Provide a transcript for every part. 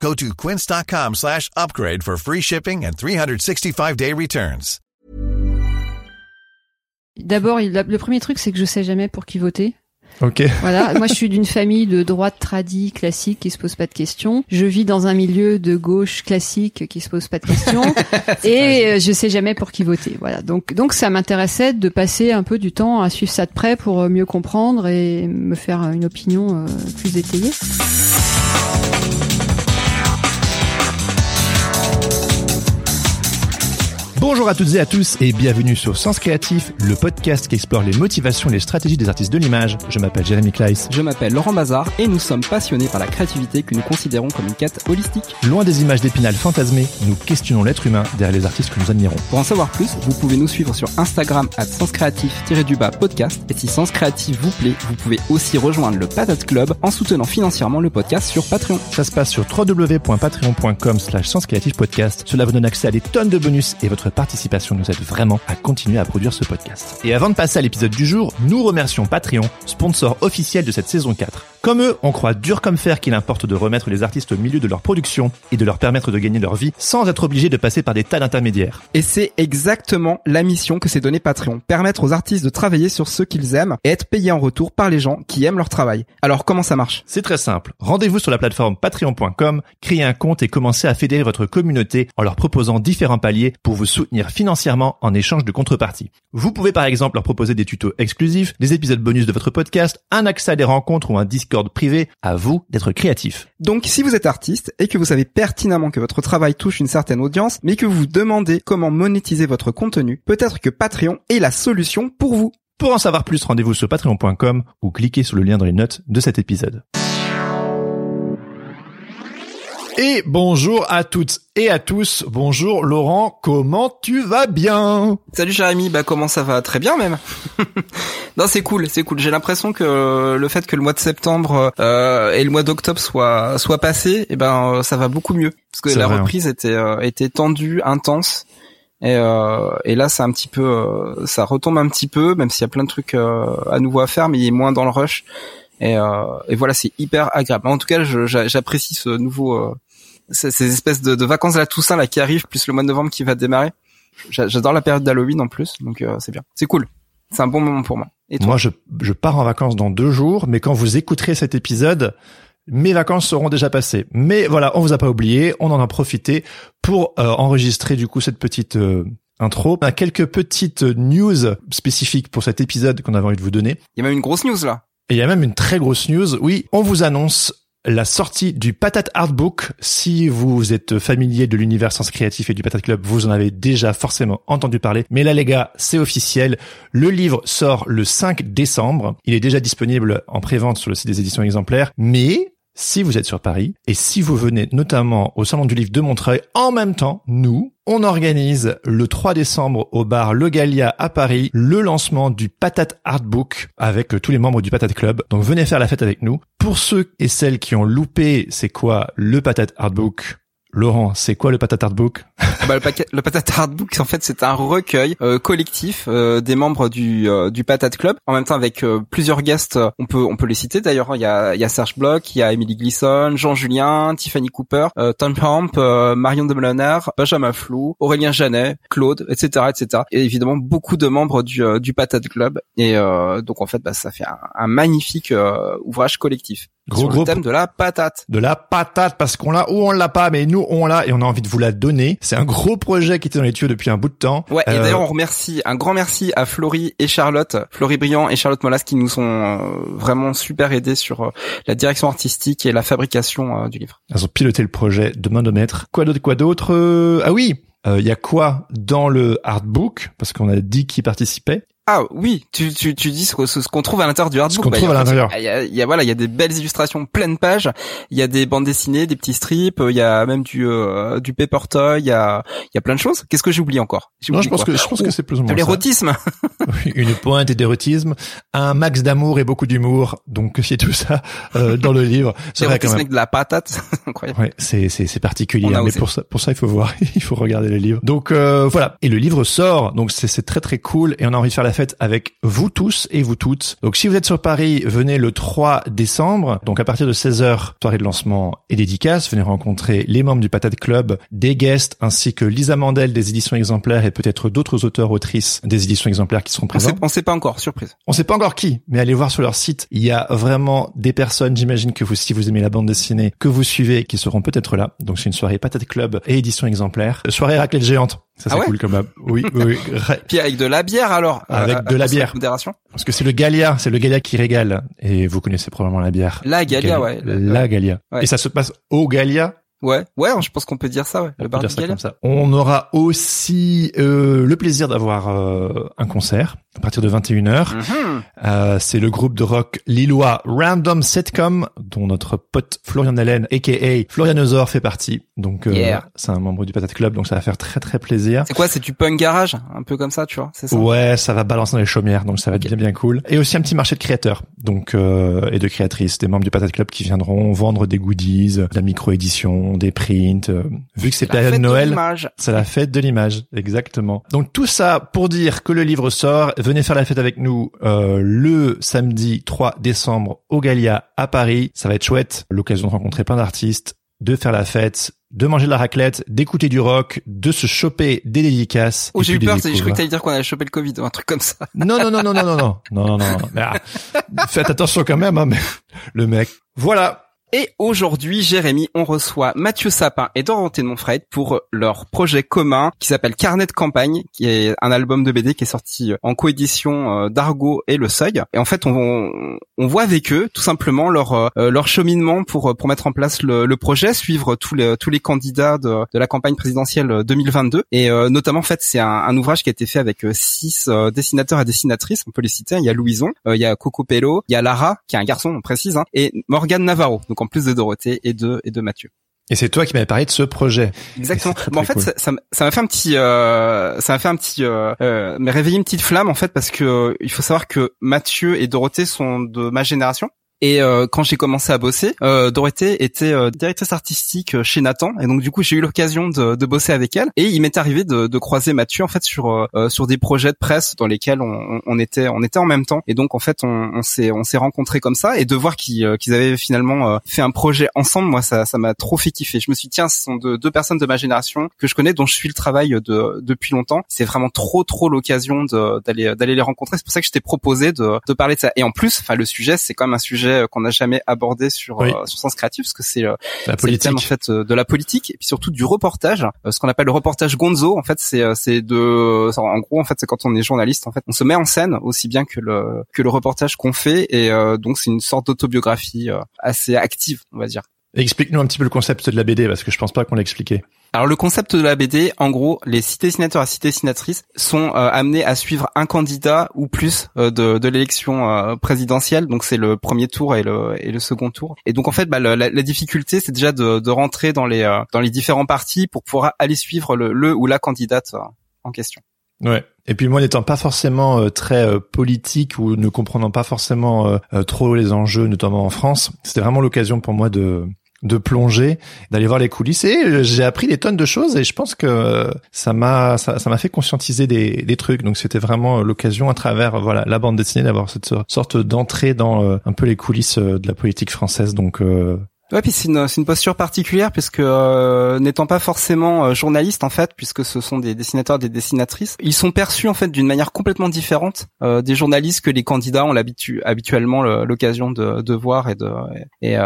Go to quince.com slash upgrade for free shipping and 365-day returns. D'abord, le premier truc, c'est que je sais jamais pour qui voter. Ok. Voilà, moi je suis d'une famille de droite tradie classique qui se pose pas de questions. Je vis dans un milieu de gauche classique qui se pose pas de questions et euh, je sais jamais pour qui voter. Voilà. Donc donc ça m'intéressait de passer un peu du temps à suivre ça de près pour euh, mieux comprendre et me faire une opinion euh, plus étayée. Bonjour à toutes et à tous et bienvenue sur Sens Créatif, le podcast qui explore les motivations et les stratégies des artistes de l'image. Je m'appelle Jérémy Kleiss. Je m'appelle Laurent Bazar et nous sommes passionnés par la créativité que nous considérons comme une quête holistique. Loin des images d'épinal fantasmées, nous questionnons l'être humain derrière les artistes que nous admirons. Pour en savoir plus, vous pouvez nous suivre sur Instagram à senscreatif-du-bas podcast et si Sens Créatif vous plaît, vous pouvez aussi rejoindre le Patate Club en soutenant financièrement le podcast sur Patreon. Ça se passe sur www.patreon.com slash podcast. Cela vous donne accès à des tonnes de bonus et votre participation nous aide vraiment à continuer à produire ce podcast. Et avant de passer à l'épisode du jour, nous remercions Patreon, sponsor officiel de cette saison 4. Comme eux, on croit dur comme fer qu'il importe de remettre les artistes au milieu de leur production et de leur permettre de gagner leur vie sans être obligés de passer par des tas d'intermédiaires. Et c'est exactement la mission que s'est donnée Patreon, permettre aux artistes de travailler sur ce qu'ils aiment et être payés en retour par les gens qui aiment leur travail. Alors comment ça marche? C'est très simple. Rendez-vous sur la plateforme patreon.com, créez un compte et commencez à fédérer votre communauté en leur proposant différents paliers pour vous soutenir financièrement en échange de contrepartie. Vous pouvez par exemple leur proposer des tutos exclusifs, des épisodes bonus de votre podcast, un accès à des rencontres ou un Discord privé. À vous d'être créatif. Donc si vous êtes artiste et que vous savez pertinemment que votre travail touche une certaine audience, mais que vous vous demandez comment monétiser votre contenu, peut-être que Patreon est la solution pour vous. Pour en savoir plus, rendez-vous sur patreon.com ou cliquez sur le lien dans les notes de cet épisode. Et bonjour à toutes et à tous. Bonjour Laurent, comment tu vas bien? Salut Jérémy, bah comment ça va? Très bien même. non c'est cool, c'est cool. J'ai l'impression que le fait que le mois de septembre euh, et le mois d'octobre soient soient passés, et ben euh, ça va beaucoup mieux parce que la vrai, hein. reprise était euh, était tendue, intense. Et, euh, et là, c'est un petit peu, euh, ça retombe un petit peu, même s'il y a plein de trucs euh, à nouveau à faire, mais il est moins dans le rush. Et, euh, et voilà, c'est hyper agréable. En tout cas, j'apprécie ce nouveau, euh, ces, ces espèces de, de vacances de la Toussaint là qui arrivent, plus le mois de novembre qui va démarrer. J'a- J'adore la période d'Halloween en plus, donc euh, c'est bien, c'est cool. C'est un bon moment pour moi. Et Moi, je, je pars en vacances dans deux jours, mais quand vous écouterez cet épisode, mes vacances seront déjà passées. Mais voilà, on vous a pas oublié, on en a profité pour euh, enregistrer du coup cette petite euh, intro. On a quelques petites news spécifiques pour cet épisode qu'on avait envie de vous donner. Il y a même une grosse news là. Et il y a même une très grosse news. Oui, on vous annonce la sortie du Patate Artbook. Si vous êtes familier de l'univers Sens Créatif et du Patate Club, vous en avez déjà forcément entendu parler. Mais là, les gars, c'est officiel. Le livre sort le 5 décembre. Il est déjà disponible en prévente sur le site des éditions exemplaires. Mais si vous êtes sur Paris et si vous venez notamment au Salon du Livre de Montreuil, en même temps, nous, on organise le 3 décembre au bar Le Gallia à Paris le lancement du Patate Artbook avec euh, tous les membres du Patate Club. Donc venez faire la fête avec nous. Pour ceux et celles qui ont loupé, c'est quoi le Patate Artbook? Laurent, c'est quoi le Patate Artbook bah, le, le Patate Artbook, en fait, c'est un recueil euh, collectif euh, des membres du euh, du Patate Club. En même temps, avec euh, plusieurs guests, euh, on peut on peut les citer. D'ailleurs, il y a y a Serge Bloch, il y a Emily Glisson, Jean Julien, Tiffany Cooper, euh, Tom Hamp, Marion de Melener, Benjamin Flou, Aurélien Janet, Claude, etc., etc. Et évidemment beaucoup de membres du du Patate Club. Et donc en fait, bah, ça fait un, un magnifique ouvrage collectif Gros, sur gros le thème de la patate. de la patate parce qu'on l'a ou on l'a pas, mais nous on l'a et on a envie de vous la donner. C'est un gros projet qui était dans les tuyaux depuis un bout de temps. Ouais, et Euh, d'ailleurs on remercie un grand merci à Florie et Charlotte, Florie Briand et Charlotte Molas qui nous ont euh, vraiment super aidés sur euh, la direction artistique et la fabrication du livre. Elles ont piloté le projet de main de maître. Quoi d'autre Quoi d'autre Ah oui, il y a quoi dans le artbook? Parce qu'on a dit qui participait. Ah oui, tu, tu, tu dis ce, ce, ce qu'on trouve à l'intérieur du artbook. Ce qu'on Bah, trouve à l'intérieur. Il y a, y a voilà, il y a des belles illustrations, pleine page. Il y a des bandes dessinées, des petits strips. Il y a même du euh, du paper toy. Il y a il y a plein de choses. Qu'est-ce que j'ai oublié encore? J'ai Non, je pense quoi? que je pense que c'est plus ou de moins ça. l'érotisme. Oui, une pointe d'érotisme, un max d'amour et beaucoup d'humour. Donc c'est tout ça euh, dans le livre. C'est vrai quand même. avec de la patate, incroyable. Ouais, c'est c'est c'est particulier, hein, mais pour ça pour ça il faut voir, il faut regarder le livre. Donc euh, voilà, et le livre sort, donc c'est c'est très très cool et on a envie de faire la fête avec vous tous et vous toutes. Donc si vous êtes sur Paris, venez le 3 décembre. Donc à partir de 16h, soirée de lancement et dédicace, venez rencontrer les membres du Patate Club, des guests ainsi que Lisa Mandel des éditions exemplaires et peut-être d'autres auteurs autrices des éditions exemplaires qui seront On présents. sait, on sait pas encore, surprise. On sait pas encore qui, mais allez voir sur leur site. Il y a vraiment des personnes, j'imagine que vous, si vous aimez la bande dessinée, que vous suivez, qui seront peut-être là. Donc c'est une soirée Patate Club et édition exemplaire. Soirée raclette géante. Ça c'est Ah ouais cool comme Oui, oui, Puis avec de la bière alors. Avec de la bière. Modération. Parce que c'est le Galia, c'est le Galia qui régale. Et vous connaissez probablement la bière. La Galia, ouais. La Galia. Ouais. Et ça se passe au Galia. Ouais, ouais, je pense qu'on peut dire ça, ouais. On Le peut bar ça comme ça. On aura aussi euh, le plaisir d'avoir euh, un concert à partir de 21h. Mhm. Euh, c'est le groupe de rock lillois Random Setcom, dont notre pote Florian Allen, aka Florianosaur, fait partie. Donc, euh, Yeah. c'est un membre du Patate Club, donc ça va faire très très plaisir. C'est quoi, c'est du punk garage, un peu comme ça, tu vois, c'est ça? Ouais, ça va balancer dans les chaumières, donc ça va être bien bien cool. Et aussi un petit marché de créateurs, donc euh, et de créatrices, des membres du Patate Club qui viendront vendre des goodies, de la micro-édition, des prints. euh, vu que c'est La période fête de Noël, l'image. c'est la fête de l'image, exactement. Donc tout ça pour dire que le livre sort. Venez faire la fête avec nous euh, le samedi 3 décembre au Galia à Paris. Ça va être chouette. L'occasion de rencontrer plein d'artistes, de faire la fête, de manger de la raclette, d'écouter du rock, de se choper des dédicaces. Oh, j'ai eu peur, je croyais que t'allais dire qu'on allait choper le Covid ou un truc comme ça. Non, non, non, non, non, non, non, non, non, non. Mais, ah, faites attention quand même, hein, mais le mec. Voilà. Et aujourd'hui, Jérémy, on reçoit Mathieu Sapin et Dorothée Monfred pour leur projet commun qui s'appelle Carnet de campagne, qui est un album de BD qui est sorti en coédition euh, d'Argo et Le Seuil. Et en fait, on, on voit avec eux tout simplement leur euh, leur cheminement pour pour mettre en place le, le projet, suivre tous les tous les candidats de, de la campagne présidentielle 2022. Et euh, notamment, en fait, c'est un, un ouvrage qui a été fait avec euh, six euh, dessinateurs et dessinatrices. On peut les citer. Il y a Louison, euh, il y a Coco Pello, il y a Lara, qui est un garçon, on précise, hein, et Morgane Navarro. En plus de Dorothée et de et de Mathieu. Et c'est toi qui m'avais parlé de ce projet. Exactement. Très, Mais en fait, cool. ça- ça m- ça m'a fait un petit, euh, ça m'a fait un petit, euh, euh, mais réveiller une petite flamme en fait parce que euh, il faut savoir que Mathieu et Dorothée sont de ma génération. Et euh, quand j'ai commencé à bosser, euh, Dorothée était euh, directrice artistique euh, chez Nathan, et donc du coup j'ai eu l'occasion de, de bosser avec elle. Et il m'est arrivé de, de croiser Mathieu en fait sur euh, euh, sur des projets de presse dans lesquels on, on- était on était en même temps. Et donc en fait on, s'est on s'est rencontrés comme ça, et de voir qu'ils qu'ils avaient finalement fait un projet ensemble, moi ça ça m'a trop fait kiffer. Je me suis dit tiens ce sont deux, deux personnes de ma génération que je connais, dont je suis le travail de depuis longtemps. C'est vraiment trop trop l'occasion d'aller d'aller les rencontrer. C'est pour ça que je t'ai proposé de, de parler de ça. Et en plus, enfin le sujet c'est quand même un sujet euh, qu'on n'a jamais abordé sur Oui. euh, sur Sens Créatif parce que c'est euh, le thème en fait de la politique et puis surtout du reportage, euh, ce qu'on appelle le reportage Gonzo. En fait, c'est c'est de en gros en fait c'est quand on est journaliste en fait, on se met en scène aussi bien que le que le reportage qu'on fait et euh, donc c'est une sorte d'autobiographie euh, assez active, on va dire. Explique-nous un petit peu le concept de la BD parce que je pense pas qu'on l'a expliqué. Alors le concept de la BD, en gros, les six dessinateurs et six dessinatrices sont euh, amenés à suivre un candidat ou plus euh, de, de l'élection euh, présidentielle. Donc c'est le premier tour et le, et le second tour. Et donc en fait, bah, la, la difficulté, c'est déjà de, de rentrer dans les euh, dans les différents partis pour pouvoir aller suivre le, le ou la candidate euh, en question. Ouais. Et puis moi, n'étant pas forcément euh, très euh, politique ou ne comprenant pas forcément euh, euh, trop les enjeux, notamment en France, c'était vraiment l'occasion pour moi de de plonger, d'aller voir les coulisses et euh, j'ai appris des tonnes de choses et je pense que euh, ça m'a ça m'a fait conscientiser des des trucs. Donc c'était vraiment euh, l'occasion à travers voilà la bande dessinée d'avoir cette sorte d'entrée dans un peu les coulisses de la politique française. Donc euh, Ouais, puis c'est une, c'est une posture particulière puisque euh, n'étant pas forcément euh, journaliste en fait, puisque ce sont des dessinateurs, des dessinatrices, ils sont perçus en fait d'une manière complètement différente euh, des journalistes que les candidats ont l'habitu- habituellement le- l'occasion de, de voir et de et, euh,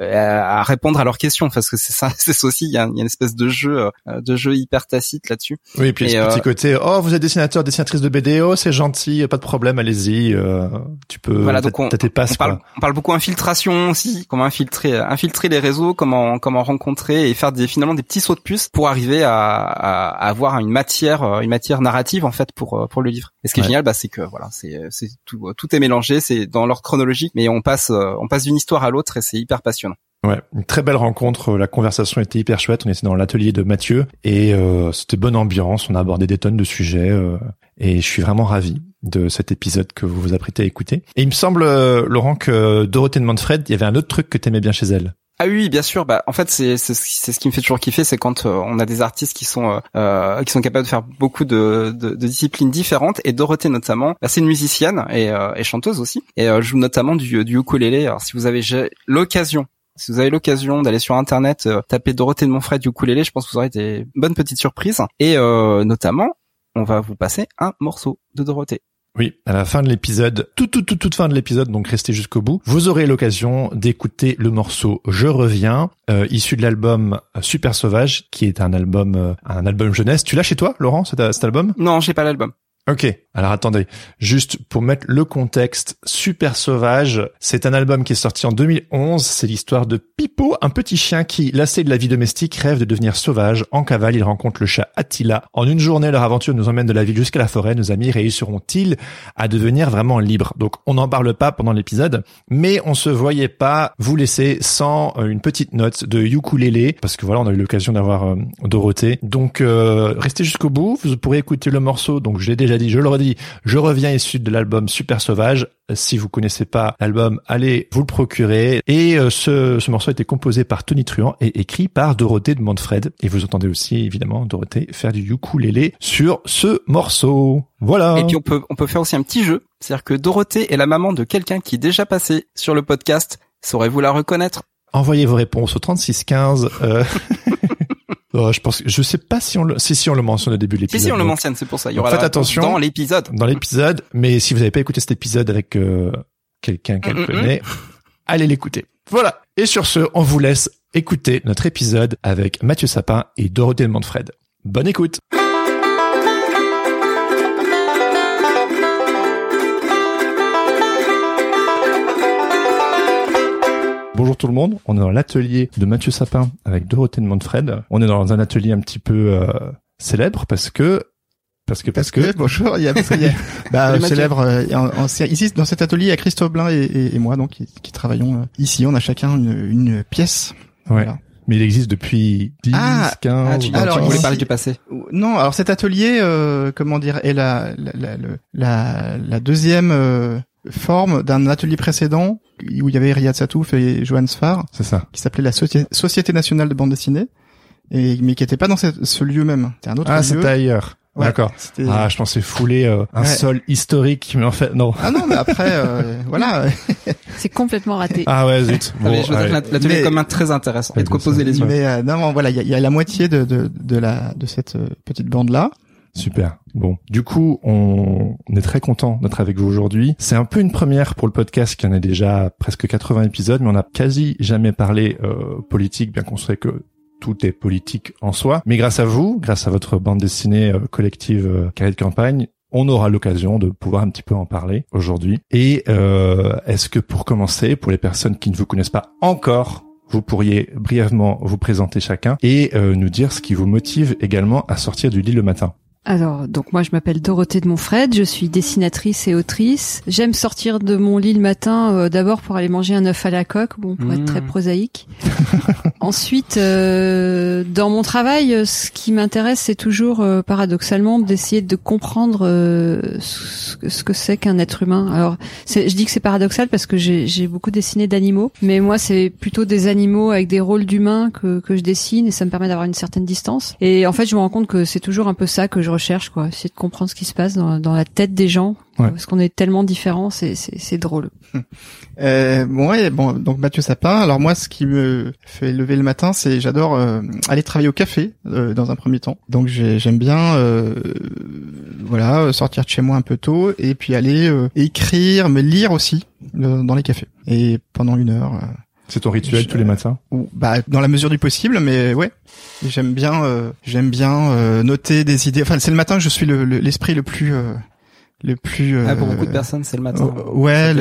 et à, répondre à leurs questions parce que c'est ça, c'est aussi, il y a, il y a une espèce de jeu, euh, de jeu hyper tacite là-dessus. oui, et puis Et, ce euh, petit côté oh vous êtes dessinateur, dessinatrice de BD, oh c'est gentil, pas de problème, allez-y, euh, tu peux Voilà, donc on- tes passes On parle, on parle beaucoup infiltration aussi, comment infiltrer infiltrer les réseaux, comment comment rencontrer et faire des finalement des petits sauts de puce pour arriver à, à, avoir une matière une matière narrative en fait pour pour le livre. Et ce qui est génial, bah, c'est que voilà, c'est c'est tout tout est mélangé, c'est dans l'ordre chronologique, mais on passe on passe d'une histoire à l'autre et c'est hyper passionnant. Ouais, une très belle rencontre. La conversation était hyper chouette. On était dans l'atelier de Mathieu et euh, c'était bonne ambiance. On a abordé des tonnes de sujets euh, et je suis vraiment ravi de cet épisode que vous vous apprêtez à écouter. Et il me semble, euh, Laurent, que Dorothée de Manfred, il y avait un autre truc que t'aimais bien chez elle. Ah oui, bien sûr. Bah, en fait, c'est ce qui me fait toujours kiffer, c'est quand on a des artistes qui sont euh, qui sont capables de faire beaucoup de, disciplines différentes. Et Dorothée notamment, bah, c'est une musicienne et, et chanteuse aussi. Et joue notamment du, du ukulélé. Alors, si vous avez l'occasion si vous avez l'occasion d'aller sur internet, euh, taper Dorothée de Montfred ukulélé, je pense que vous aurez des bonnes petites surprises. Et euh, notamment, on va vous passer un morceau de Dorothée. Oui, à la fin de l'épisode, tout, tout, tout, toute fin de l'épisode, donc restez jusqu'au bout, vous aurez l'occasion d'écouter le morceau Je reviens, euh, issu de l'album Super Sauvage, qui est un album, un album jeunesse. Tu l'as chez toi, Laurent, cet, cet album? Non, j'ai pas l'album. Ok, alors attendez, juste pour mettre le contexte, Super Sauvage, c'est un album qui est sorti en 2011, c'est l'histoire de Pipo, un petit chien qui, lassé de la vie domestique, rêve de devenir sauvage. En cavale, il rencontre le chat Attila. En une journée, leur aventure nous emmène de la ville jusqu'à la forêt, nos amis réussiront-ils à devenir vraiment libres? Donc on n'en parle pas pendant l'épisode, mais on se voyait pas vous laisser sans euh, une petite note de ukulélé, parce que voilà, on a eu l'occasion d'avoir euh, Dorothée. Donc euh, restez jusqu'au bout, vous pourrez écouter le morceau, donc je l'ai déjà dit, je le redis, je reviens issu de l'album Super Sauvage. Si vous connaissez pas l'album, allez vous le procurer. Et euh, ce, ce morceau a été composé par Tony Truant et écrit par Dorothée de Montfred. Et vous entendez aussi évidemment Dorothée faire du ukulélé sur ce morceau. Voilà. Et puis on peut on peut faire aussi un petit jeu, c'est-à-dire que Dorothée est la maman de quelqu'un qui est déjà passé sur le podcast. Saurez-vous la reconnaître? Envoyez vos réponses au 3615. Euh... Euh, je pense, je sais pas si on le, si, si on le mentionne au début de l'épisode. Si, si, on le mentionne, c'est pour ça. Il y aura faites attention dans l'épisode. Dans l'épisode, mais si vous n'avez pas écouté cet épisode avec euh, quelqu'un qu'elle mm, mm, connaît, allez l'écouter. Voilà. Et sur ce, on vous laisse écouter notre épisode avec Mathieu Sapin et Dorothée de Montfred. Bonne écoute. Bonjour tout le monde, on est dans l'atelier de Mathieu Sapin avec Dorothée de Montfred. On est dans un atelier un petit peu euh, célèbre parce que parce que parce, que, bonjour il y a, bah, célèbre euh, ici dans cet atelier il y a Christophe Blin et, et, moi donc qui, travaillons euh, ici. On a chacun une, une pièce. Ouais. Mais il existe depuis 10, ah, 15... Ah, tu, alors, tu voulais parler du passé. Non, alors cet atelier, euh, comment dire, est la, la, la, la, deuxième forme d'un atelier précédent où il y avait Riyad Satouf et Johan Sfar. C'est ça. Qui s'appelait la Société nationale de bande dessinée. Et, mais qui était pas dans ce, lieu même. C'était un autre ah, lieu. Ah, c'était ailleurs. D'accord. Ah, je pensais fouler euh, un sol historique, mais en fait non. Ah non, mais après, euh, voilà. C'est complètement raté. Ah ouais, zut. Bon, l'atelier commun très intéressant. Et de quoi poser les yeux. Mais euh, non, voilà, il y a, y a, la moitié de, de, de la de cette petite bande là. Super. Bon, du coup, on, est très content d'être avec vous aujourd'hui. C'est un peu une première pour le podcast qui en a déjà presque 80 épisodes, mais on n'a quasi jamais parlé euh, politique, bien qu'on sait que tout est politique en soi. Mais grâce à vous, grâce à votre bande dessinée euh, collective euh, Carré de campagne, on aura l'occasion de pouvoir un petit peu en parler aujourd'hui. Et est-ce que pour commencer, pour les personnes qui ne vous connaissent pas encore, vous pourriez brièvement vous présenter chacun et nous dire ce qui vous motive également à sortir du lit le matin? Alors, donc moi je m'appelle Dorothée de Montfred, je suis dessinatrice et autrice. J'aime sortir de mon lit le matin euh, d'abord pour aller manger un œuf à la coque, bon pour être très mmh. prosaïque. Ensuite, euh, dans mon travail, euh, ce qui m'intéresse, c'est toujours paradoxalement d'essayer de comprendre ce que c'est qu'un être humain. Alors, je dis que c'est paradoxal parce que j'ai beaucoup dessiné d'animaux, mais moi c'est plutôt des animaux avec des rôles d'humains que, que je dessine et ça me permet d'avoir une certaine distance. Et en fait, je me rends compte que c'est toujours un peu ça que je recherche, quoi. Essayer de comprendre ce qui se passe dans, dans la tête des gens. Parce qu'on est tellement différents, c'est, c'est, c'est drôle. Euh, bon, ouais, bon, donc Mathieu Sapin. Alors moi, ce qui me fait lever le matin, c'est j'adore euh, aller travailler au café euh, dans un premier temps. Donc j'aime bien, euh, voilà, sortir de chez moi un peu tôt et puis aller écrire, mais lire aussi dans les cafés. Et pendant une heure. C'est ton rituel tous les matins? Ou, Bah dans la mesure du possible, mais ouais. J'aime bien, euh, j'aime bien euh, noter des idées. Enfin, c'est le matin que je suis l'esprit le, plus, euh, le plus. ah, pour beaucoup de personnes, c'est le matin. ouais.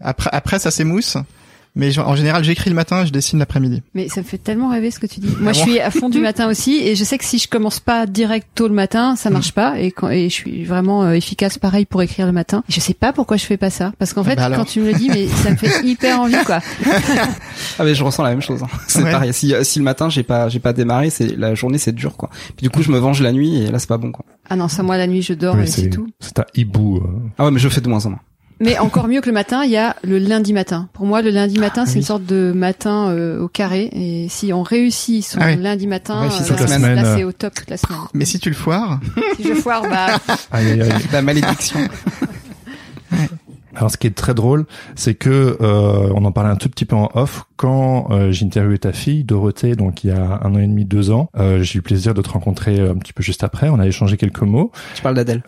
après, après ça s'émousse. Mais en général, j'écris le matin, je dessine l'après-midi. Mais ça me fait tellement rêver ce que tu dis. Moi, je suis à fond du matin aussi, et je sais que si je commence pas direct tôt le matin, ça marche pas, et quand et je suis vraiment euh, efficace pareil pour écrire le matin. Je sais pas pourquoi je fais pas ça, parce qu'en fait, bah quand tu me le dis, mais ça me fait hyper envie, quoi. Ah mais je ressens la même chose. hein. C'est Ouais. pareil. Si, si le matin j'ai pas j'ai pas démarré, c'est la journée c'est dur quoi. Puis du coup je me venge la nuit et là c'est pas bon quoi. Ah non, ça moi la nuit je dors et c'est tout. C'est un hibou. euh. Ah ouais mais je fais de moins en moins. Mais encore mieux que le matin, il y a le lundi matin. Pour moi, le lundi matin, c'est oui. une sorte de matin euh, au carré. Et si on réussit son Ah oui. lundi matin, euh, toute là, la semaine, là, euh. c'est au top toute la semaine. Mais si tu le foires, si je foire, bah, Aïe, aïe, aïe. La malédiction. Alors, ce qui est très drôle, c'est que euh, on en parlait un tout petit peu en off quand euh, j'ai interviewé ta fille Dorothée, donc il y a un an et demi, deux ans. Euh, j'ai eu le plaisir de te rencontrer un petit peu juste après. On a échangé quelques mots. Tu parles d'Adèle.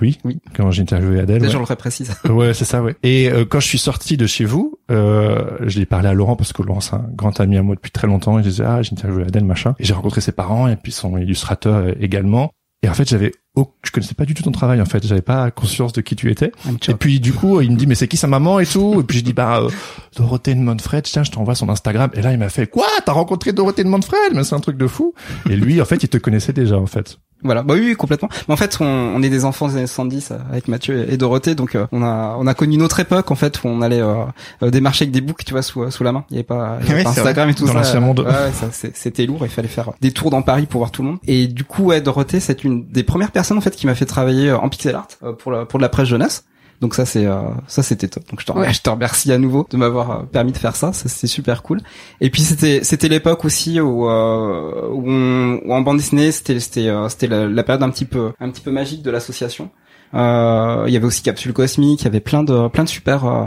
Oui. Oui. Quand j'ai interviewé Adèle. Déjà ouais. je le reprécise. Ouais, c'est ça, ouais. Et euh, quand je suis sorti de chez vous, euh, je l'ai parlé à Laurent parce que Laurent c'est un grand ami à moi depuis très longtemps. Et je disais ah j'ai interviewé Adèle machin. Et j'ai rencontré ses parents et puis son illustrateur euh, également. Et en fait j'avais, au... je connaissais pas du tout ton travail en fait. J'avais pas conscience de qui tu étais. Et puis du coup il me dit mais c'est qui sa maman et tout? Et puis je dis bah euh, Dorothée de Manfred. Tiens je t'envoie son Instagram. Et là il m'a fait quoi? T'as rencontré Dorothée de Manfred Mais c'est un truc de fou. Et lui en fait il te connaissait déjà en fait. Voilà, bah oui, oui, complètement. Mais en fait, on, on est des enfants des années 70 euh, avec Mathieu et Dorothée, donc euh, on a on a connu une autre époque en fait où on allait euh, euh, démarcher avec des books, tu vois, sous sous la main. Il y avait pas, il y avait Oui, pas Instagram et tout Dans ça. l'ancien monde. Ouais, ça c'était lourd. Il fallait faire des tours dans Paris pour voir tout le monde. Et du coup, ouais, Dorothée, c'est une des premières personnes en fait qui m'a fait travailler en pixel art pour la, pour de la presse jeunesse. Donc ça c'est euh, ça c'était top. Donc je te, Ouais. je te remercie à nouveau de m'avoir euh, permis de faire ça. Ça c'est super cool. Et puis c'était c'était l'époque aussi où, euh, où, on- où en bande dessinée c'était c'était euh, c'était la, la période un petit peu un petit peu magique de l'association. Euh, Il y avait aussi Capsule Cosmique. Il y avait plein de plein de super euh,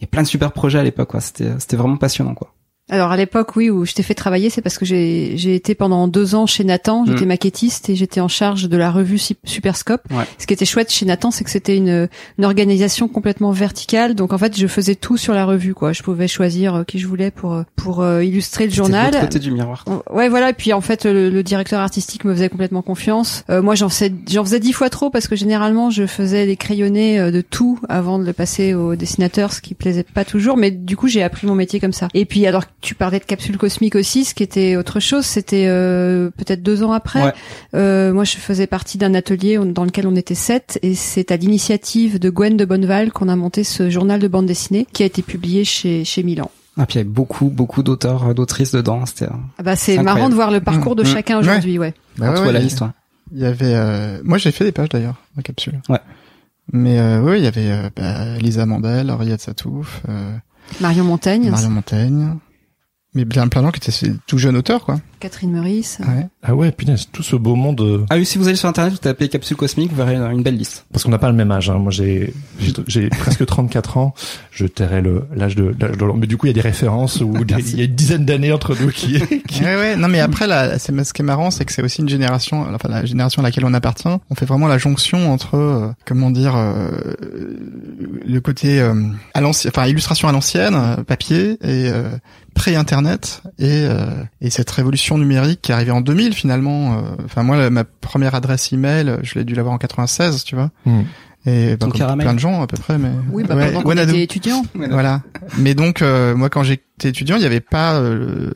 il y a plein de super projets à l'époque. quoi. C'était c'était vraiment passionnant quoi. Alors à l'époque, oui, où je t'ai fait travailler, c'est parce que j'ai j'ai été pendant deux ans chez Nathan, j'étais Mm. maquettiste et j'étais en charge de la revue Sup- Superscope. Ouais. Ce qui était chouette chez Nathan, c'est que c'était une, une organisation complètement verticale. Donc en fait, je faisais tout sur la revue, quoi. Je pouvais choisir euh, qui je voulais pour euh, pour euh, illustrer le de journal. l'autre côté du miroir. Ouais, voilà. Et puis en fait, le, le directeur artistique me faisait complètement confiance. Euh, moi, j'en faisais, j'en faisais dix fois trop parce que généralement, je faisais les crayonnés de tout avant de le passer au dessinateur, ce qui plaisait pas toujours. Mais du coup, j'ai appris mon métier comme ça. Et puis, alors, tu parlais de capsule cosmique aussi, ce qui était autre chose. C'était euh, peut-être deux ans après. Ouais. Euh, moi, je faisais partie d'un atelier dans lequel on était sept, et c'est à l'initiative de Gwen de Bonneval qu'on a monté ce journal de bande dessinée qui a été publié chez chez Milan. Ah puis il y avait beaucoup beaucoup d'auteurs euh, d'autrices dedans. C'était euh, Ah bah, c'est marrant de voir le parcours de Mmh. chacun aujourd'hui, ouais. bah quand ouais, vois la liste. ouais. Il y avait, euh, moi j'ai fait des pages d'ailleurs, en capsule. Ouais. Mais euh, oui, il y avait euh, bah, Lisa Mandel, Henriette Satouf, euh, Marion Montaigne, Marion Montaigne, mais de gens qui étaient tout jeunes auteurs quoi. Catherine Meurice. Ouais. Ah ouais punaise tout ce beau monde. euh, Ah oui, si vous allez sur internet, vous tapez capsule cosmique, vous verrez une une belle liste. Parce qu'on n'a pas le même âge. Hein. Moi, j'ai j'ai- presque 34 ans. Je tairais le l'âge de l'âge de l'homme. Mais du coup, il y a des références où des- il y a une dizaine d'années entre nous qui. qui... Ouais, ouais. Non, mais après, là, c'est ce qui est marrant, c'est que c'est aussi une génération, enfin la génération à laquelle on appartient. On fait vraiment la jonction entre, euh, comment dire, euh, le côté euh, à l'ancienne, enfin illustration à l'ancienne, euh, papier et euh, pré-internet et euh, et cette révolution numérique qui est arrivée en 2000 finalement. euh, Enfin moi, ma première adresse email, je l'ai dû l'avoir en 96, tu vois. Hmm. Et bah, Ton comme caramel. plein de gens à peu près, mais Oui, bah, Ouais, était étudiant. voilà. Mais donc, euh, moi, quand j'étais étudiant, il n'y avait pas euh,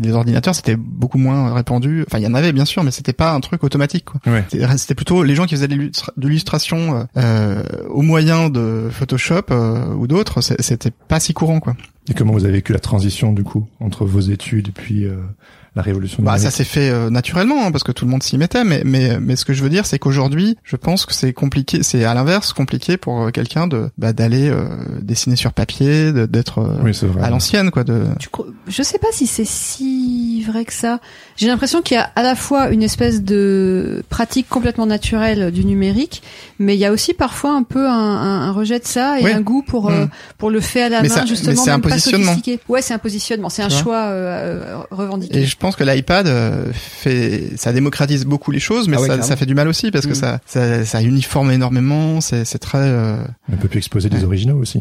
les ordinateurs, c'était beaucoup moins répandu. Enfin, il y en avait bien sûr, mais c'était pas un truc automatique. Quoi. Ouais. C'était plutôt les gens qui faisaient de l'illustra- de l'illustration euh, au moyen de Photoshop euh, ou d'autres. C'était pas si courant, quoi. Et comment vous avez vécu la transition du coup entre vos études et puis euh, la révolution Bah, ça s'est fait euh, naturellement hein, parce que tout le monde s'y mettait. Mais mais mais ce que je veux dire, c'est qu'aujourd'hui, je pense que c'est compliqué. C'est à l'inverse compliqué pour euh, quelqu'un de bah, d'aller euh, dessiner sur papier, d'être euh, Oui, à l'ancienne, quoi. De Je sais pas si c'est si vrai que ça. J'ai l'impression qu'il y a à la fois une espèce de pratique complètement naturelle du numérique, mais il y a aussi parfois un peu un, un- un rejet de ça et Oui. un goût pour euh, Mm. pour le fait à la Mais main ça- mais justement. c'est un même pas positionnement. sophistiqué. Ouais, c'est un positionnement, c'est un vois choix euh, euh, revendiqué. Et je pense que l'iPad euh, fait, ça démocratise beaucoup les choses, mais Ah ouais, ça, fait du mal aussi parce que Mm. ça, ça, ça uniforme énormément. C'est, c'est très. euh, On peut plus exposer des originaux aussi.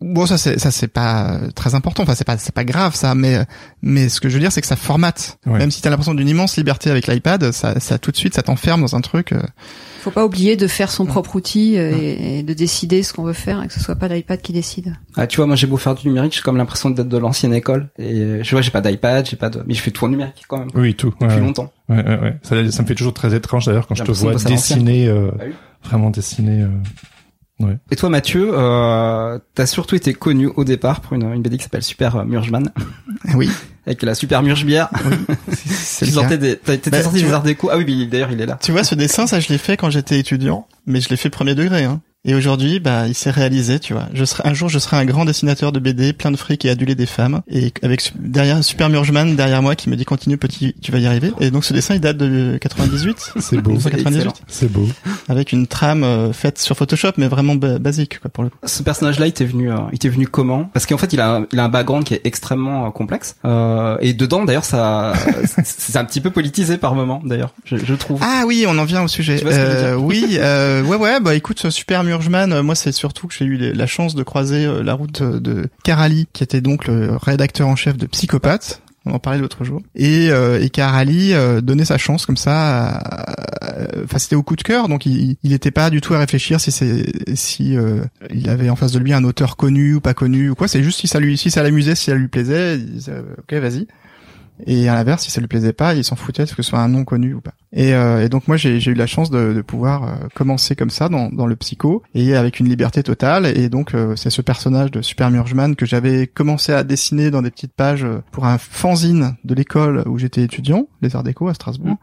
Bon, ça c'est ça c'est pas euh, très important. Enfin, c'est pas c'est pas grave ça, mais mais ce que je veux dire, c'est que ça formate. Ouais. Même si t'as l'impression d'une immense liberté avec l'iPad, ça ça tout de suite ça t'enferme dans un truc. euh, Faut pas oublier de faire son propre outil euh, et, et de décider ce qu'on veut faire et que ce soit pas l'iPad qui décide. Ah, tu vois, moi j'ai beau faire du numérique, j'ai comme l'impression d'être de l'ancienne école. Et euh, je vois, j'ai pas d'iPad, j'ai pas de, mais je fais tout en numérique quand même. Oui, tout. Ouais, Depuis ouais. longtemps. Ouais, ouais, ouais. Ça, ça me fait toujours très étrange d'ailleurs quand je te vois dessiner, euh, Bah oui. vraiment dessiner. euh, Et toi, Mathieu, euh, t'as surtout été connu au départ pour une, une BD qui s'appelle Super Murgeman, Oui, avec la Super Murge bière. c'est Tu sortais des, t'as- t'étais Bah, sorti des vois- arts déco. Ah oui, mais d'ailleurs, il est là. Tu vois, ce dessin, ça, je l'ai fait quand j'étais étudiant, mais je l'ai fait premier degré. Hein. Et aujourd'hui, bah, il s'est réalisé, tu vois. Je serai un jour, je serai un grand dessinateur de BD, plein de fric et adulé des femmes, et avec derrière Super Murgeman derrière moi qui me dit continue petit, tu vas y arriver. Et donc ce dessin, il date de 98, C'est beau. 1998, C'est beau. avec une trame euh, faite sur Photoshop, mais vraiment ba- basique, quoi, pour le coup. Ce personnage-là, il t'est venu, euh, il t'est venu comment? Parce qu'en fait, il a, un- il a un background qui est extrêmement euh, complexe. Euh, et dedans, d'ailleurs, ça, c'est- un petit peu politisé par moment, d'ailleurs, je, je trouve. Ah oui, on en vient au sujet. Tu vois ce que je veux Euh, oui, euh, ouais, ouais. Bah écoute, ce Super Murgeman, euh, moi c'est surtout que j'ai eu la chance de croiser euh, la route euh, de Karali, qui était donc le rédacteur en chef de Psychopathe. On en parlait l'autre jour. Et, euh, et Karali euh, donnait sa chance comme ça. Enfin, c'était au coup de cœur, donc il il était pas du tout à réfléchir si c'est si euh, il avait en face de lui un auteur connu ou pas connu ou quoi. C'est juste si ça lui si ça l'amusait, si ça lui plaisait, il disait ok vas-y. Et à l'inverse, si ça lui plaisait pas, il s'en foutait que ce soit un nom connu ou pas. Et, euh, et donc moi, j'ai eu la chance de, de pouvoir euh, commencer comme ça dans, dans le psycho et avec une liberté totale. Et donc euh, c'est ce personnage de Super Murgeman que j'avais commencé à dessiner dans des petites pages euh, pour un fanzine de l'école où j'étais étudiant, les Arts Déco à Strasbourg.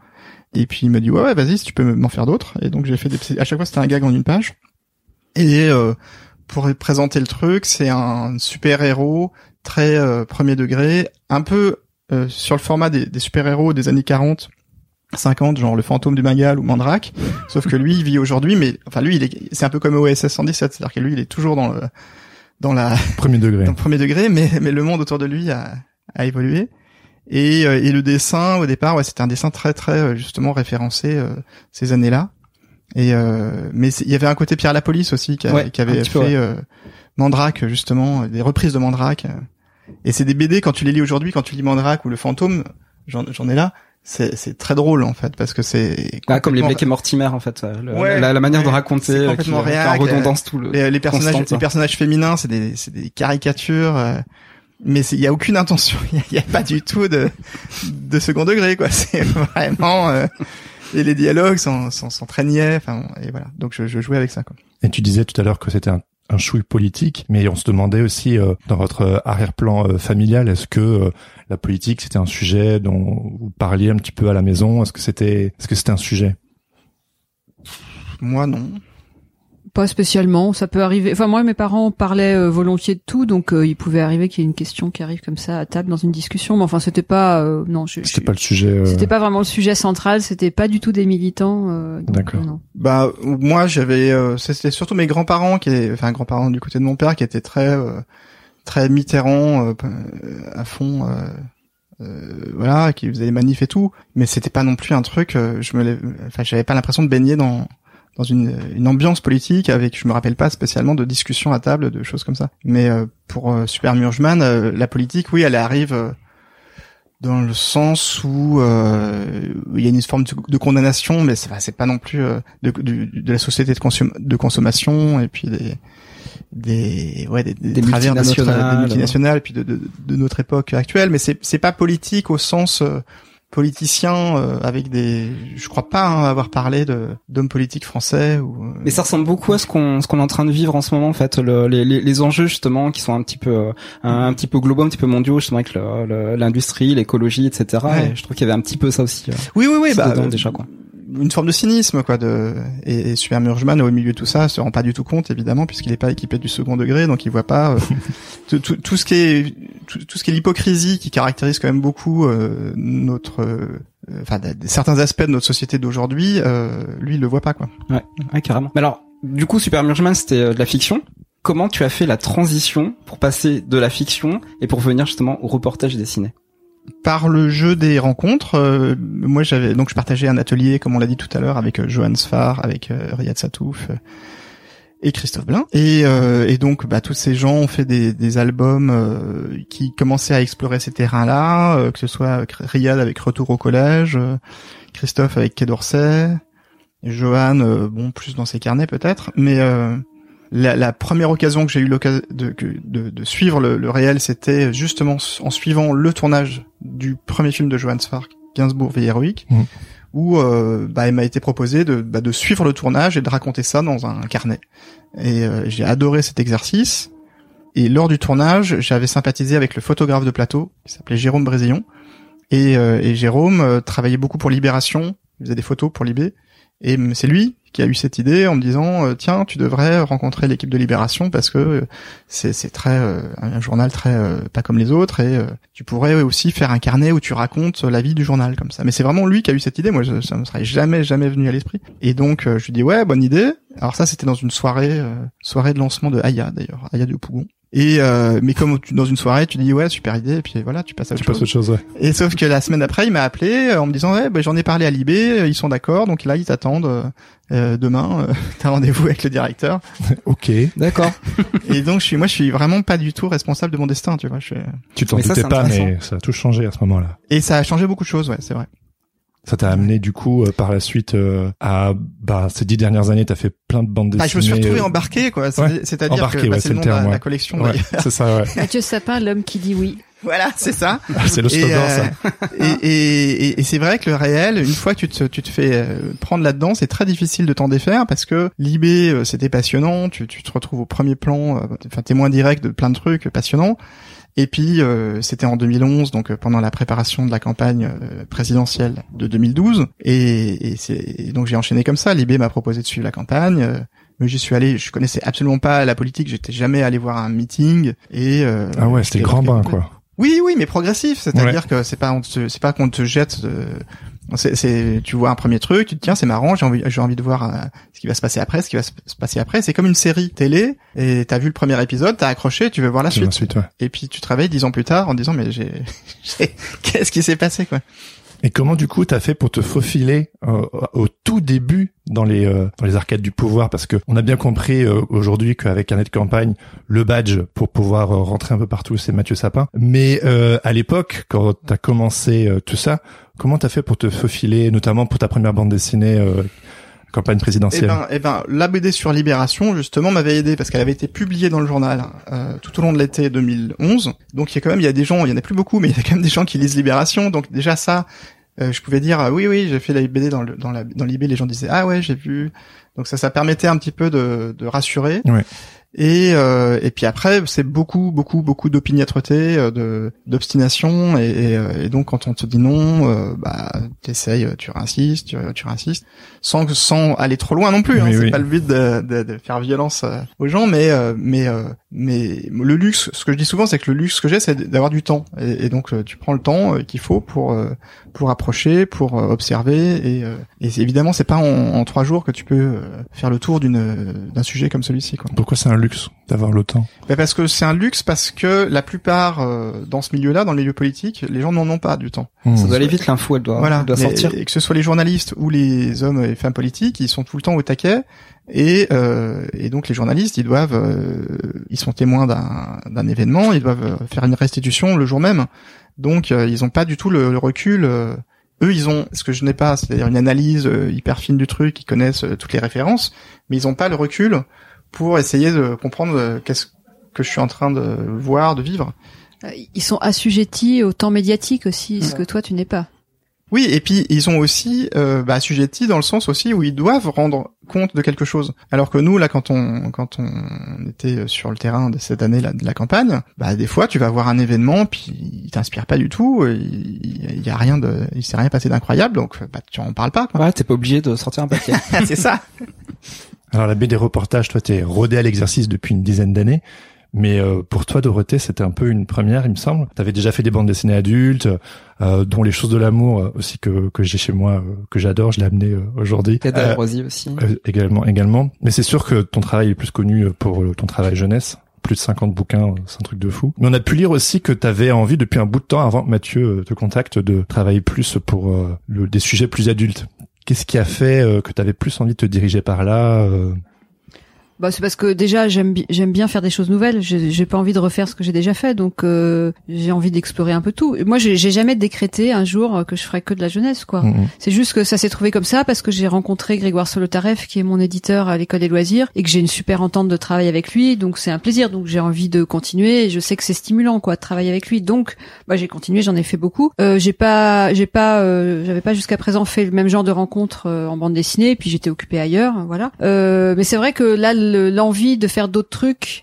Et puis il me dit ouais ouais vas-y si tu peux m'en faire d'autres. Et donc j'ai fait des à chaque fois c'était un gag en une page. Et euh, pour présenter le truc, c'est un super héros très euh, premier degré, un peu euh, sur le format des, des super-héros des années 40, 50, genre le fantôme du Magal ou Mandrake. Sauf que lui, il vit aujourd'hui, mais enfin lui, il est, c'est un peu comme OSS 117, c'est-à-dire que lui, il est toujours dans le dans la Premier degré. dans le premier degré, mais mais le monde autour de lui a, a évolué. Et, euh, et le dessin au départ, ouais, c'était un dessin très très euh, justement référencé euh, ces années-là. Et euh, mais il y avait un côté Pierre la police aussi qui, a- Ouais, qui avait fait peu, ouais. euh, Mandrake justement, des reprises de Mandrake. Euh. Et c'est des BD quand tu les lis aujourd'hui, quand tu lis Mandrake ou le Fantôme, j'en j'en ai là. C'est c'est très drôle en fait parce que c'est Ah, comme les Blake et Mortimer, en fait. euh, le- Ouais, la, la manière de raconter, C'est euh, complètement qui, euh, réac, en redondance tout le. les, les personnages constante, les personnages féminins c'est des c'est des caricatures euh, mais c'est- il y a aucune intention il y y, a pas du tout de de second degré quoi c'est vraiment euh, et les dialogues sont sont, sont très niais enfin et voilà donc je, je jouais avec ça quoi Et tu disais tout à l'heure que c'était un, un chouille politique, mais on se demandait aussi euh, dans votre euh, arrière-plan euh, familial, est-ce que euh, la politique c'était un sujet dont vous parliez un petit peu à la maison? Est-ce que c'était, est-ce que c'était un sujet? Moi non Pas spécialement, ça peut arriver. Enfin moi mes parents parlaient euh, volontiers de tout, donc euh, il pouvait arriver qu'il y ait une question qui arrive comme ça à table dans une discussion, mais enfin c'était pas euh, non, je, je- C'était pas le sujet. euh, c'était pas vraiment le sujet central, c'était pas du tout des militants. euh, donc, D'accord. euh, non. bah moi j'avais euh, c'était surtout mes grands-parents qui étaient enfin grands-parents du côté de mon père qui étaient très euh, très Mitterrand euh, à fond euh, euh, voilà qui faisaient des manifs et tout mais c'était pas non plus un truc euh, je me enfin j'avais pas l'impression de baigner dans dans une, une ambiance politique avec je me rappelle pas spécialement de discussions à table de choses comme ça mais euh, pour euh, Super Murgeman euh, la politique oui elle arrive euh, dans le sens où euh, il y a une forme de, de condamnation, mais c'est, pas non plus euh, de, du- de la société de, de consommation et puis des des ouais des, des, Des travers de notre multinationales. des multinationales et puis de, de, de notre époque actuelle, mais c'est c'est pas politique au sens euh, politicien euh, avec des je crois pas hein, avoir parlé de d'hommes politiques français ou euh, Mais ça ressemble beaucoup à ce qu'on ce qu'on est en train de vivre en ce moment en fait. Le, les, les enjeux justement qui sont un petit peu euh, un, un petit peu globaux un petit peu mondiaux justement avec le- le- l'industrie l'écologie etc Ouais. et je trouve qu'il y avait un petit peu ça aussi euh, oui oui oui bah dedans, déjà quoi une forme de cynisme quoi de et, et Super Murgeman au milieu de tout ça se rend pas du tout compte évidemment puisqu'il est pas équipé du second degré donc il voit pas euh, tout, tout, tout ce qui est tout, tout ce qui est l'hypocrisie qui caractérise quand même beaucoup euh, notre euh, enfin certains aspects de notre société d'aujourd'hui euh, lui il le voit pas quoi. Ouais carrément. Mais alors du coup Super Murgeman c'était euh, de la fiction. Comment tu as fait la transition pour passer de la fiction et pour venir justement au reportage dessiné par le jeu des rencontres euh, moi j'avais donc je partageais un atelier comme on l'a dit tout à l'heure avec euh, Johan Sfar avec euh, Riyad Satouf et Christophe Blain. Et, donc, bah, tous ces gens ont fait des, albums qui commençaient à explorer ces terrains-là, que ce soit Riyad avec Retour au collège, Christophe avec Quai d'Orsay, Johan, bon, plus dans ses carnets peut-être, mais la, la, première occasion que j'ai eu l'occasion de, de, de, suivre le, le réel, c'était justement en suivant le tournage du premier film de Johan Sfark, Gainsbourg Vie héroïque. Mmh où euh, bah, il m'a été proposé de, bah, de suivre le tournage et de raconter ça dans un carnet. Et euh, j'ai adoré cet exercice. Et lors du tournage, j'avais sympathisé avec le photographe de plateau, qui s'appelait Jérôme Brésillon. Et, euh, et Jérôme travaillait beaucoup pour Libération, il faisait des photos pour Libé. Et c'est lui qui a eu cette idée en me disant tiens tu devrais rencontrer l'équipe de Libération parce que c'est c'est très un journal très pas comme les autres et tu pourrais aussi faire un carnet où tu racontes la vie du journal comme ça. Mais c'est vraiment lui qui a eu cette idée. Moi ça me serait jamais jamais venu à l'esprit. Et donc je lui dis ouais bonne idée. Alors ça c'était dans une soirée soirée de lancement de Aya d'ailleurs Aya du Pougon et euh, mais comme tu, dans une soirée, tu dis ouais super idée, et puis voilà, tu passes à autre tu chose. Passes autre chose ouais. Et sauf que la semaine d'après, il m'a appelé en me disant ouais, bah, j'en ai parlé à Libé, ils sont d'accord, donc là ils t'attendent euh, demain. Euh, T'as rendez-vous avec le directeur. ok, d'accord. et donc je suis, moi je suis vraiment pas du tout responsable de mon destin, tu vois. Je... Tu t'en doutais pas, mais ça a tout changé à ce moment-là. Et ça a changé beaucoup de choses, ouais, c'est vrai. Ça t'a amené du coup euh, par la suite euh, à bah ces dix dernières années, t'as fait plein de bandes dessinées. Bah, je me suis retrouvé embarqué quoi. C'est-à-dire que bah, c'est le nom de la, collection. Ouais, c'est ça. Ouais. Mathieu Sapin, l'homme qui dit oui. Voilà, c'est ça. C'est le slogan, euh, ça. et, et, et, c'est vrai que le réel, une fois que tu te, tu te fais prendre là-dedans, c'est très difficile de t'en défaire parce que l'IB, c'était passionnant. Tu, tu te retrouves au premier plan, enfin témoin direct de plein de trucs passionnants. Et puis euh, c'était en 2011, donc euh, pendant la préparation de la campagne euh, présidentielle de 2012. Et, et, et donc j'ai enchaîné comme ça. Libé m'a proposé de suivre la campagne. mais j'y suis allé. Je connaissais absolument pas la politique. J'étais jamais allé voir un meeting. Et ah ouais, c'était grand bain quoi. Oui, oui, mais progressif. C'est-à-dire que c'est pas, c'est pas qu'on te jette c'est, tu vois un premier truc, tu te tiens, c'est marrant, j'ai envie, j'ai envie de voir euh, ce qui va se passer après, ce qui va se passer après. C'est comme une série télé, et t'as vu le premier épisode, t'as accroché, tu veux voir la suite. ouais. Et puis tu te réveilles dix ans plus tard en disant mais j'ai, qu'est-ce qui s'est passé quoi? Et comment du coup t'as fait pour te faufiler euh, au tout début dans les euh, dans les arcades du pouvoir? Parce que on a bien compris euh, aujourd'hui qu'avec un de campagne le badge pour pouvoir rentrer un peu partout c'est Mathieu Sapin mais à l'époque quand t'as commencé tout ça Comment t'as fait pour te faufiler, notamment pour ta première bande dessinée euh, campagne présidentielle? Eh ben, eh ben, la BD sur Libération justement m'avait aidé parce qu'elle avait été publiée dans le journal euh, tout au long de l'été 2011. Donc il y a quand même, il y a des gens, il y en a plus beaucoup, mais il y a quand même des gens qui lisent Libération. Donc déjà ça, euh, je pouvais dire oui, oui, j'ai fait la BD dans le, dans la dans l'IB. Les gens disaient ah ouais, j'ai vu. Donc ça, ça permettait un petit peu de, de rassurer. Ouais. Et, euh, et puis après, c'est beaucoup, beaucoup, beaucoup d'opiniâtreté, euh, de d'obstination, et, et, euh, et, donc quand on te dit non, euh, bah t'essayes, tu insistes, tu, tu insistes, sans sans aller trop loin non plus. Hein, c'est pas le but de, de, de faire violence aux gens, mais mais mais le luxe, ce que je dis souvent, c'est que le luxe que j'ai, c'est d'avoir du temps, et, donc tu prends le temps qu'il faut pour pour approcher, pour observer, et, et évidemment, c'est pas en, en, trois jours que tu peux faire le tour d'une d'un sujet comme celui-ci. Pourquoi c'est un luxe d'avoir le temps? Bah Parce que c'est un luxe parce que la plupart euh, dans ce milieu-là, dans le milieu politique, les gens n'en ont pas du temps. Mmh. Ça doit aller vite l'info, elle doit, voilà. doit sortir. Et que ce soit les journalistes ou les hommes et femmes politiques, ils sont tout le temps au taquet. Et, euh, et donc les journalistes, ils doivent, euh, ils sont témoins d'un événement, ils doivent faire une restitution le jour même. Donc euh, ils n'ont pas du tout le, le recul. Euh, eux, ils ont ce que je n'ai pas, c'est-à-dire une analyse hyper fine du truc, ils connaissent toutes les références, mais ils n'ont pas le recul pour essayer de comprendre euh, qu'est-ce que je suis en train de voir, de vivre. Euh, ils sont assujettis au temps médiatique aussi, ce que toi tu n'es pas. Oui, et puis ils sont aussi euh, bah, assujettis dans le sens aussi où ils doivent rendre compte de quelque chose. Alors que nous, là, quand on quand on était sur le terrain de cette année là de la campagne, bah des fois tu vas voir un événement puis il t'inspire pas du tout, il, y a rien de, il s'est rien passé d'incroyable, donc bah tu en parles pas. Quoi. Ouais, t'es pas obligé de sortir un papier. C'est ça. Alors la baie des reportages, toi, t'es rodé à l'exercice depuis une dizaine d'années. Mais euh, pour toi, Dorothée, c'était un peu une première, il me semble. Tu avais déjà fait des bandes dessinées adultes, euh, dont les choses de l'amour euh, aussi que, que j'ai chez moi, euh, que j'adore. Je l'ai amené aujourd'hui. Euh, aussi. également, également. Mais c'est sûr que ton travail est plus connu pour ton travail jeunesse. Plus de 50 bouquins, c'est un truc de fou. Mais on a pu lire aussi que tu avais envie depuis un bout de temps, avant que Mathieu te contacte, de travailler plus pour le, des sujets plus adultes. Qu'est-ce qui a fait euh, que tu avais plus envie de te diriger par là euh? Bah c'est parce que déjà j'aime j'aime bien faire des choses nouvelles. J'ai pas envie de refaire ce que j'ai déjà fait, donc euh, j'ai envie d'explorer un peu tout. Et Moi j'ai jamais décrété un jour euh, que je ferais que de la jeunesse quoi. Mhm. C'est juste que ça s'est trouvé comme ça parce que j'ai rencontré Grégoire Solotareff qui est mon éditeur à l'école des loisirs et que j'ai une super entente de travail avec lui, donc c'est un plaisir. Donc j'ai envie de continuer. Et je sais que c'est stimulant quoi de travailler avec lui. Donc bah j'ai continué, j'en ai fait beaucoup. Euh, j'ai pas j'ai pas euh, j'avais pas jusqu'à présent fait le même genre de rencontres euh, en bande dessinée. Et puis j'étais occupée ailleurs, voilà. Euh, mais c'est vrai que là l'envie de faire d'autres trucs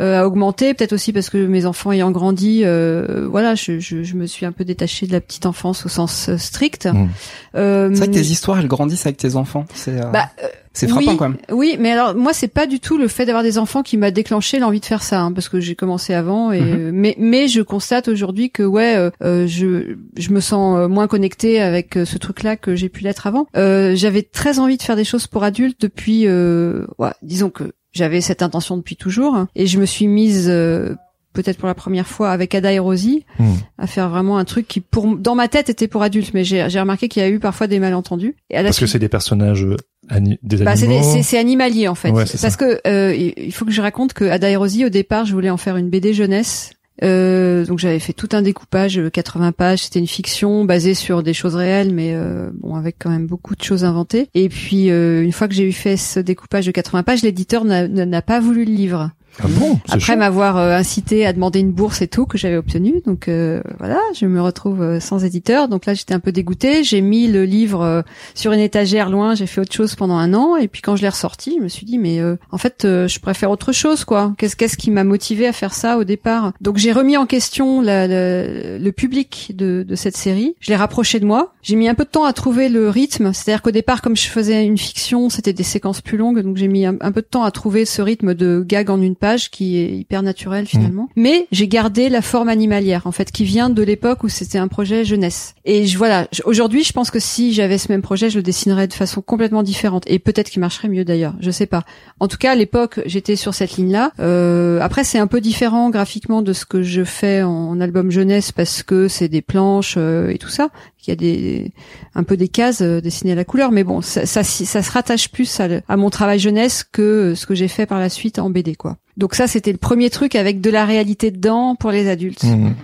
euh, a augmenté, peut-être aussi parce que mes enfants ayant grandi, euh, voilà, je, je, je me suis un peu détachée de la petite enfance au sens euh, strict. Mm. Euh, C'est vrai que tes histoires, elles grandissent avec tes enfants. C'est euh, bah, euh, c'est frappant oui, quand même. Oui, mais alors moi c'est pas du tout le fait d'avoir des enfants qui m'a déclenché l'envie de faire ça, hein, parce que j'ai commencé avant. Et Mhm. mais mais je constate aujourd'hui que ouais, je je me sens moins connectée avec ce truc-là que j'ai pu l'être avant. Euh, J'avais très envie de faire des choses pour adultes depuis, euh, ouais, disons que j'avais cette intention depuis toujours, hein, et je me suis mise euh, peut-être pour la première fois avec Ada et Rosie Mhm. à faire vraiment un truc qui pour dans ma tête était pour adultes, mais j'ai remarqué qu'il y a eu parfois des malentendus. Et à la Parce que c'est des personnages euh, ani- des bah, c'est, animaux. des- c'est, animalier en fait. Ouais, c'est Parce que euh, il faut que je raconte que Ada et Rosie, au départ, je voulais en faire une BD jeunesse. Euh, donc j'avais fait tout un découpage, euh, 80 pages. C'était une fiction basée sur des choses réelles, mais euh, bon avec quand même beaucoup de choses inventées. Et puis euh, une fois que j'ai eu fait ce découpage de 80 pages, l'éditeur n'a pas voulu le livre. Ah bon, Après m'avoir euh, incité à demander une bourse et tout que j'avais obtenu, donc euh, voilà, je me retrouve euh, sans éditeur. Donc là, j'étais un peu dégoûtée. J'ai mis le livre euh, sur une étagère loin. J'ai fait autre chose pendant un an, et puis quand je l'ai ressorti, je me suis dit mais euh, en fait, euh, je préfère autre chose, quoi. Qu'est-ce qu'est-ce qui m'a motivé à faire ça au départ? Donc j'ai remis en question la- la- le public de, de cette série. Je l'ai rapproché de moi. J'ai mis un peu de temps à trouver le rythme. C'est-à-dire qu'au départ, comme je faisais une fiction, c'était des séquences plus longues, donc j'ai mis un, un peu de temps à trouver ce rythme de gag en une page qui est hyper naturel finalement. Mais j'ai gardé la forme animalière en fait, qui vient de l'époque où c'était un projet jeunesse. Et je voilà, aujourd'hui, je pense que si j'avais ce même projet, je le dessinerais de façon complètement différente et peut-être qu'il marcherait mieux d'ailleurs. Je sais pas. En tout cas, à l'époque, j'étais sur cette ligne-là. Euh, après, c'est un peu différent graphiquement de ce que je fais en, album jeunesse parce que c'est des planches euh, et tout ça. Il y a des un peu des cases euh, dessinées à la couleur, mais bon, ça, ça, ça se rattache plus à, le- à mon travail jeunesse que ce que j'ai fait par la suite en BD, quoi. Donc ça, c'était le premier truc avec de la réalité dedans pour les adultes. Mhm.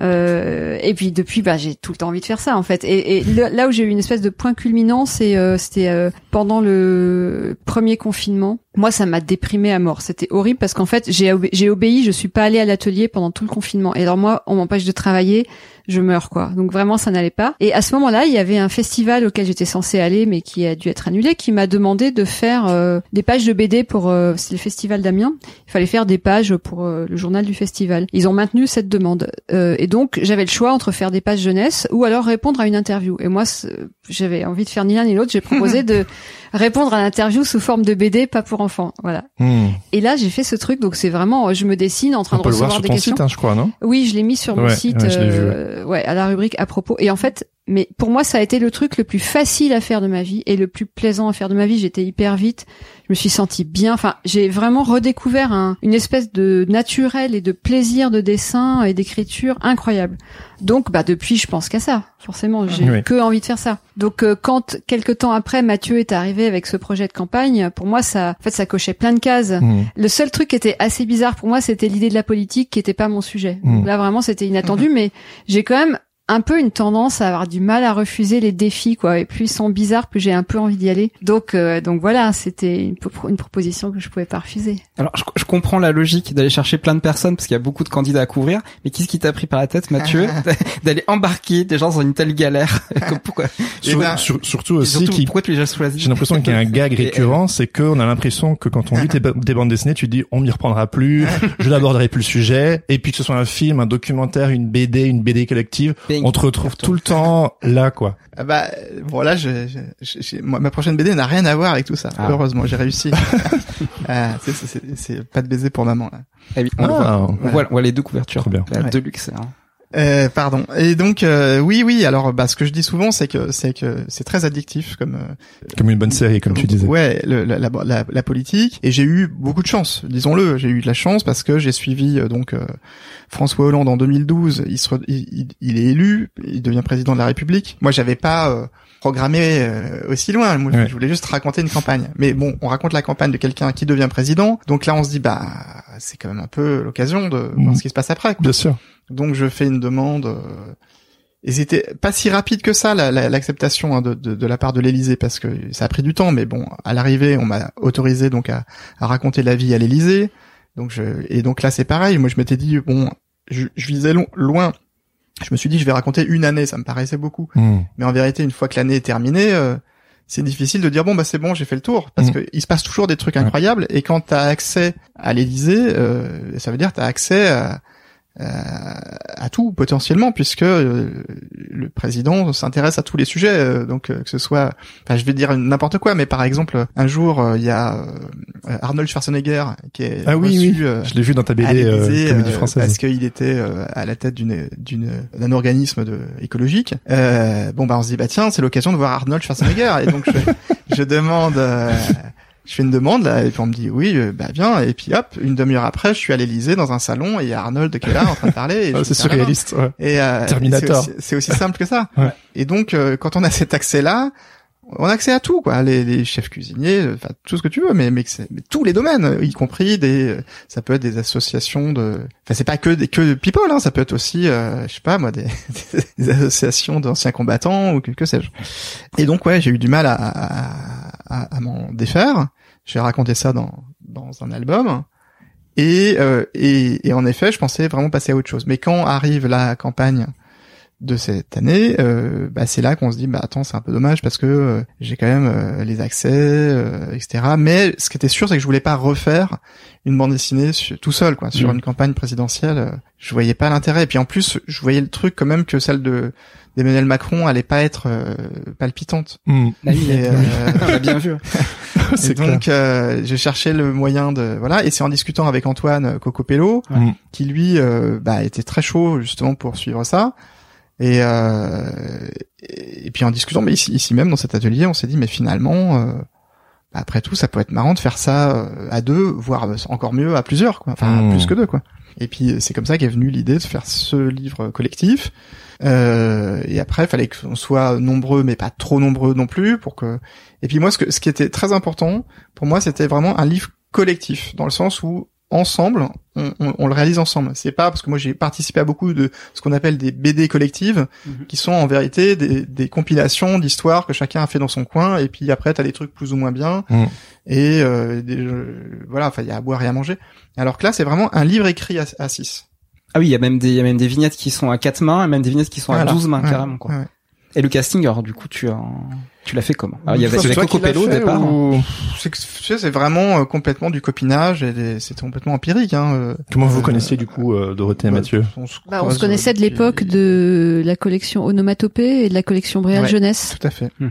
Euh, et puis depuis, bah, j'ai tout le temps envie de faire ça en fait. Et, et le- là où j'ai eu une espèce de point culminant, c'est euh, c'était euh, pendant le premier confinement. Moi, ça m'a déprimé à mort. C'était horrible parce qu'en fait, j'ai obé- j'ai obéi. Je suis pas allée à l'atelier pendant tout le confinement. Et alors moi, on m'empêche de travailler, je meurs quoi. Donc vraiment, ça n'allait pas. Et à ce moment-là, il y avait un festival auquel j'étais censée aller, mais qui a dû être annulé, qui m'a demandé de faire euh, des pages de BD pour euh, c'est le festival d'Amiens. Il fallait faire des pages pour euh, le journal du festival. Ils ont maintenu cette demande. Euh, et donc, j'avais le choix entre faire des pages jeunesse ou alors répondre à une interview. Et moi, j'avais envie de faire ni l'un ni l'autre. J'ai proposé de répondre à l'interview sous forme de BD, pas pour enfants. Voilà. Mhm. Et là, j'ai fait ce truc. Donc, c'est vraiment, je me dessine en train On de peut le voir recevoir sur des ton questions. site, hein, je crois, non? Oui, je l'ai mis sur mon Ouais, site, l'ai vu, euh, ouais, à la rubrique à propos. Et en fait, mais pour moi, ça a été le truc le plus facile à faire de ma vie et le plus plaisant à faire de ma vie. J'étais hyper vite, je me suis sentie bien. Enfin, j'ai vraiment redécouvert un, une espèce de naturel et de plaisir de dessin et d'écriture incroyable. Donc, bah depuis, je pense qu'à ça. Forcément, j'ai Oui. que envie de faire ça. Donc, euh, quand quelques temps après, Mathieu est arrivé avec ce projet de campagne, pour moi, ça, en fait, ça cochait plein de cases. Mhm. Le seul truc qui était assez bizarre pour moi, c'était l'idée de la politique qui était pas mon sujet. Mm. Donc là, vraiment, c'était inattendu, mais j'ai quand même un peu une tendance à avoir du mal à refuser les défis, quoi. Et plus ils sont bizarres, plus j'ai un peu envie d'y aller. Donc, euh, donc voilà, c'était une, pro- une proposition que je pouvais pas refuser. Alors, je, je comprends la logique d'aller chercher plein de personnes parce qu'il y a beaucoup de candidats à couvrir. Mais qu'est-ce qui t'a pris par la tête, Mathieu, d'aller embarquer des gens dans une telle galère Comme Pourquoi Sur- ben, sur- surtout aussi surtout, qui pourquoi tu les as choisis J'ai l'impression qu'il y a un gag euh, récurrent, c'est qu'on a l'impression que quand on lit des bandes dessinées, tu dis on m'y reprendra plus, je n'aborderai plus le sujet, et puis que ce soit un film, un documentaire, une BD, une BD collective, On te retrouve tout le temps là, quoi. Ah bah voilà, je, je- je- moi, ma prochaine BD n'a rien à voir avec tout ça. Ah. Heureusement, j'ai réussi. Ah, c'est, c'est, c'est- c'est pas de baiser pour maman là. Eh oui, on, le voit. Ah, On, voit, on voit les deux couvertures. Trop bien. La Ouais. Deluxe. Hein. Euh, pardon. Et donc euh, oui, oui. Alors, bah, ce que je dis souvent, c'est que c'est que c'est très addictif, comme euh, Comme une bonne série, comme tu disais. Ouais, le- la, la, la- la politique. Et j'ai eu beaucoup de chance, disons-le. J'ai eu de la chance parce que j'ai suivi euh, donc euh, François Hollande en 2012. Il, se re- il, il- il est élu, il devient président de la République. Moi, j'avais pas euh, programmé euh, aussi loin. Moi, Ouais. je voulais juste raconter une campagne. Mais bon, on raconte la campagne de quelqu'un qui devient président. Donc là, on se dit bah c'est quand même un peu l'occasion de voir Mhm. ce qui se passe après. quoi. Bien sûr. Donc je fais une demande. euh, et c'était pas si rapide que ça la- la- l'acceptation hein, de, de, de la part de l'Élysée parce que ça a pris du temps. Mais bon, à l'arrivée, on m'a autorisé donc à, à raconter la vie à l'Élysée. Donc je et donc là c'est pareil. Moi je m'étais dit bon, je, je visais lo- loin. Je me suis dit je vais raconter une année, ça me paraissait beaucoup. Hmm. Mais en vérité, une fois que l'année est terminée, euh, c'est difficile de dire bon bah c'est bon, j'ai fait le tour parce Mm. que il se passe toujours des trucs incroyables et quand tu as accès à l'Élysée, euh, ça veut dire tu as accès à, à, à tout potentiellement puisque euh, le président s'intéresse à tous les sujets euh, donc euh, que ce soit enfin je vais dire n'importe quoi mais par exemple un jour euh, il y a euh, Arnold Schwarzenegger qui est Ah oui, reçu, oui. euh, Je l'ai vu dans ta BD euh, comédie euh, française. parce qu'il était euh, à la tête d'une d'une d'un organisme de écologique. Euh, bon bah on se dit bah tiens c'est l'occasion de voir Arnold Schwarzenegger et donc je, je demande euh, je fais une demande là et puis on me dit oui euh, bah viens et puis hop une demi-heure après je suis à l'Élysée dans un salon et il y a Arnold qui est là en train de parler Ah, c'est Ah, surréaliste. Ouais. Et euh, Terminator. c'est aussi- simple que ça. Ouais. Et donc, euh, quand on a cet accès-là, on a accès à tout, quoi. Les, les chefs cuisiniers, enfin tout ce que tu veux, mais tous les domaines, y compris des, ça peut être des associations de, enfin c'est pas que des que people, hein, ça peut être aussi, euh, je sais pas moi, des, des associations d'anciens combattants ou que, que sais-je. Et donc ouais, j'ai eu du mal à, à- à m'en défaire. J'ai raconté ça dans dans un album. Et, euh, et, et en effet, je pensais vraiment passer à autre chose. Mais quand arrive la campagne de cette année, euh, bah, c'est là qu'on se dit, bah attends, c'est un peu dommage parce que euh, j'ai quand même euh, les accès, euh, etc. Mais ce qui était sûr, c'est que je voulais pas refaire une bande dessinée sur- tout seul, quoi, sur Mhm. une campagne présidentielle. euh, je voyais pas l'intérêt. Et puis en plus, je voyais le truc quand même que celle de d'Emmanuel Macron allait pas être euh, palpitante. La vie, Et, on l'a bien vu. et C'est clair. donc euh, j'ai cherché le moyen de voilà et c'est en discutant avec Antoine Cocopello Mm. qui lui euh, bah, était très chaud justement pour suivre ça et euh, et, puis en discutant mais ici, ici même dans cet atelier on s'est dit mais finalement euh, bah, après tout ça peut être marrant de faire ça euh, à deux voire encore mieux à plusieurs quoi enfin Mm. plus que deux quoi et puis c'est comme ça qu'est venue l'idée de faire ce livre collectif euh, et après, il fallait qu'on soit nombreux, mais pas trop nombreux non plus, pour que. Et puis moi, ce, que, ce qui était très important pour moi, c'était vraiment un livre collectif, dans le sens où ensemble, on, on- on le réalise ensemble. C'est pas parce que moi j'ai participé à beaucoup de ce qu'on appelle des BD collectives, Mhm. qui sont en vérité des, des compilations d'histoires que chacun a fait dans son coin, et puis après t'as des trucs plus ou moins bien, Mhm. et euh, des, euh, voilà, enfin il y a à boire et à manger. Alors que là, c'est vraiment un livre écrit à, à six. Ah oui, il y a même des, il y a même des vignettes qui sont à quatre mains et même des vignettes qui sont Voilà. à 12 mains Ouais, carrément quoi. ouais. Et le casting, alors du coup, tu as, tu l'as fait comment Alors, il y avait, C'est toi qui l'as au fait départ. ou- C'est sais, c'est vraiment euh, complètement du copinage et des- c'était complètement empirique. Hein, euh. Comment vous Euh, connaissiez du coup euh, Dorothée et Mathieu on se, Bah, on se connaissait de l'époque de la collection Onomatopée et de la collection Bréal Ouais. Jeunesse. Tout à fait. Mhm.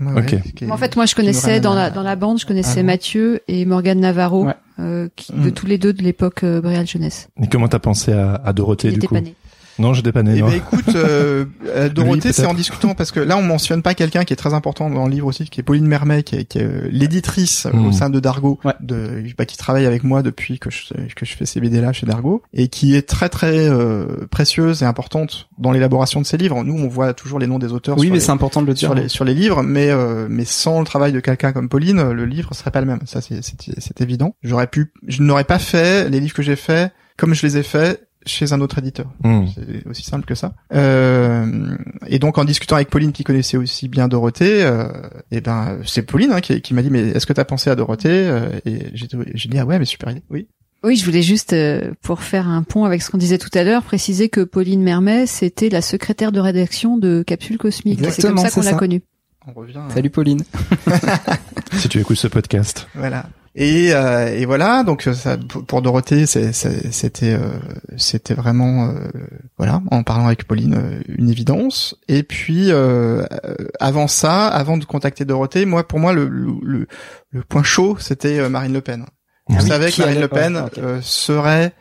Ouais, Ok. ouais, qui est- En fait, moi, je connaissais dans la dans la bande, je connaissais avant. Mathieu et Morgane Navarro, Ouais. euh, qui, de Mm. tous les deux de l'époque euh, Bréal Jeunesse. Et comment t'as pensé à, à Dorothée Il du était coup pas né. Non, pas né. Eh ben écoute, euh, euh, Dorothée, c'est en discutant parce que là on mentionne pas quelqu'un qui est très important dans le livre aussi, qui est Pauline Mermet, qui est, qui est, euh, l'éditrice au sein de Dargo, Ouais. de, bah, qui travaille avec moi depuis que je, que je fais ces BD là chez Dargo, et qui est très très euh, précieuse et importante dans l'élaboration de ces livres. Nous, on voit toujours les noms des auteurs Oui, sur, mais les, c'est important de le dire. sur les sur les livres, mais euh, mais sans le travail de quelqu'un comme Pauline, le livre serait pas le même. Ça, c'est c'est c'est évident. J'aurais pu, je n'aurais pas fait les livres que j'ai faits comme je les ai faits chez un autre éditeur. Hmm. C'est aussi simple que ça. Euh, et donc en discutant avec Pauline qui connaissait aussi bien Dorothée, euh, et ben c'est Pauline hein, qui, qui m'a dit mais est-ce que t'as pensé à Dorothée Euh, Et j'ai dit ah ouais mais super idée. Oui. Oui, je voulais juste, euh, pour faire un pont avec ce qu'on disait tout à l'heure, préciser que Pauline Mermet, c'était la secrétaire de rédaction de Capsule Cosmique. C'est comme Exactement, ça qu'on l'a connue. On revient. à- Salut Pauline. Si tu écoutes ce podcast. Voilà. Et, euh, et voilà, donc ça, pour Dorothée, c'était euh, c'était vraiment euh, voilà, en parlant avec Pauline, euh, une évidence. Et puis euh, euh, avant ça, avant de contacter Dorothée, moi pour moi le le, le, point chaud, c'était euh, Marine Le Pen. Ah Je oui, savais qui que Marine Le Pen ouais, ok. euh, serait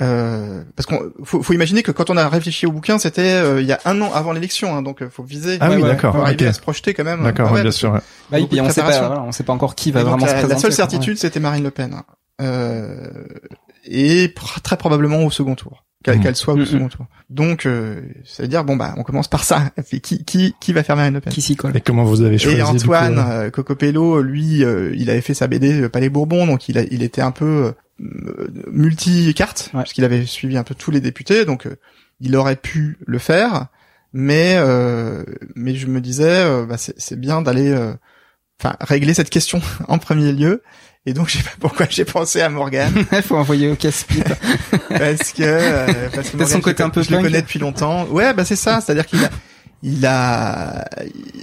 Euh, parce qu'on faut, faut imaginer que quand on a réfléchi au bouquin, c'était euh, il y a un an avant l'élection, hein, donc euh, faut viser. Ah oui, ouais, d'accord. faut arriver à se projeter quand même. D'accord, Ouais, oui, bien sûr. ouais. Bah, et puis on sait pas, voilà, on sait pas encore qui va Et vraiment la, se la présenter. seule quoi. certitude, c'était Marine Le Pen. Euh, et pr- très probablement au second tour. Qu'elle Mhm. qu'elle soit au Mhm. second tour. Donc, euh, ça veut dire bon bah, on commence par ça. Qui qui qui va faire Marine Le Pen? Qui s'y colle? Et comment vous avez choisi Et coup, Antoine euh, Cocopello, lui, euh, il avait fait sa BD euh, Palais Bourbon, donc il a, il était un peu euh, multi-carte, Ouais. parce qu'il avait suivi un peu tous les députés, donc euh, il aurait pu le faire, mais euh, mais je me disais, euh, bah, c'est bien d'aller, euh, enfin, régler cette question en premier lieu. Et donc, je sais pas pourquoi j'ai pensé à Morgan, Il faut envoyer au casse-pipe. parce que euh, parce que son Morgan, côté je, le- un peu je le punk. connais depuis longtemps. Ouais, bah c'est ça, c'est-à-dire qu'il a il a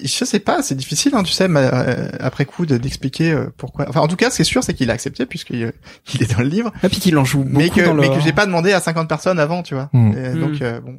je sais pas, c'est difficile hein, tu sais mais, euh, après coup de- d'expliquer euh, pourquoi. Enfin en tout cas, ce qui est sûr c'est qu'il a accepté puisqu'il euh, il est dans le livre, Et puis qu'il en joue beaucoup mais que dans le... mais que j'ai pas demandé à 50 personnes avant, tu vois. Hmm. Et Hmm. Donc euh, bon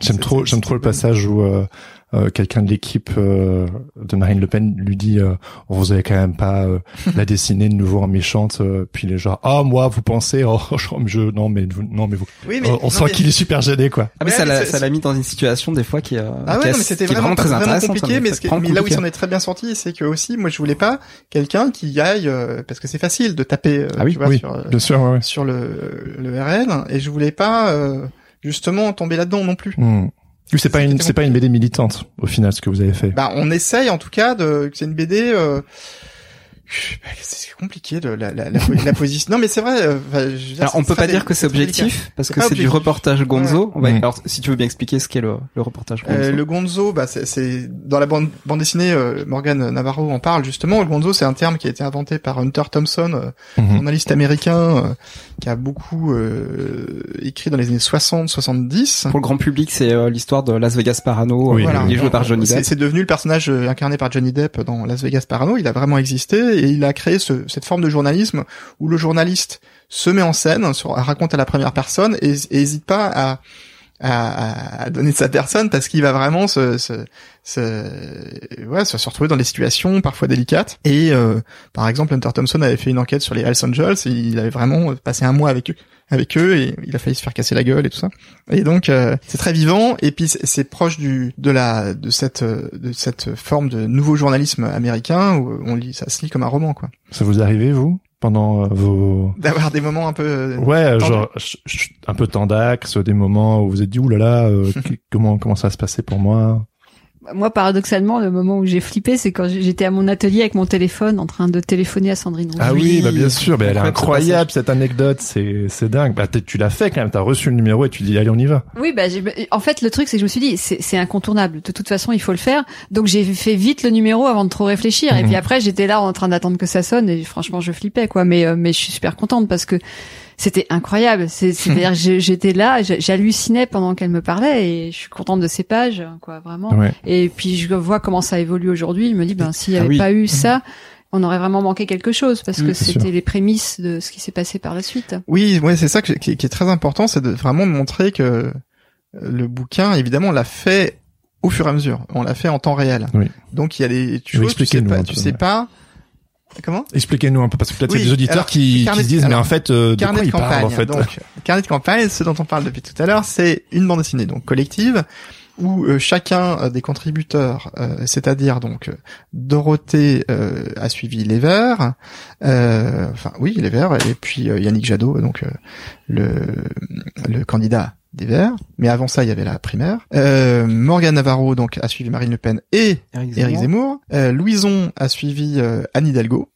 J'aime trop, j'aime trop le passage où euh, euh, quelqu'un de l'équipe euh, de Marine Le Pen lui dit euh, vous avez quand même pas euh, la dessiner de nouveau en méchante euh, puis les gens ah moi vous pensez oh je, je non mais vous, non mais vous Oui, mais on, on non, sent mais- qu'il est super gêné quoi Ah mais Ouais, ça l'a ça l'a mis dans une situation des fois qui, euh, Ah ouais, est- non, mais c'était est vraiment, très vraiment compliqué, mais, là où il s'en est très bien sorti, c'est que aussi, moi, je voulais pas quelqu'un qui aille, euh, parce que c'est facile de taper, euh, ah oui tu vois, oui sur, euh, bien sûr ouais, ouais. sur le, le RN, et je voulais pas euh, justement tomber là-dedans non plus. Oui, c'est pas une c'est pas une BD militante au final ce que vous avez fait Bah, on essaye en tout cas de que c'est une BD. Euh, c'est compliqué de la, la, la, la position. Non, mais c'est vrai. euh, enfin, je veux dire, Alors, on peut pas dire que c'est objectif parce que c'est du reportage Gonzo. Mm. Alors si tu veux bien expliquer ce qu'est le, le reportage Gonzo. Euh, le gonzo, bah, c'est- c'est dans la bande, bande dessinée, euh, Morgan Navarro en parle justement. Le gonzo, c'est un terme qui a été inventé par Hunter Thompson, euh, Mhm. journaliste américain, euh, qui a beaucoup euh, écrit dans les années 60-70. Pour le grand public, c'est euh, l'histoire de Las Vegas Parano. Oui, euh, voilà. Il est joué par Johnny C'est Depp. c'est devenu le personnage incarné par Johnny Depp dans Las Vegas Parano. Il a vraiment existé et il a créé ce- cette forme de journalisme où le journaliste se met en scène, raconte à la première personne et, et hésite pas à, donner de sa personne parce qu'il va vraiment se, se, ouais, se, se retrouver dans des situations parfois délicates. Et euh, par exemple, Hunter Thompson avait fait une enquête sur les Hells Angels et il avait vraiment passé un mois avec eux avec eux et il a failli se faire casser la gueule et tout ça. Et donc euh, c'est très vivant et puis c'est proche du de la de cette euh, de cette forme de nouveau journalisme américain où on lit ça se lit comme un roman quoi. ça vous arrivez vous pendant euh, vos D'avoir des moments un peu euh, ouais genre un peu tendax des moments où vous vous êtes dit oulala euh, qu- comment comment ça va se passer pour moi? Moi, paradoxalement, le moment où j'ai flippé, c'est quand j'étais à mon atelier avec mon téléphone en train de téléphoner à Sandrine. Ah oui, bah bien sûr, mais elle est Incroyable, ce incroyable cette anecdote, c'est c'est dingue. Bah tu l'as fait quand même, t'as reçu le numéro et tu dis allez on y va. Oui, bah, j'ai- en fait, le truc, c'est que je me suis dit, c'est c'est incontournable. De toute façon, il faut le faire. Donc, j'ai fait vite le numéro avant de trop réfléchir. Et Mhm. puis après, j'étais là en train d'attendre que ça sonne. Et franchement, je flippais, quoi. Mais, euh, mais je suis super contente parce que c'était incroyable. C'est- C'est-à-dire, j'étais là, j'hallucinais pendant qu'elle me parlait et je suis contente de ces pages, quoi, vraiment. Ouais. Et puis, je vois comment ça évolue aujourd'hui. Je me dis, ben, s'il n'y Ah avait oui. pas eu ça, on aurait vraiment manqué quelque chose parce que c'était les prémices de ce qui s'est passé par la suite. Oui, ouais, c'est ça que- qui, qui est très important, c'est de vraiment montrer que euh, le bouquin, évidemment, on l'a fait au fur et à mesure. On l'a fait en temps réel. Oui. Donc il y a des tu, sais pas, tu sais ouais. pas comment Expliquez-nous un peu parce que peut-être il y a Oui, des auditeurs alors, qui, carnet qui se de- disent mais en fait euh, de carnet quoi de ils parlent campagne. en fait. Donc, carnet de campagne, ce dont on parle depuis tout à l'heure, c'est une bande dessinée donc collective où euh, chacun euh, des contributeurs, euh, c'est-à-dire donc Dorothée euh, a suivi les Verts, euh, enfin oui les Verts, et puis euh, Yannick Jadot, donc euh, le le candidat des Verts. Mais avant ça, il y avait la primaire. Euh, Morgan Navarro donc a suivi Marine Le Pen et Eric Éric Zemmour. Euh, Louison a suivi euh, Anne Hidalgo.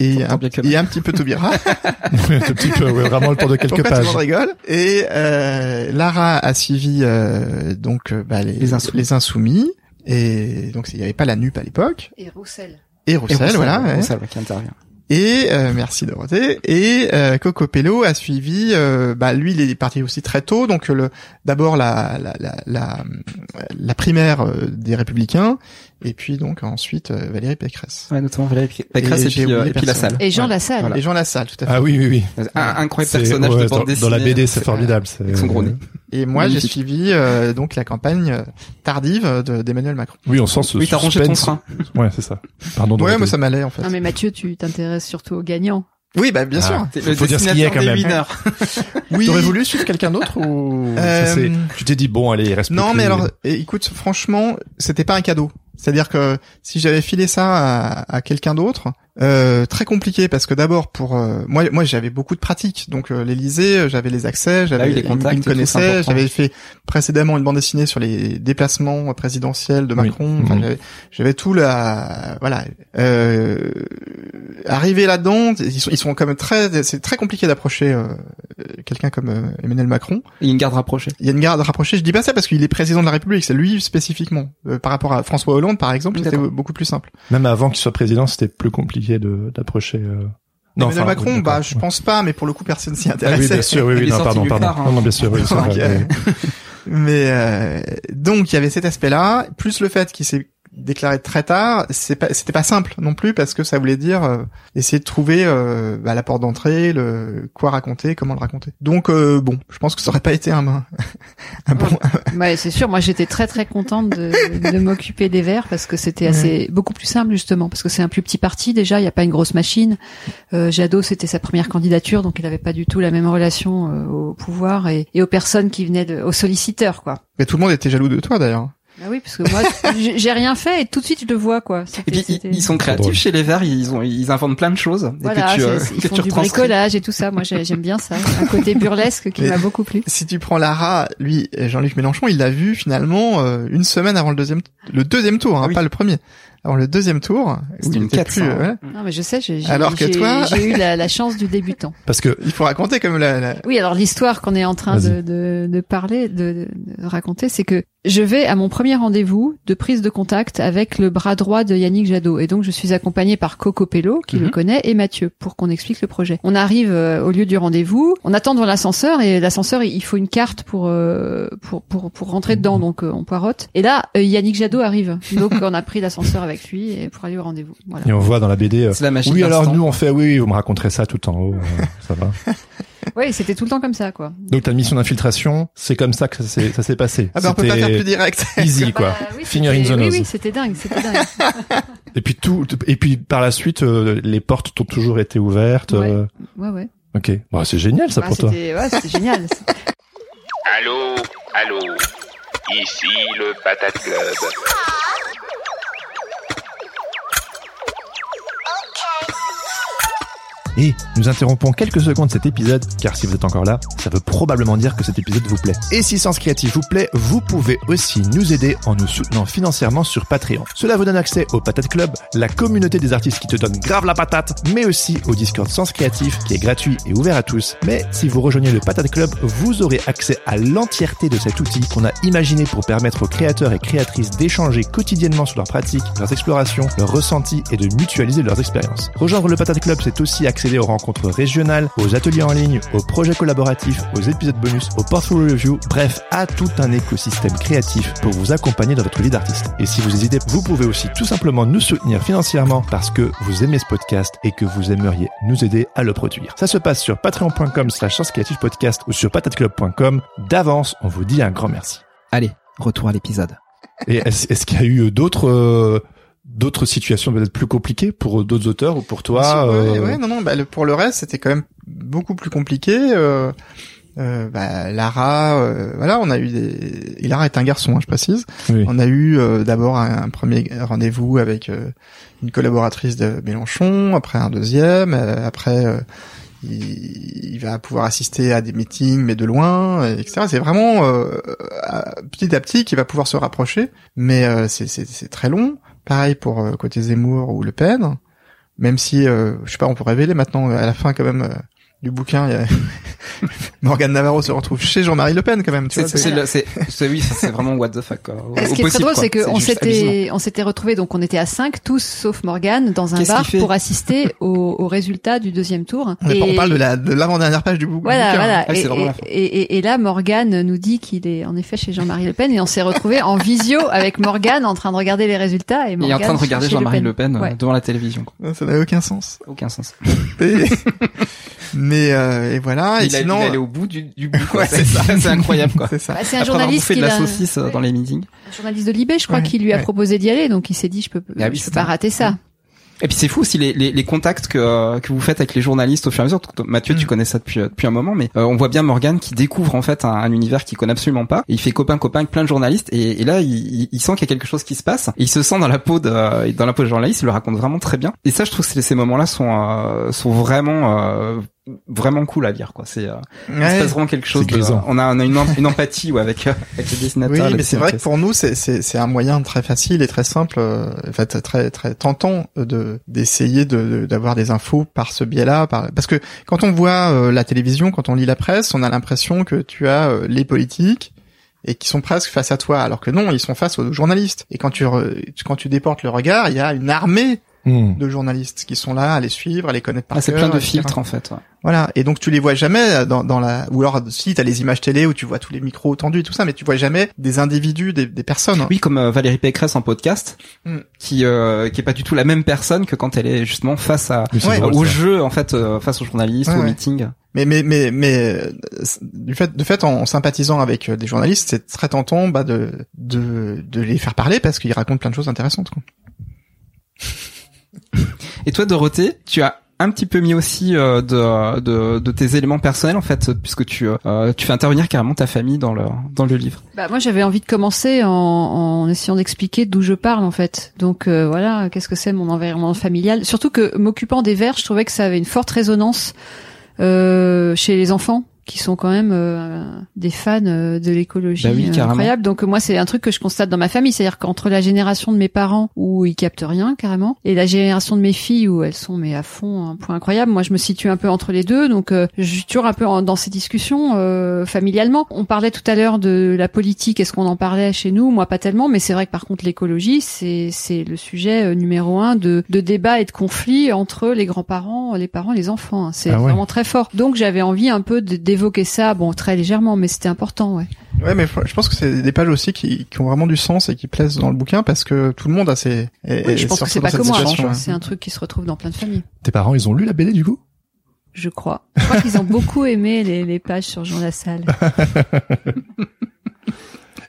Et un, et un petit peu Taubira. un petit peu, ouais, vraiment le temps de quelques Pourquoi tout le pages. monde rigole Et euh, Lara a suivi euh, donc euh, bah, les, Les Insoumis. les Insoumis. Et donc il n'y avait pas la NUP à l'époque. Et Roussel. Et Et Roussel, Roussel, voilà. ouais. Roussel, qui intervient. Et euh, merci Dorothée. Et euh, Coco Pello a suivi. euh, bah lui, il est parti aussi très tôt. Donc le d'abord la la, la la la primaire euh, des Républicains, et puis donc ensuite euh, Valérie Pécresse. Ouais, notamment Valérie Pécresse et, puis, euh, oublié et puis la salle. Et Jean Ouais. Lassalle. Voilà. Et Jean Lassalle, tout à fait. Ah oui oui oui. Un incroyable personnage ouais, de bande dans, dessinée. dans la BD c'est formidable. c'est- Avec son gros nez. Et moi, j'ai suivi euh, donc la campagne euh, tardive de- d'Emmanuel Macron. Oui on sent ce Oui, t'as rangé ton frein. Ouais c'est ça. Pardon. Ouais, moi ça m'allait en fait. Non mais Mathieu, tu t'intéresses surtout aux gagnants. Oui, bah bien Ah. sûr. Le Faut dire ce qu'il y a quand des même. winners. Oui. T'aurais voulu suivre quelqu'un d'autre ou Euh, ça, tu t'es dit bon allez il reste plus Non, que- mais alors, écoute, franchement, c'était pas un cadeau. C'est-à-dire que si j'avais filé ça à, quelqu'un d'autre, euh, très compliqué parce que d'abord pour euh, moi, moi j'avais beaucoup de pratiques. Donc euh, l'Élysée, euh, j'avais les accès, j'avais les contacts me important. J'avais fait précédemment une bande dessinée sur les déplacements présidentiels de Oui. Macron. Enfin, j'avais- j'avais tout la voilà. Euh, arrivé là-dedans, ils sont, ils sont quand même très, c'est très compliqué d'approcher euh, quelqu'un comme euh, Emmanuel Macron. Il y a une garde rapprochée. Il y a une garde rapprochée. Je dis pas ça parce qu'il est président de la République. C'est lui spécifiquement. Euh, par rapport à François Hollande, par exemple, c'était beaucoup plus simple. même avant qu'il soit président c'était plus compliqué de d'approcher euh... Emmanuel enfin, Macron, oui, bah, je pense pas, mais pour le coup, personne s'y Ah oui, intéressait. bien sûr, oui, oui, non, pardon, pardon. hein. Non, non, bien sûr, oui, c'est Donc, vrai, euh, mais euh, donc il y avait cet aspect-là, plus le fait qu'il s'est déclaré très tard, c'est pas, c'était pas simple non plus parce que ça voulait dire euh, essayer de trouver euh, bah, la porte d'entrée, le quoi raconter, comment le raconter. Donc euh, bon, je pense que ça aurait pas été un, un bon. Ouais, c'est sûr. Moi, j'étais très très contente de, de m'occuper des Verts parce que c'était assez beaucoup plus simple justement parce que c'est un plus petit parti déjà. Il n'y a pas une grosse machine. Euh, Jadot, c'était sa première candidature, donc il n'avait pas du tout la même relation euh, au pouvoir et, et aux personnes qui venaient de, aux solliciteurs, quoi. Mais tout le monde était jaloux de toi d'ailleurs. Bah oui, parce que moi, j'ai rien fait et tout de suite je le vois, quoi. Et puis ils, sont créatifs chez les Verts, ils ont ils inventent plein de choses et Voilà, que tu, euh, c'est- ils font tu du bricolage et tout ça. Moi, j'ai- j'aime bien ça. Un côté burlesque qui m'a beaucoup plu. Si tu prends Lara, lui, Jean-Luc Mélenchon, il l'a vu finalement euh, une semaine avant le deuxième, le deuxième tour, hein, Ah oui. pas le premier. Avant le deuxième tour, C'est une quête, ouais. Non, mais je sais, j'ai Alors toi- j'ai eu la, la chance du débutant. Parce que Il faut raconter comme la, la... Oui, alors l'histoire qu'on est en train de, de, de parler, de, de raconter, c'est que je vais à mon premier rendez-vous de prise de contact avec le bras droit de Yannick Jadot. Et donc, je suis accompagnée par Coco Pello, qui le Mhm. connaît, et Mathieu, pour qu'on explique le projet. On arrive euh, au lieu du rendez-vous, on attend devant l'ascenseur, et l'ascenseur, il faut une carte pour, euh, pour, pour, pour rentrer dedans, donc euh, on poirote. Et là, euh, Yannick Jadot arrive. Donc, on a pris l'ascenseur avec lui et pour aller au rendez-vous. Voilà. et on voit dans la BD euh, C'est la machine. oui alors nous on fait oui, oui vous me raconterez ça tout en haut euh, ça va Oui, c'était tout le temps comme ça, quoi. donc ta mission d'infiltration c'est comme ça que ça s'est ça s'est passé Ah ben on peut pas faire plus direct. easy quoi Bah, oui, finger in c'était- the Oui, nose oui, c'était dingue, c'était dingue. et puis tout et puis par la suite euh, les portes ont toujours été ouvertes Ouais. euh, Ouais, ouais. ok bah, c'est génial ça Ouais, pour toi c'était ouais, c'était génial. Allô, allô, ici le Patate Club. Et nous interrompons quelques secondes cet épisode, car si vous êtes encore là, ça veut probablement dire que cet épisode vous plaît. Et si Sens Créatif vous plaît, vous pouvez aussi nous aider en nous soutenant financièrement sur Patreon. Cela vous donne accès au Patate Club, la communauté des artistes qui te donne grave la patate, mais aussi au Discord Sens Créatif, qui est gratuit et ouvert à tous. Mais si vous rejoignez le Patate Club, vous aurez accès à l'entièreté de cet outil qu'on a imaginé pour permettre aux créateurs et créatrices d'échanger quotidiennement sur leurs pratiques, leurs explorations, leurs ressentis et de mutualiser leurs expériences. Rejoindre le Patate Club, c'est aussi accéder aux rencontres régionales, aux ateliers en ligne, aux projets collaboratifs, aux épisodes bonus, aux portfolio review, bref, à tout un écosystème créatif pour vous accompagner dans votre vie d'artiste. Et si vous hésitez, vous pouvez aussi tout simplement nous soutenir financièrement parce que vous aimez ce podcast et que vous aimeriez nous aider à le produire. Ça se passe sur patreon.com slash podcast ou sur patateclub.com. D'avance, on vous dit un grand merci. Allez, retour à l'épisode. Et est-ce est-ce qu'il y a eu d'autres euh, d'autres situations peut-être plus compliquées pour d'autres auteurs ou pour toi ouais, euh, ouais, non, non, bah, le- pour le reste, c'était quand même beaucoup plus compliqué. Euh, euh, bah, Lara, euh, voilà, on a eu des. Et Lara est un garçon, hein, je précise. oui. On a eu euh, d'abord un, un premier rendez-vous avec euh, une collaboratrice de Mélenchon, après un deuxième, euh, après euh, il, il va pouvoir assister à des meetings mais de loin, euh, etc. C'est vraiment euh, à- petit à petit qu'il va pouvoir se rapprocher, mais euh, c'est très long. Pareil pour euh, côté Zemmour ou Le Pen, même si euh, je sais pas, on peut révéler maintenant à la fin quand même. Du bouquin, il y a... Morgane Navarro se retrouve chez Jean-Marie Le Pen quand même. Tu C'est vois, c'est le- c'est c'est- oui, c'est vraiment what the fuck. Quoi. Ce qui est très drôle, c'est qu'on s'était, on s'était retrouvés, donc on était à cinq, tous sauf Morgane, dans un bar pour assister au, au résultat du deuxième tour. On, est pas- on parle de la de l'avant-dernière page du bou- Voilà, bouquin. voilà. Ah, et, et- et- et- et là, Morgane nous dit qu'il est en effet chez Jean-Marie Le Pen et on s'est retrouvés en visio avec Morgane en train de regarder les résultats et Il est Morgane en train de regarder Jean-Marie Le Pen, euh, Ouais. devant la télévision. quoi. Ça n'a aucun sens. Aucun sens. Mais euh, et voilà. Et il, a- sinon, il est allé au bout du, du bout. Ouais, c'est c'est ça. c'est incroyable quoi. c'est ça. Bah, c'est un Après journaliste bouffé qui de la a- saucisse euh, dans les meetings. un journaliste de Libé, je crois, Ouais, qui lui a ouais. proposé d'y aller, donc il s'est dit je peux, Ah oui, je peux pas rater ça. Et puis c'est fou aussi les, les, les contacts que, euh, que vous faites avec les journalistes au fur et à mesure. Mathieu, tu Mm. connais ça depuis euh, depuis un moment, mais euh, on voit bien Morgan qui découvre en fait un, un univers qu'il connaît absolument pas. Et il fait copain copain avec plein de journalistes et, et là il, il- sent qu'il y a quelque chose qui se passe. Et il se sent dans la peau de dans la peau de journaliste. Il le raconte vraiment très bien. Et ça, je trouve que ces- ces moments-là sont euh, sont vraiment euh, vraiment cool à lire quoi. C'est euh, il se Ouais. passe vraiment quelque chose. De, on a, on a une, une empathie ouais, avec euh, avec les Oui, dessinateurs. les mais c'est vrai que pour nous, c'est c'est c'est un moyen très facile et très simple, euh, en fait très très tentant euh, de d'essayer de de- d'avoir des infos par ce biais-là, par parce que quand on voit euh, la télévision, quand on lit la presse, on a l'impression que tu as euh, les politiques et qui sont presque face à toi, alors que non, ils sont face aux journalistes. Et quand tu re- quand tu déportes le regard, il y a une armée Hmm. de journalistes qui sont là à les suivre, à les connaître par Ah, c'est plein de filtres en fait. ouais. Voilà. Et donc tu les vois jamais dans, dans la ou alors si t'as les images télé où tu vois tous les micros tendus et tout ça, mais tu vois jamais des individus, des, des personnes. Oui, comme euh, Valérie Pécresse en podcast, Mm. qui euh, qui est pas du tout la même personne que quand elle est justement face à Ouais. drôle, au ça. jeu en fait, euh, face aux journalistes, Ouais, au ouais. meeting. Mais mais mais mais euh, du fait de fait en sympathisant avec des journalistes, c'est très tentant bah, de de de les faire parler parce qu'ils racontent plein de choses intéressantes. Quoi. Et toi, Dorothée, tu as un petit peu mis aussi euh, de, de de tes éléments personnels en fait, puisque tu euh, tu fais intervenir carrément ta famille dans le dans le livre. Bah moi j'avais envie de commencer en, en essayant d'expliquer d'où je parle en fait. Donc euh, voilà, qu'est-ce que c'est mon environnement familial? Surtout que m'occupant des vers, je trouvais que ça avait une forte résonance euh, chez les enfants qui sont quand même euh, des fans euh, de l'écologie Bah oui, euh, incroyable. Donc moi c'est un truc que je constate dans ma famille, c'est-à-dire qu'entre la génération de mes parents où ils captent rien carrément et la génération de mes filles où elles sont mais à fond un point incroyable, moi je me situe un peu entre les deux. Donc euh, je suis toujours un peu en- dans ces discussions euh, familialement. On parlait tout à l'heure de la politique, est-ce qu'on en parlait chez nous? Moi pas tellement, mais c'est vrai que par contre l'écologie c'est c'est le sujet euh, numéro un de de débat et de conflit entre les grands-parents, les parents, les enfants. hein. C'est Ah ouais. vraiment très fort. Donc j'avais envie un peu de- d'évoquer ça, bon très légèrement, mais c'était important, ouais. Ouais, mais je pense que c'est des pages aussi qui, qui ont vraiment du sens et qui plaisent dans le bouquin parce que tout le monde a ses. est- Oui, je pense que c'est pas que moi. ouais. C'est un truc qui se retrouve dans plein de familles. Tes parents, ils ont lu la BD du coup? Je crois. Je crois qu'ils ont beaucoup aimé les, les pages sur Jean Lassalle.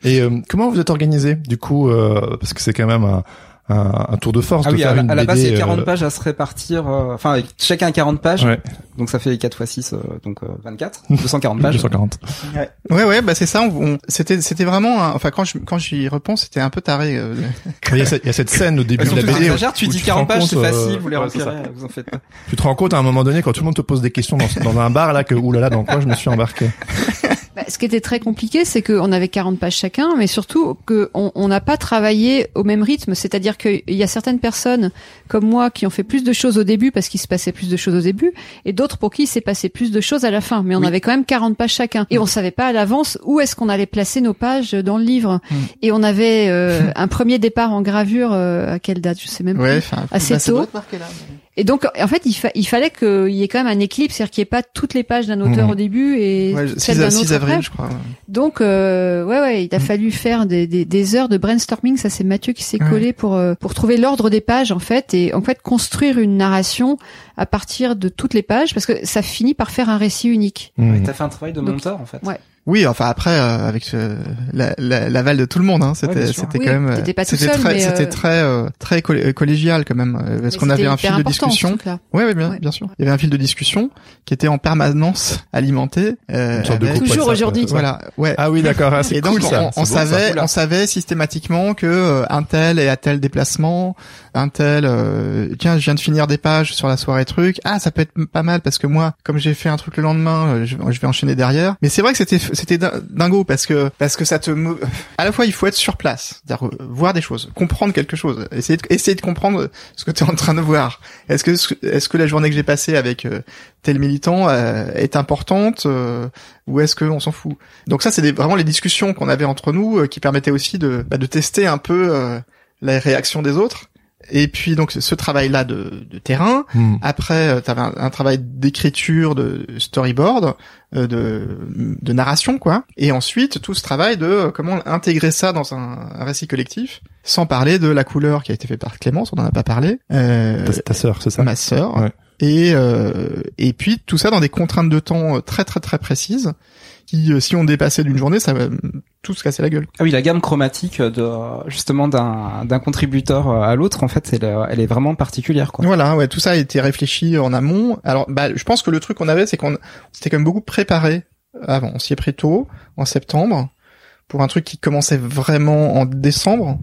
Et euh, comment vous êtes organisé du coup euh, Parce que c'est quand même un, un, un tour de force Ah de oui, faire à la, une à la base, il y a 40 euh, pages à se répartir. euh, Enfin, chacun 40 pages, Ouais, donc ça fait 4 fois 6, euh, donc euh, 24, 240 pages. 240. Ouais, ouais, ouais, bah c'est ça. On, on- c'était, c'était vraiment. un- enfin, quand je, quand j'y repense, c'était un peu taré. euh, Il y, a cette, il y a cette scène au début de la BD. où- tu où dis te 40 rends pages, c'est facile, euh, vous les vous en faites pas. Tu te rends compte à un moment donné quand tout le monde te pose des questions dans, dans un bar là que oulala dans quoi je me suis embarqué? Bah, ce qui était très compliqué, c'est qu'on avait 40 pages chacun, mais surtout qu'on on n'a pas travaillé au même rythme. C'est-à-dire qu'il y a certaines personnes comme moi qui ont fait plus de choses au début parce qu'il se passait plus de choses au début, et d'autres pour qui il s'est passé plus de choses à la fin. Mais on Oui. avait quand même 40 pages chacun, et on savait pas à l'avance où est-ce qu'on allait placer nos pages dans le livre. Mm. Et on avait euh, un premier départ en gravure euh, à quelle date? Je sais même ouais, plus. enfin, Assez bah, ça tôt. doit être marqué là, mais- Et donc, en fait, il, fa- il fallait qu'il y ait quand même un équilibre, c'est-à-dire qu'il n'y ait pas toutes les pages d'un auteur Mhm. au début et Ouais, celles 6, d'un 6 autre avril, après. je crois. Donc, euh, ouais, ouais, il a fallu faire des, des, des heures de brainstorming. Ça, c'est Mathieu qui s'est Ouais. collé pour euh, pour trouver l'ordre des pages, en fait, et en fait construire une narration à partir de toutes les pages, parce que ça finit par faire un récit unique. Hmm. T'as fait un travail de Donc, monteur, en fait. ouais. Oui, enfin après euh, avec euh, la- la- l'aval de tout le monde, hein, c'était c'était Oui, quand même euh, tout c'était seul, très mais, euh, c'était très euh, très collé- collégial quand même euh, parce qu'on avait un fil de discussion. Ouais, ouais, bien, Ouais. bien sûr. Il y avait un fil de discussion qui était en permanence alimenté. Euh, Une sorte de avec- groupe Toujours aujourd'hui. euh, Voilà, ouais. Ah oui d'accord, ah, c'est et donc cool ça. on, on ça. savait, on savait systématiquement que euh, un tel est à tel déplacement, un tel, euh, tiens, je viens de finir des pages sur la soirée truc. Ah, ça peut être pas mal parce que moi, comme j'ai fait un truc le lendemain, euh, je, vais enchaîner derrière. Mais c'est vrai que c'était c'était din- dingo parce que parce que ça te, à la fois il faut être sur place, euh, voir des choses, comprendre quelque chose, essayer de, essayer de comprendre ce que tu es en train de voir. Est-ce que est-ce que la journée que j'ai passée avec euh, tel militant est importante ou est-ce qu'on s'en fout? Donc ça, c'est vraiment les discussions qu'on avait entre nous qui permettaient aussi de, bah, de tester un peu la réaction des autres. Et puis donc ce travail-là de, de terrain. Hmm. Après, tu avais un, un travail d'écriture, de storyboard, euh, de, de narration, quoi. Et ensuite tout ce travail de euh, comment intégrer ça dans un, un récit collectif, sans parler de la couleur qui a été faite par Clémence, on en a pas parlé. Euh, Ta, ta sœur, c'est ça? Ma sœur, Ouais. Et euh, et puis tout ça dans des contraintes de temps très très très précises qui, euh, si on dépassait d'une journée, ça va tout se casser la gueule. Ah oui, la gamme chromatique de justement d'un d'un contributeur à l'autre, en fait, elle, elle est vraiment particulière, quoi. Voilà, ouais, tout ça a été réfléchi en amont. Alors, bah, je pense que le truc qu'on avait, c'est qu'on s'était quand même beaucoup préparé avant. On s'y est pris tôt, en septembre, pour un truc qui commençait vraiment en décembre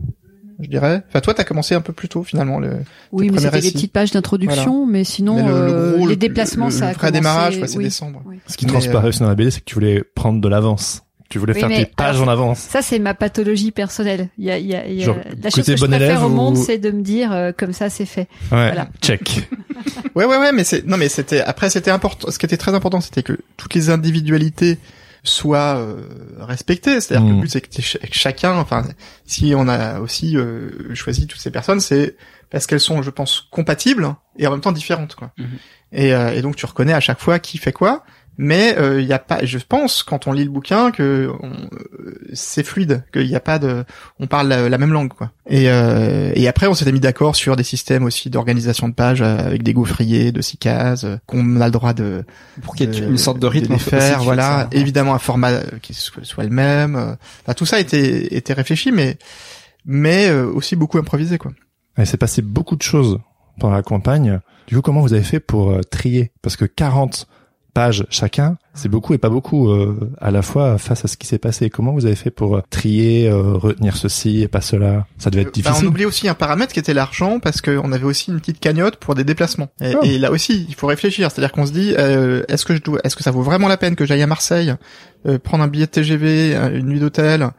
je dirais. Enfin, toi, t'as commencé un peu plus tôt finalement. Le, oui, mais c'était des petites pages d'introduction, mais sinon le, euh, les déplacements, ça a vrai démarrage, c'est décembre. Ce qui transparaît aussi dans la BD, c'est que tu voulais prendre de l'avance. Tu voulais faire tes pages en avance. Ça, c'est ma pathologie personnelle. Il y a, il y a, il y a la chose que je préfère au monde, c'est de me dire euh, comme ça, c'est fait. Ouais, voilà. check. ouais, ouais, ouais, mais c'est non, mais c'était après, c'était important. Ce qui était très important, c'était que toutes les individualités soit euh, respecté. C'est-à-dire que le mm. but c'est que chacun, enfin, si on a aussi euh, choisi toutes ces personnes, c'est parce qu'elles sont, je pense, compatibles et en même temps différentes, quoi. Mm-hmm. Et, euh, et, donc tu reconnais à chaque fois qui fait quoi mais il euh, y a pas je pense quand on lit le bouquin que c'est fluide qu'il n'y a pas de on parle la, même langue quoi. Et euh, et après on s'était mis d'accord sur des systèmes aussi d'organisation de pages euh, avec des gaufriers de six cases qu'on a le droit de pour qu'il y ait une sorte de rythme de faire voilà. évidemment un format qui soit le même enfin, tout ça était était réfléchi mais mais aussi beaucoup improvisé quoi. Il s'est passé beaucoup de choses pendant la campagne. Du coup comment vous avez fait pour trier? Parce que 40 pages chacun, c'est beaucoup et pas beaucoup euh, à la fois face à ce qui s'est passé. Comment vous avez fait pour euh, trier, euh, retenir ceci et pas cela? Ça devait être difficile. Bah, on oublie aussi un paramètre qui était l'argent parce qu'on avait aussi une petite cagnotte pour des déplacements. Et, oh. là aussi, il faut réfléchir. C'est-à-dire qu'on se dit, est-ce que je dois, est-ce que ça vaut vraiment la peine que j'aille à Marseille, prendre un billet de TGV, une nuit d'hôtel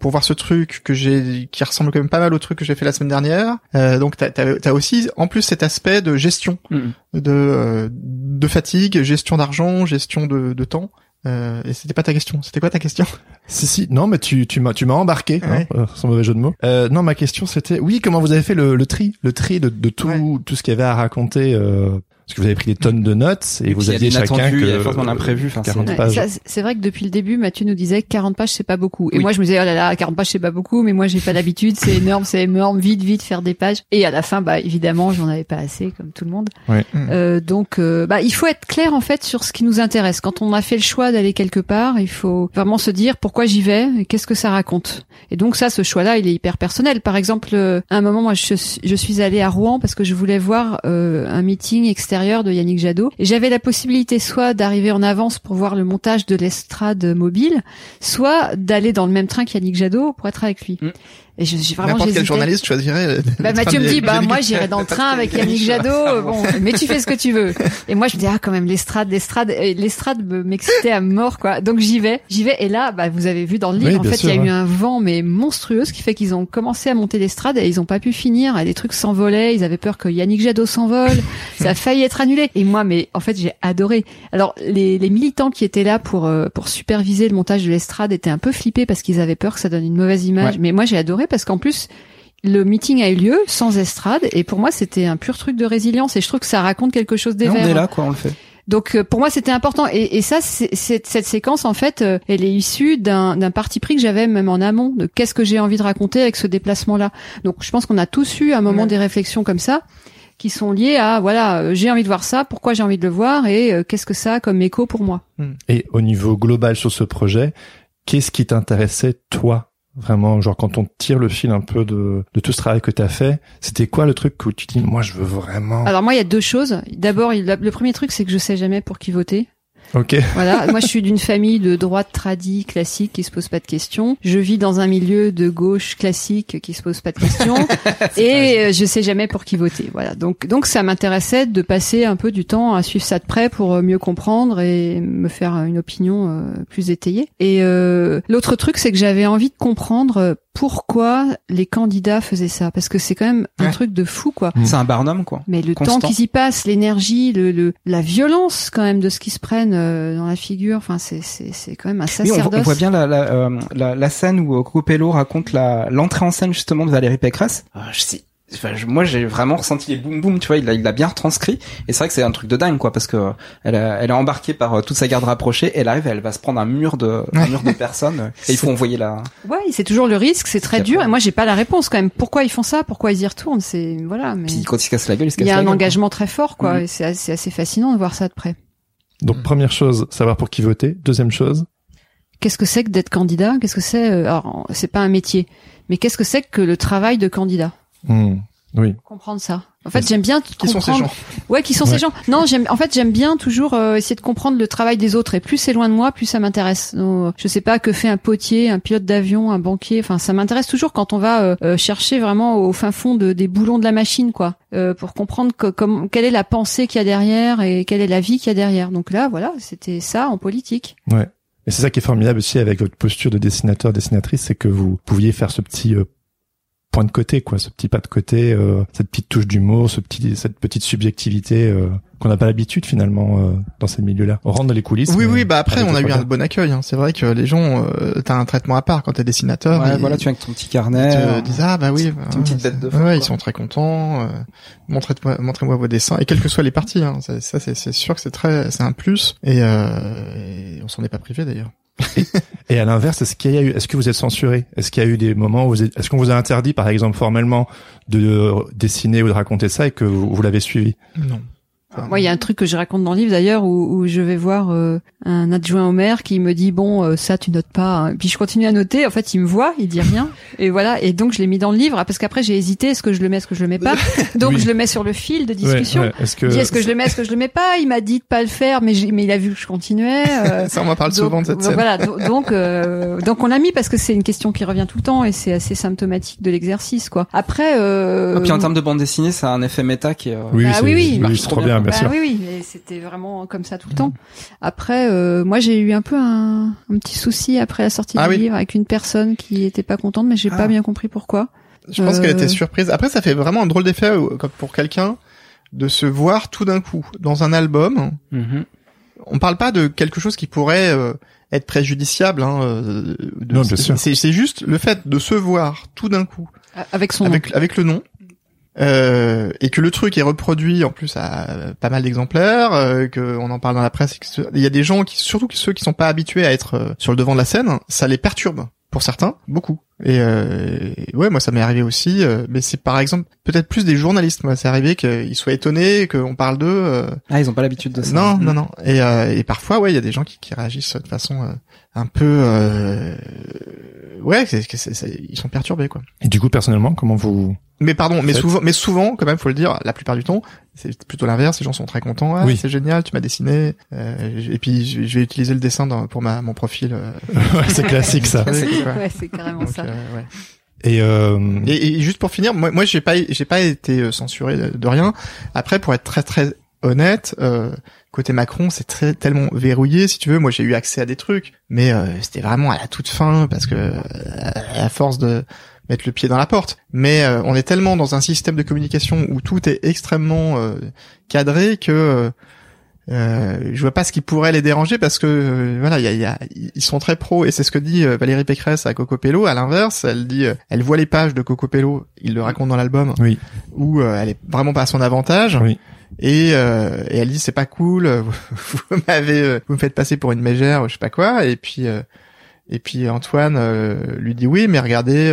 pour voir ce truc que j'ai qui ressemble quand même pas mal au truc que j'ai fait la semaine dernière. Euh, donc t'as as, aussi en plus cet aspect de gestion, mm. de euh, de fatigue, gestion d'argent, gestion de, de temps. Euh, et c'était pas ta question. C'était quoi ta question? Si si, non, mais tu tu m'as tu m'as embarqué, hein, euh, sans mauvais jeu de mots. Euh, non, ma question c'était, oui, comment vous avez fait le, le tri, le tri de, de tout tout ce qu'il y avait à raconter euh, parce que vous avez pris des tonnes de notes et, vous aviez chacun que imprévu. Enfin, 40 pages. C'est vrai que depuis le début, Mathieu nous disait que 40 pages c'est pas beaucoup. Et moi je me disais oh là là, 40 pages c'est pas beaucoup, mais moi j'ai pas l'habitude, c'est énorme, c'est énorme, vite vite faire des pages. Et à la fin, bah évidemment, j'en avais pas assez comme tout le monde. Oui. Euh, donc euh, bah il faut être clair en fait sur ce qui nous intéresse. Quand on a fait le choix d'aller quelque part, il faut vraiment se dire pourquoi j'y vais, et qu'est-ce que ça raconte. Et donc ça, ce choix-là, il est hyper personnel. Par exemple, euh, à un moment, moi je, je suis allée à Rouen parce que je voulais voir euh, un meeting extérieur de Yannick Jadot j'avais la possibilité soit d'arriver en avance pour voir le montage de l'estrade mobile, soit d'aller dans le même train qu'Yannick Jadot pour être avec lui. Mm. Et je, j'ai vraiment N'importe quel journaliste choisirait. Bah, Mathieu me dit, bah, moi, j'irai dans le train avec Yannick Jadot. Bon, mais tu fais ce que tu veux. Et moi, je me dis, ah, quand même, l'estrade, l'estrade, l'estrade m'excitait à mort, quoi. Donc, j'y vais, j'y vais. Et là, bah, vous avez vu dans le livre, en fait, il y a eu un vent, mais monstrueux, ce qui fait qu'ils ont commencé à monter l'estrade et ils ont pas pu finir. Et les trucs s'envolaient. Ils avaient peur que Yannick Jadot s'envole. Ça a failli être annulé. Et moi, mais, en fait, j'ai adoré. Alors, les, les militants qui étaient là pour, euh, pour superviser le montage de l'estrade étaient un peu flippés parce qu'ils avaient peur que ça donne une mauvaise image. Mais moi, j'ai adoré parce qu'en plus, le meeting a eu lieu sans estrade et pour moi c'était un pur truc de résilience et je trouve que ça raconte quelque chose d'éveillé. On est là quoi, on le fait. Donc euh, pour moi c'était important et, et ça c'est, cette séquence en fait euh, elle est issue d'un, d'un parti pris que j'avais même en amont de qu'est-ce que j'ai envie de raconter avec ce déplacement là. Donc je pense qu'on a tous eu à un moment des réflexions comme ça qui sont liées à voilà euh, j'ai envie de voir ça, pourquoi j'ai envie de le voir et qu'est-ce que ça a comme écho pour moi. Et au niveau global sur ce projet, qu'est-ce qui t'intéressait toi Vraiment, genre quand on tire le fil un peu de, de tout ce travail que tu as fait, c'était quoi le truc où tu dis moi je veux vraiment Alors moi il y a deux choses. D'abord le premier truc c'est que je sais jamais pour qui voter. Ok. Voilà, moi je suis d'une famille de droite tradie classique qui se pose pas de questions. Je vis dans un milieu de gauche classique qui se pose pas de questions et euh, je sais jamais pour qui voter. Voilà. Donc donc ça m'intéressait de passer un peu du temps à suivre ça de près pour euh, mieux comprendre et me faire une opinion euh, plus étayée. Et l'autre truc c'est que j'avais envie de comprendre pourquoi les candidats faisaient ça parce que c'est quand même un truc de fou quoi. C'est un barnum quoi. Mais le temps qu'ils y passent, l'énergie, le, le, la violence quand même de ce qui se prennent euh, dans la figure, enfin c'est c'est c'est quand même un sacerdoce. on, voit bien la la, euh, la, la scène où Copello raconte la l'entrée en scène justement de Valérie Pécresse. Ah, je sais enfin, je- moi j'ai vraiment ressenti les boum boum, tu vois, il l'a il l'a bien retranscrit et c'est vrai que c'est un truc de dingue quoi parce que euh, elle a- elle est embarquée par euh, toute sa garde rapprochée, elle arrive, elle va se prendre un mur de un mur de personnes et il faut envoyer la Ouais, c'est toujours le risque, c'est très dur. Et moi, j'ai pas la réponse quand même. Pourquoi ils font ça? Pourquoi ils y retournent? C'est voilà. Mais puis quand il se casse la gueule, il se il y a un gueule, engagement très fort, quoi. Mhm. Et c'est assez, assez fascinant de voir ça de près. Donc première chose, savoir pour qui voter. Deuxième chose, Qu'est-ce que c'est que d'être candidat? Qu'est-ce que c'est euh, Alors, c'est pas un métier, mais qu'est-ce que c'est que le travail de candidat? Hmm, oui, Comprendre ça. En fait, j'aime bien Qui sont ces comprendre. gens Ouais, qui sont Ouais. ces gens Non, j'aime. En fait, j'aime bien toujours euh, essayer de comprendre le travail des autres. Et plus c'est loin de moi, plus ça m'intéresse. Donc, Je sais pas que fait un potier, un pilote d'avion, un banquier. Enfin, ça m'intéresse toujours quand on va euh, euh, chercher vraiment au fin fond de, des boulons de la machine, quoi, euh, pour comprendre que, comme, quelle est la pensée qu'il y a derrière et quelle est la vie qu'il y a derrière. Donc là, voilà, c'était ça en politique. ouais. Et c'est ça qui est formidable aussi avec votre posture de dessinateur, dessinatrice, c'est que vous pouviez faire ce petit euh, point de côté, quoi, ce petit pas de côté, euh, cette petite touche d'humour, ce petit, cette petite subjectivité euh, qu'on n'a pas l'habitude finalement euh, dans ces milieux-là. On rentre dans les coulisses. Oui, oui, bah après, on a le eu un bon accueil. hein. C'est vrai que les gens, euh, t'as un traitement à part quand t'es dessinateur. Ouais, voilà, tu viens avec ton petit carnet. te euh, disent ah bah oui, petite- une petite bête de fond, ils sont très contents. Euh, montrez-moi, montrez-moi vos dessins et quelles que soient les parties. Hein, ça, ça, c'est, c'est sûr que c'est très, c'est un plus et, euh, et on s'en est pas privé d'ailleurs. Et à l'inverse, est-ce qu'il y a eu, est-ce que vous êtes censuré? Est-ce qu'il y a eu des moments où vous êtes- est-ce qu'on vous a interdit, par exemple, formellement, de euh, dessiner ou de raconter ça et que vous, vous l'avez suivi? Non. Moi, il y a un truc que je raconte dans le livre d'ailleurs où, où je vais voir euh, un adjoint au maire qui me dit bon euh, ça tu notes pas. hein. Puis je continue à noter. En fait, il me voit, il dit rien et voilà. Et donc je l'ai mis dans le livre ah, parce qu'après j'ai hésité est-ce que je le mets, est-ce que je le mets pas? Donc Oui. je le mets sur le fil de discussion. Ouais, ouais. Est-ce que est-ce que je le mets, est-ce que je le mets pas? Il m'a dit de pas le faire, mais j'ai- mais il a vu que je continuais. euh, Ça, on m'en parle donc, souvent de cette donc scène. Voilà, do- donc euh, donc on l'a mis parce que c'est une question qui revient tout le temps et c'est assez symptomatique de l'exercice quoi. Après, euh, Et puis en termes de bande dessinée, c'est un effet méta qui est. euh, oui, Ah c'est- oui, oui, il oui, marche trop trop bien, bien, bien Bah sûr. oui, oui, mais c'était vraiment comme ça tout le temps. Après, euh, moi j'ai eu un peu un, un petit souci après la sortie Ah du oui. livre avec une personne qui était pas contente, mais j'ai Ah. pas bien compris pourquoi. Je pense Euh, qu'elle était surprise. Après, ça fait vraiment un drôle d'effet euh, pour quelqu'un de se voir tout d'un coup dans un album. mhm. On parle pas de quelque chose qui pourrait euh, être préjudiciable. Hein, euh, de- Non, bien sûr. C'est juste le fait de se voir tout d'un coup Avec son nom. avec le nom. Euh, et que le truc est reproduit en plus à euh, pas mal d'exemplaires, euh, que on en parle dans la presse. Il y a des gens qui, surtout ceux qui sont pas habitués à être euh, sur le devant de la scène, ça les perturbe pour certains, beaucoup. Et euh, et ouais, moi ça m'est arrivé aussi, euh, mais c'est par exemple peut-être plus des journalistes. Moi, c'est arrivé qu'ils soient étonnés qu'on parle d'eux. euh, Ah, ils ont pas l'habitude de ça. non, non, non. Et, euh, et parfois, ouais, il y a des gens qui, qui réagissent de façon euh, un peu, euh, ouais, ils sont perturbés, quoi. Et du coup, personnellement, comment vous Mais pardon, mais souvent, mais souvent, quand même, faut le dire, la plupart du temps, c'est plutôt l'inverse. Les gens sont très contents. Ah, Oui. c'est génial, tu m'as dessiné. Euh, et puis, je, vais utiliser le dessin dans, pour ma mon profil. euh, Ouais, C'est classique ça. ouais, c'est carrément Donc, ça. euh, ouais. Et, euh, Et, et juste pour finir, moi, moi, j'ai pas, j'ai pas été euh, censuré de, de rien. Après, pour être très très honnête, euh, côté Macron, c'est très tellement verrouillé, si tu veux. Moi, j'ai eu accès à des trucs, mais euh, c'était vraiment à la toute fin parce que euh, à force de mettre le pied dans la porte. Mais euh, on est tellement dans un système de communication où tout est extrêmement euh, cadré que euh, euh, je vois pas ce qui pourrait les déranger parce que euh, voilà, il y a, y a- ils sont très pros et c'est ce que dit euh, Valérie Pécresse à Cocopello. À l'inverse, elle dit, elle voit les pages de Cocopello, il le raconte dans l'album, Oui. où euh, elle est vraiment pas à son avantage. Oui. Et, euh, et elle dit c'est pas cool, vous, vous m'avez, vous me faites passer pour une mégère, ou je sais pas quoi. Et puis euh, et puis Antoine euh, lui dit oui, mais regardez,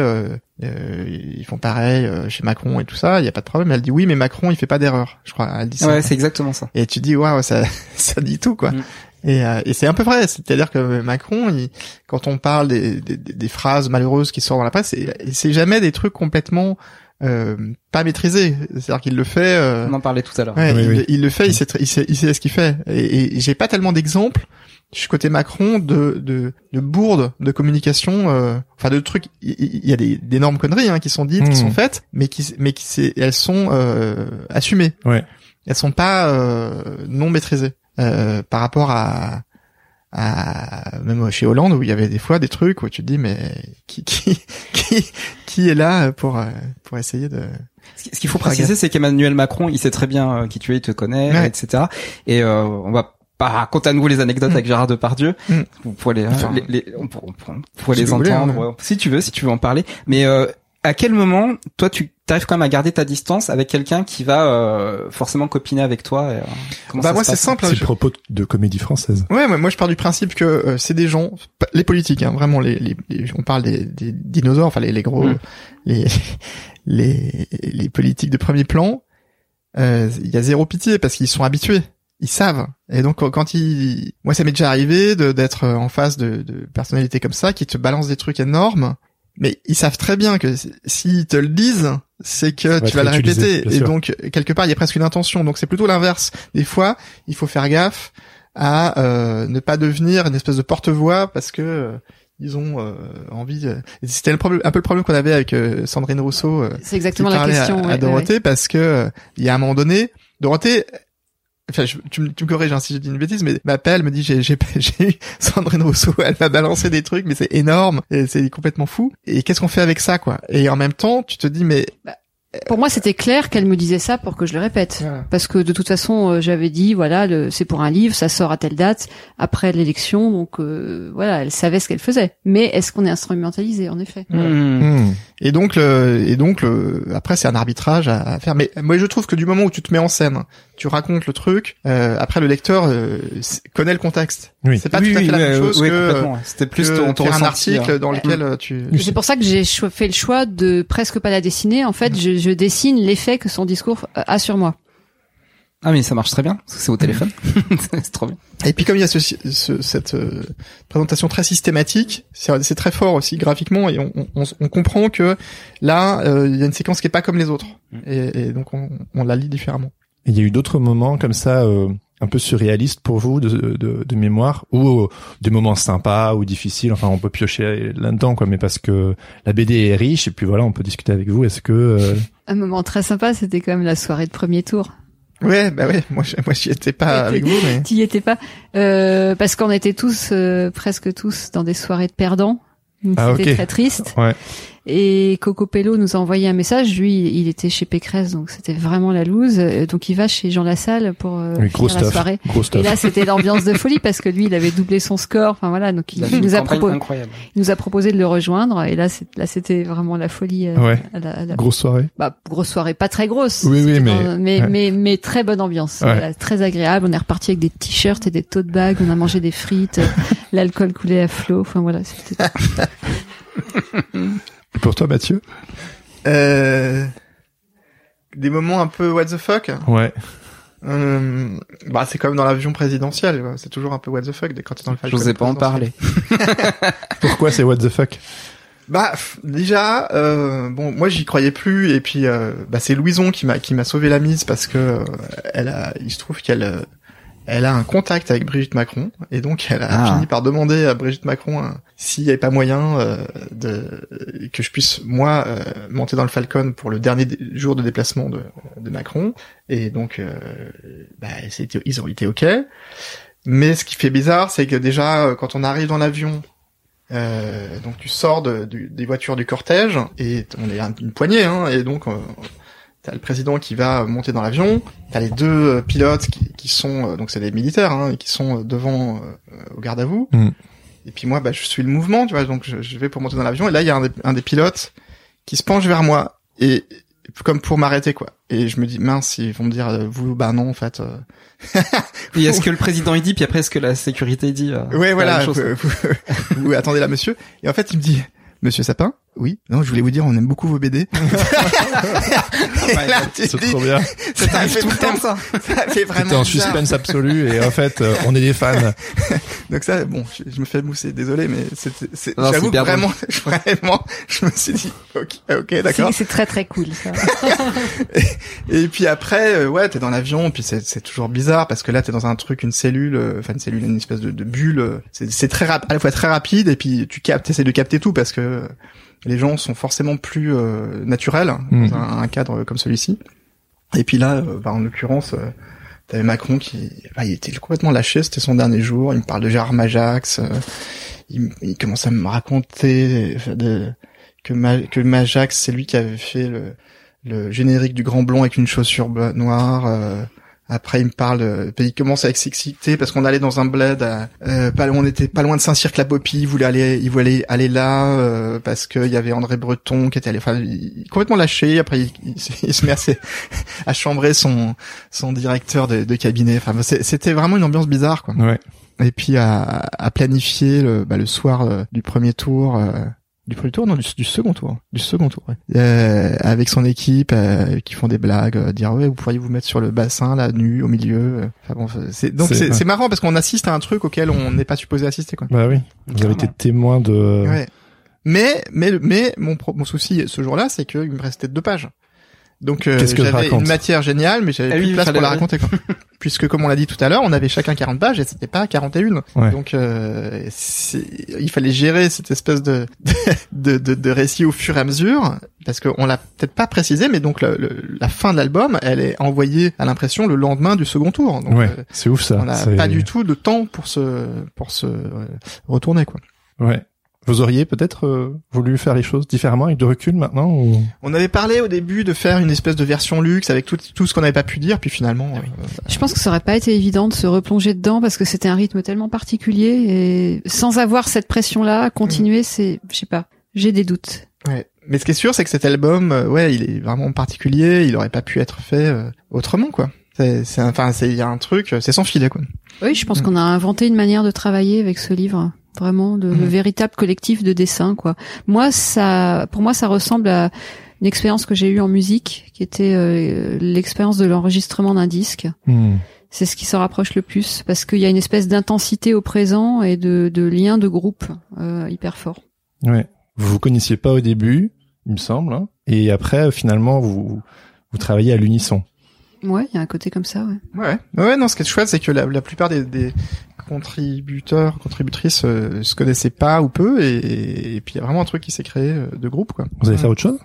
euh, ils font pareil euh, chez Macron et tout ça, il y a pas de problème. Elle dit oui, mais Macron il fait pas d'erreur, je crois. Elle dit ça. Ouais, c'est exactement ça. Et tu dis waouh, ça ça dit tout quoi. Mm. Et, euh, et c'est un peu vrai, c'est-à-dire que Macron, il, quand on parle des, des, des phrases malheureuses qui sortent dans la presse, c'est c'est jamais des trucs complètement euh, pas maîtrisés. C'est-à-dire qu'il le fait. euh, On en parlait tout à l'heure. Ouais, Oui, il, oui. il le fait, il sait, tr- il sait, il sait ce qu'il fait. Et, et j'ai pas tellement d'exemples. Je suis côté Macron de de, de bourdes de communication, euh, enfin de trucs. Il y a des d'énormes conneries hein, qui sont dites, qui sont faites, mais qui mais qui c'est- elles sont euh, assumées. Ouais. Elles sont pas euh, non maîtrisées euh, par rapport à à même chez Hollande où il y avait des fois des trucs où tu te dis mais qui qui qui qui est là pour euh, pour essayer de Ce qui- ce qu'il faut préciser, c'est qu'Emmanuel Macron, il sait très bien euh, qui tu es, il te connaît, Ouais. etc. Et euh, on va à nouveau les anecdotes Mm. avec Gérard Depardieu. Mm. Vous pourrez les, Enfin, les, les- on pourrait, on pourrait- on pourrait si les voulez, entendre, hein. ouais. si tu veux, si tu veux en parler. Mais euh, à quel moment, toi, tu t'arrives quand même à garder ta distance avec quelqu'un qui va euh, forcément copiner avec toi. Et, euh, Bah ça moi c'est simple. hein, C'est je- le propos de comédie française. Ouais, moi, moi je pars du principe que euh, c'est des gens, les politiques, hein, vraiment les, les, les- on parle des, des dinosaures, enfin les, les gros, Mm. les, les les politiques de premier plan. euh, Il y a zéro pitié parce qu'ils sont habitués, ils savent. Et donc quand- ils, moi ça m'est déjà arrivé de- d'être euh, en face de, de personnalités comme ça qui te balancent des trucs énormes, mais ils savent très bien que s'ils te le disent, c'est que va tu vas le répéter. Et donc quelque part il y a presque une intention. Donc c'est plutôt l'inverse. Des fois il faut faire gaffe à euh, ne pas devenir une espèce de porte-voix parce que euh, ils ont euh, envie. de- et C'était le problème, un peu le problème qu'on avait avec euh, Sandrine Rousseau. euh, C'est qui exactement la question. à, ouais, à ouais, Dorothée parce que euh, il y a un moment donné, Dorothée. Enfin, je- tu, me- tu me corriges hein, si j'ai dit une bêtise, mais m'appelle, me dit j'ai j'ai j'ai eu Sandrine Rousseau, elle m'a balancé des trucs, mais c'est énorme, et c'est complètement fou. Et qu'est-ce qu'on fait avec ça, quoi? Et en même temps, tu te dis mais ouais. Pour moi, c'était clair qu'elle me disait ça pour que je le répète. Voilà. Parce que de toute façon, euh, j'avais dit, voilà, le- c'est pour un livre, ça sort à telle date, après l'élection, donc euh, voilà, elle savait ce qu'elle faisait. Mais est-ce qu'on est instrumentalisé, en effet? Hmm. Hmm. Et donc, le, et donc, le, après, c'est un arbitrage à, à faire. Mais moi, je trouve que du moment où tu te mets en scène, tu racontes le truc. euh, après, le lecteur euh, connaît le contexte. Oui. C'est pas oui, tout à fait oui, la même ouais, chose que, complètement. C'était plus que ton, ton faire un article hein. dans lequel euh, tu. C'est pour ça que j'ai fait le choix de presque pas la dessiner. En fait, je, je dessine l'effet que son discours euh, a sur moi. Ah mais ça marche très bien parce que c'est au téléphone. c'est trop bien. Et puis comme il y a ce, ce- cette euh, présentation très systématique, c'est très fort aussi graphiquement et on, on, on comprend que là, euh, il y a une séquence qui est pas comme les autres. Mm. Et, et donc on, on la lit différemment. Il y a eu d'autres moments comme ça, euh, un peu surréalistes pour vous de, de, de mémoire, ou euh, des moments sympas ou difficiles. Enfin, on peut piocher là-dedans, quoi. Mais parce que la BD est riche, et puis voilà, on peut discuter avec vous. Est-ce que euh, Un moment très sympa, c'était quand même la soirée de premier tour. Ouais, bah ouais. Moi, moi, j'y étais pas avec vous, mais. T'y étais pas euh, Parce qu'on était tous, euh, presque tous, dans des soirées de perdants. Donc, Ah, C'était ok. très triste. Ouais. Et Coco Pello nous a envoyé un message. Lui, il était chez Pécresse, donc c'était vraiment la loose. Euh, Donc il va chez Jean Lassalle pour euh, finir la stuff, soirée. gros Et là, c'était l'ambiance de folie parce que lui, il avait doublé son score. Enfin voilà, donc il, nous a proposé, il nous a proposé de le rejoindre. Et là, c'est- là, c'était vraiment la folie. euh, Ouais. à la- à la- Grosse soirée. bah, grosse soirée, pas très grosse. Oui, oui, mais- dans- mais, ouais. mais, mais très bonne ambiance. Ouais. Voilà, très agréable. On est reparti avec des t-shirts et des tote bags. On a mangé des frites. L'alcool coulait à flot. Enfin voilà, c'était Et pour toi, Mathieu Euh, des moments un peu what the fuck. Ouais. Euh, bah, c'est comme dans l'avion présidentiel. C'est toujours un peu what the fuck dès quand t'es dans le J'osais pas en parler. Pourquoi c'est what the fuck Bah déjà, euh, bon, moi j'y croyais plus et puis euh, bah c'est Louison qui m'a qui m'a sauvé la mise parce que euh, elle a, il se trouve qu'elle euh, elle a un contact avec Brigitte Macron et donc elle a Ah. fini par demander à Brigitte Macron euh, s'il n'y avait pas moyen euh, de que je puisse moi euh, monter dans le Falcon pour le dernier jour de déplacement de, de Macron et donc euh, bah c'était ils ont été ok. Mais ce qui fait bizarre, c'est que déjà euh, quand on arrive dans l'avion euh, donc tu sors de, des voitures du cortège et on est un- une poignée hein, et donc euh, t'as le président qui va monter dans l'avion, t'as les deux euh, pilotes qui, qui sont euh, donc c'est des militaires hein, qui sont euh, devant euh, au garde à vous. Mm. Et puis moi bah je suis le mouvement tu vois donc je, je vais pour monter dans l'avion et là il y a un des, un des pilotes qui se penche vers moi et comme pour m'arrêter quoi. Et je me dis mince ils vont me dire euh, vous bah non en fait. euh, Et est-ce que le président il dit, puis après est-ce que la sécurité dit euh, Ouais, voilà. chose, Vous, vous- vous attendez là, monsieur. Et en fait, il me dit, Monsieur Sapin, oui. Non, je voulais vous dire, on aime beaucoup vos BD. Tu te C'est dis, trop bien. ça fait tout le temps vraiment, ça. ça fait vraiment C'était en bizarre. suspense absolu et en fait, euh, on est des fans. Donc ça, bon, je, je me fais mousser, désolé, mais c'est, Non, c'est j'avoue vraiment, vraiment, je me suis dit, ok, ok, d'accord. c'est c'est très très cool. Ça. Et puis après, euh, ouais, t'es dans l'avion, puis c'est, c'est toujours bizarre parce que là, t'es dans un truc, une cellule, euh, enfin une cellule, une espèce de, de bulle. C'est, c'est très rap- à la fois très rapide et puis tu captes, t'essaies de capter tout parce que les gens sont forcément plus euh, naturels dans un, un cadre comme celui-ci. Et puis là, euh, bah, en l'occurrence, euh, t'avais Macron qui, bah, il était complètement lâché. C'était son dernier jour. Il me parle de Gérard Majax. euh, il, il commence à me raconter de, que, Ma, que Majax, c'est lui qui avait fait le, le générique du Grand Blond avec une chaussure noire. Euh, Après, il me parle, euh, il commence à s'exciter parce qu'on allait dans un bled, à, euh, pas on était pas loin de Saint-Cirque-la-Popie. Il voulait aller, il voulait aller là euh, parce qu'il y avait André Breton qui était allé, enfin, il- complètement lâché. Après, il, il se- il se met à, à chambrer son son directeur de, de cabinet. Enfin, c'était vraiment une ambiance bizarre, quoi. Ouais. Et puis à, à planifier le, bah, le soir euh, du premier tour. euh, du premier tour, non, du, du second tour, du second tour, ouais. Euh, avec son équipe, euh, qui font des blagues, euh, dire ouais, vous pourriez vous mettre sur le bassin, là, nu, au milieu. euh. Enfin bon, c'est donc C'est- ouais. marrant parce qu'on assiste à un truc auquel on n'est pas supposé assister, quoi. Bah oui. Vous avez été témoin de. Ouais. Mais mais mais mon pro- mon souci ce jour-là, c'est qu'il me restait deux pages. Donc euh, j'avais une matière géniale, mais j'avais Ah plus oui, de place pour la raconter. Quoi. Puisque comme on l'a dit tout à l'heure, on avait chacun 40 pages et c'était pas 41. Ouais. Donc euh, c'est- il fallait gérer cette espèce de de, de, de récit au fur et à mesure, parce qu'on l'a peut-être pas précisé, mais donc le- le- la fin de l'album, elle est envoyée à l'impression le lendemain du second tour. Donc, ouais. euh, C'est ouf ça. on n'a pas du tout de temps pour se pour se euh, retourner quoi. Ouais. Vous auriez peut-être euh, voulu faire les choses différemment avec de recul maintenant ou... On avait parlé au début de faire une espèce de version luxe avec tout, tout ce qu'on n'avait pas pu dire, puis finalement, euh, Je pense que ça aurait pas été évident de se replonger dedans parce que c'était un rythre tellement particulier et sans avoir cette pression-là, continuer, c'est, je sais pas, j'ai des doutes. ouais. Mais ce qui est sûr, c'est que cet album, euh, ouais, il est vraiment particulier. Il aurait pas pu être fait euh, autrement, quoi. C'est, c'est, enfin, c'est, il y a un truc, c'est sans filet, quoi. Oui, je pense Mm. qu'on a inventé une manière de travailler avec ce livre, vraiment de, Mm. le véritable collectif de dessin, quoi. Moi, ça, pour moi, ça ressemble à une expérience que j'ai eue en musique, qui était euh, l'expérience de l'enregistrement d'un disque. Hmm. C'est ce qui s'en rapproche le plus parce qu'il y a une espèce d'intensité au présent et de, de lien de groupe euh, hyper fort. Ouais. Vous vous connaissiez pas au début, il me semble, hein, et après finalement vous vous travaillez à l'unisson. Ouais, il y a un côté comme ça, ouais. Ouais. Ouais, non, ce qui est chouette, c'est que la, la plupart des, des contributeurs, contributrices euh, se connaissaient pas ou peu, et, et puis il y a vraiment un truc qui s'est créé euh, de groupe, quoi. Vous allez Ouais. faire autre chose?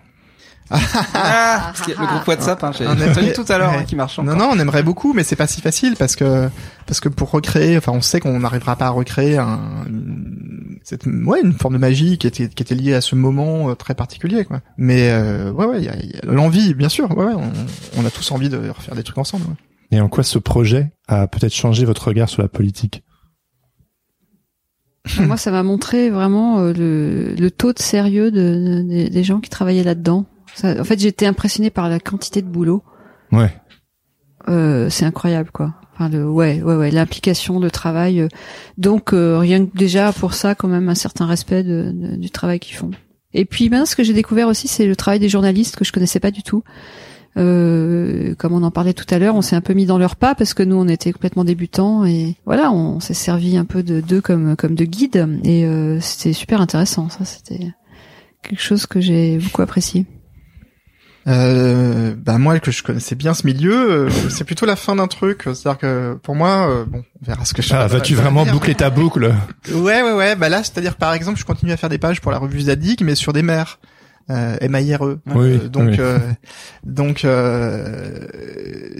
Ah, parce qu'il y a le groupe WhatsApp, hein, j'ai entendu tout à l'heure ouais. hein, qui marche Non, encore. non, on aimerait beaucoup, mais c'est pas si facile parce que parce que pour recréer, enfin, on sait qu'on n'arrivera pas à recréer un, une- cette, ouais, une forme de magie qui était qui était liée à ce moment euh, très particulier, quoi. Mais euh, ouais, ouais, il y a, il y a l'envie, bien sûr. Ouais, ouais, on, on a tous envie de refaire des trucs ensemble. ouais. Et en quoi ce projet a peut-être changé votre regard sur la politique? Moi, ça m'a montré vraiment euh, le, le taux de sérieux de, de- des gens qui travaillaient là-dedans. Ça- en fait, j'étais impressionnée par la quantité de boulot. Ouais. Euh, c'est incroyable, quoi. Enfin, le, ouais, ouais, ouais, l'implication, le travail. euh. donc, euh, rien que déjà pour ça, quand même, un certain respect de, de- du travail qu'ils font. Et puis, ben, ce que j'ai découvert aussi, c'est le travail des journalistes que je connaissais pas du tout. Euh, comme on en parlait tout à l'heure, on s'est un peu mis dans leur pas parce que nous, on était complètement débutants et voilà, on s'est servi un peu de d'eux comme comme de guide et euh, c'était super intéressant. Ça, c'était quelque chose que j'ai beaucoup apprécié. Euh, bah moi que je connaissais bien ce milieu, euh, c'est plutôt la fin d'un truc. C'est-à-dire que pour moi, euh, bon, on verra ce que je. Ah, vas-tu vraiment boucler ta boucle? Ouais, ouais, ouais. Bah là, c'est-à-dire par exemple, je continue à faire des pages pour la revue Zadig, mais sur des mers. Euh, M-A-I-R-E. Oui, Euh, donc, oui. euh, donc, euh,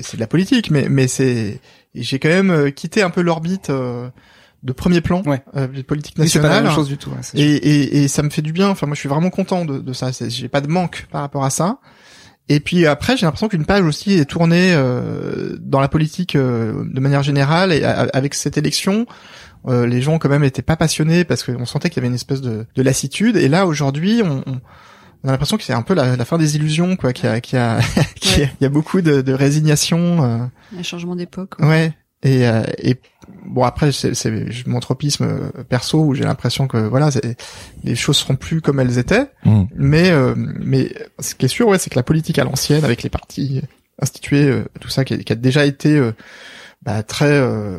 c'est de la politique, mais mais c'est, j'ai quand même quitté un peu l'orbite euh, de premier plan Ouais. euh, de politique Oui, c'est pas la nationale. même chose du tout. Et, et, et ça me fait du bien. Enfin, moi, je suis vraiment content de, de ça. J'ai pas de manque par rapport à ça. Et puis après, j'ai l'impression qu'une page aussi est tournée euh, dans la politique euh, de manière générale. Et a- avec cette élection, euh, les gens quand même étaient pas passionnés parce qu'on sentait qu'il y avait une espèce de, de lassitude. Et là, aujourd'hui, on, on- on a l'impression que c'est un peu la, la fin des illusions, quoi. Qu'il y a, qu'il y a, qu'il y a- il y a beaucoup de, de résignation. euh, Un changement d'époque. ouais. Ouais. Et, euh, et bon après c'est mon tropisme euh, perso où j'ai l'impression que voilà les choses seront plus comme elles étaient Hmm. mais euh, mais ce qui est sûr ouais c'est que la politique à l'ancienne avec les partis institués euh, tout ça qui a, qui a déjà été euh, bah, très euh,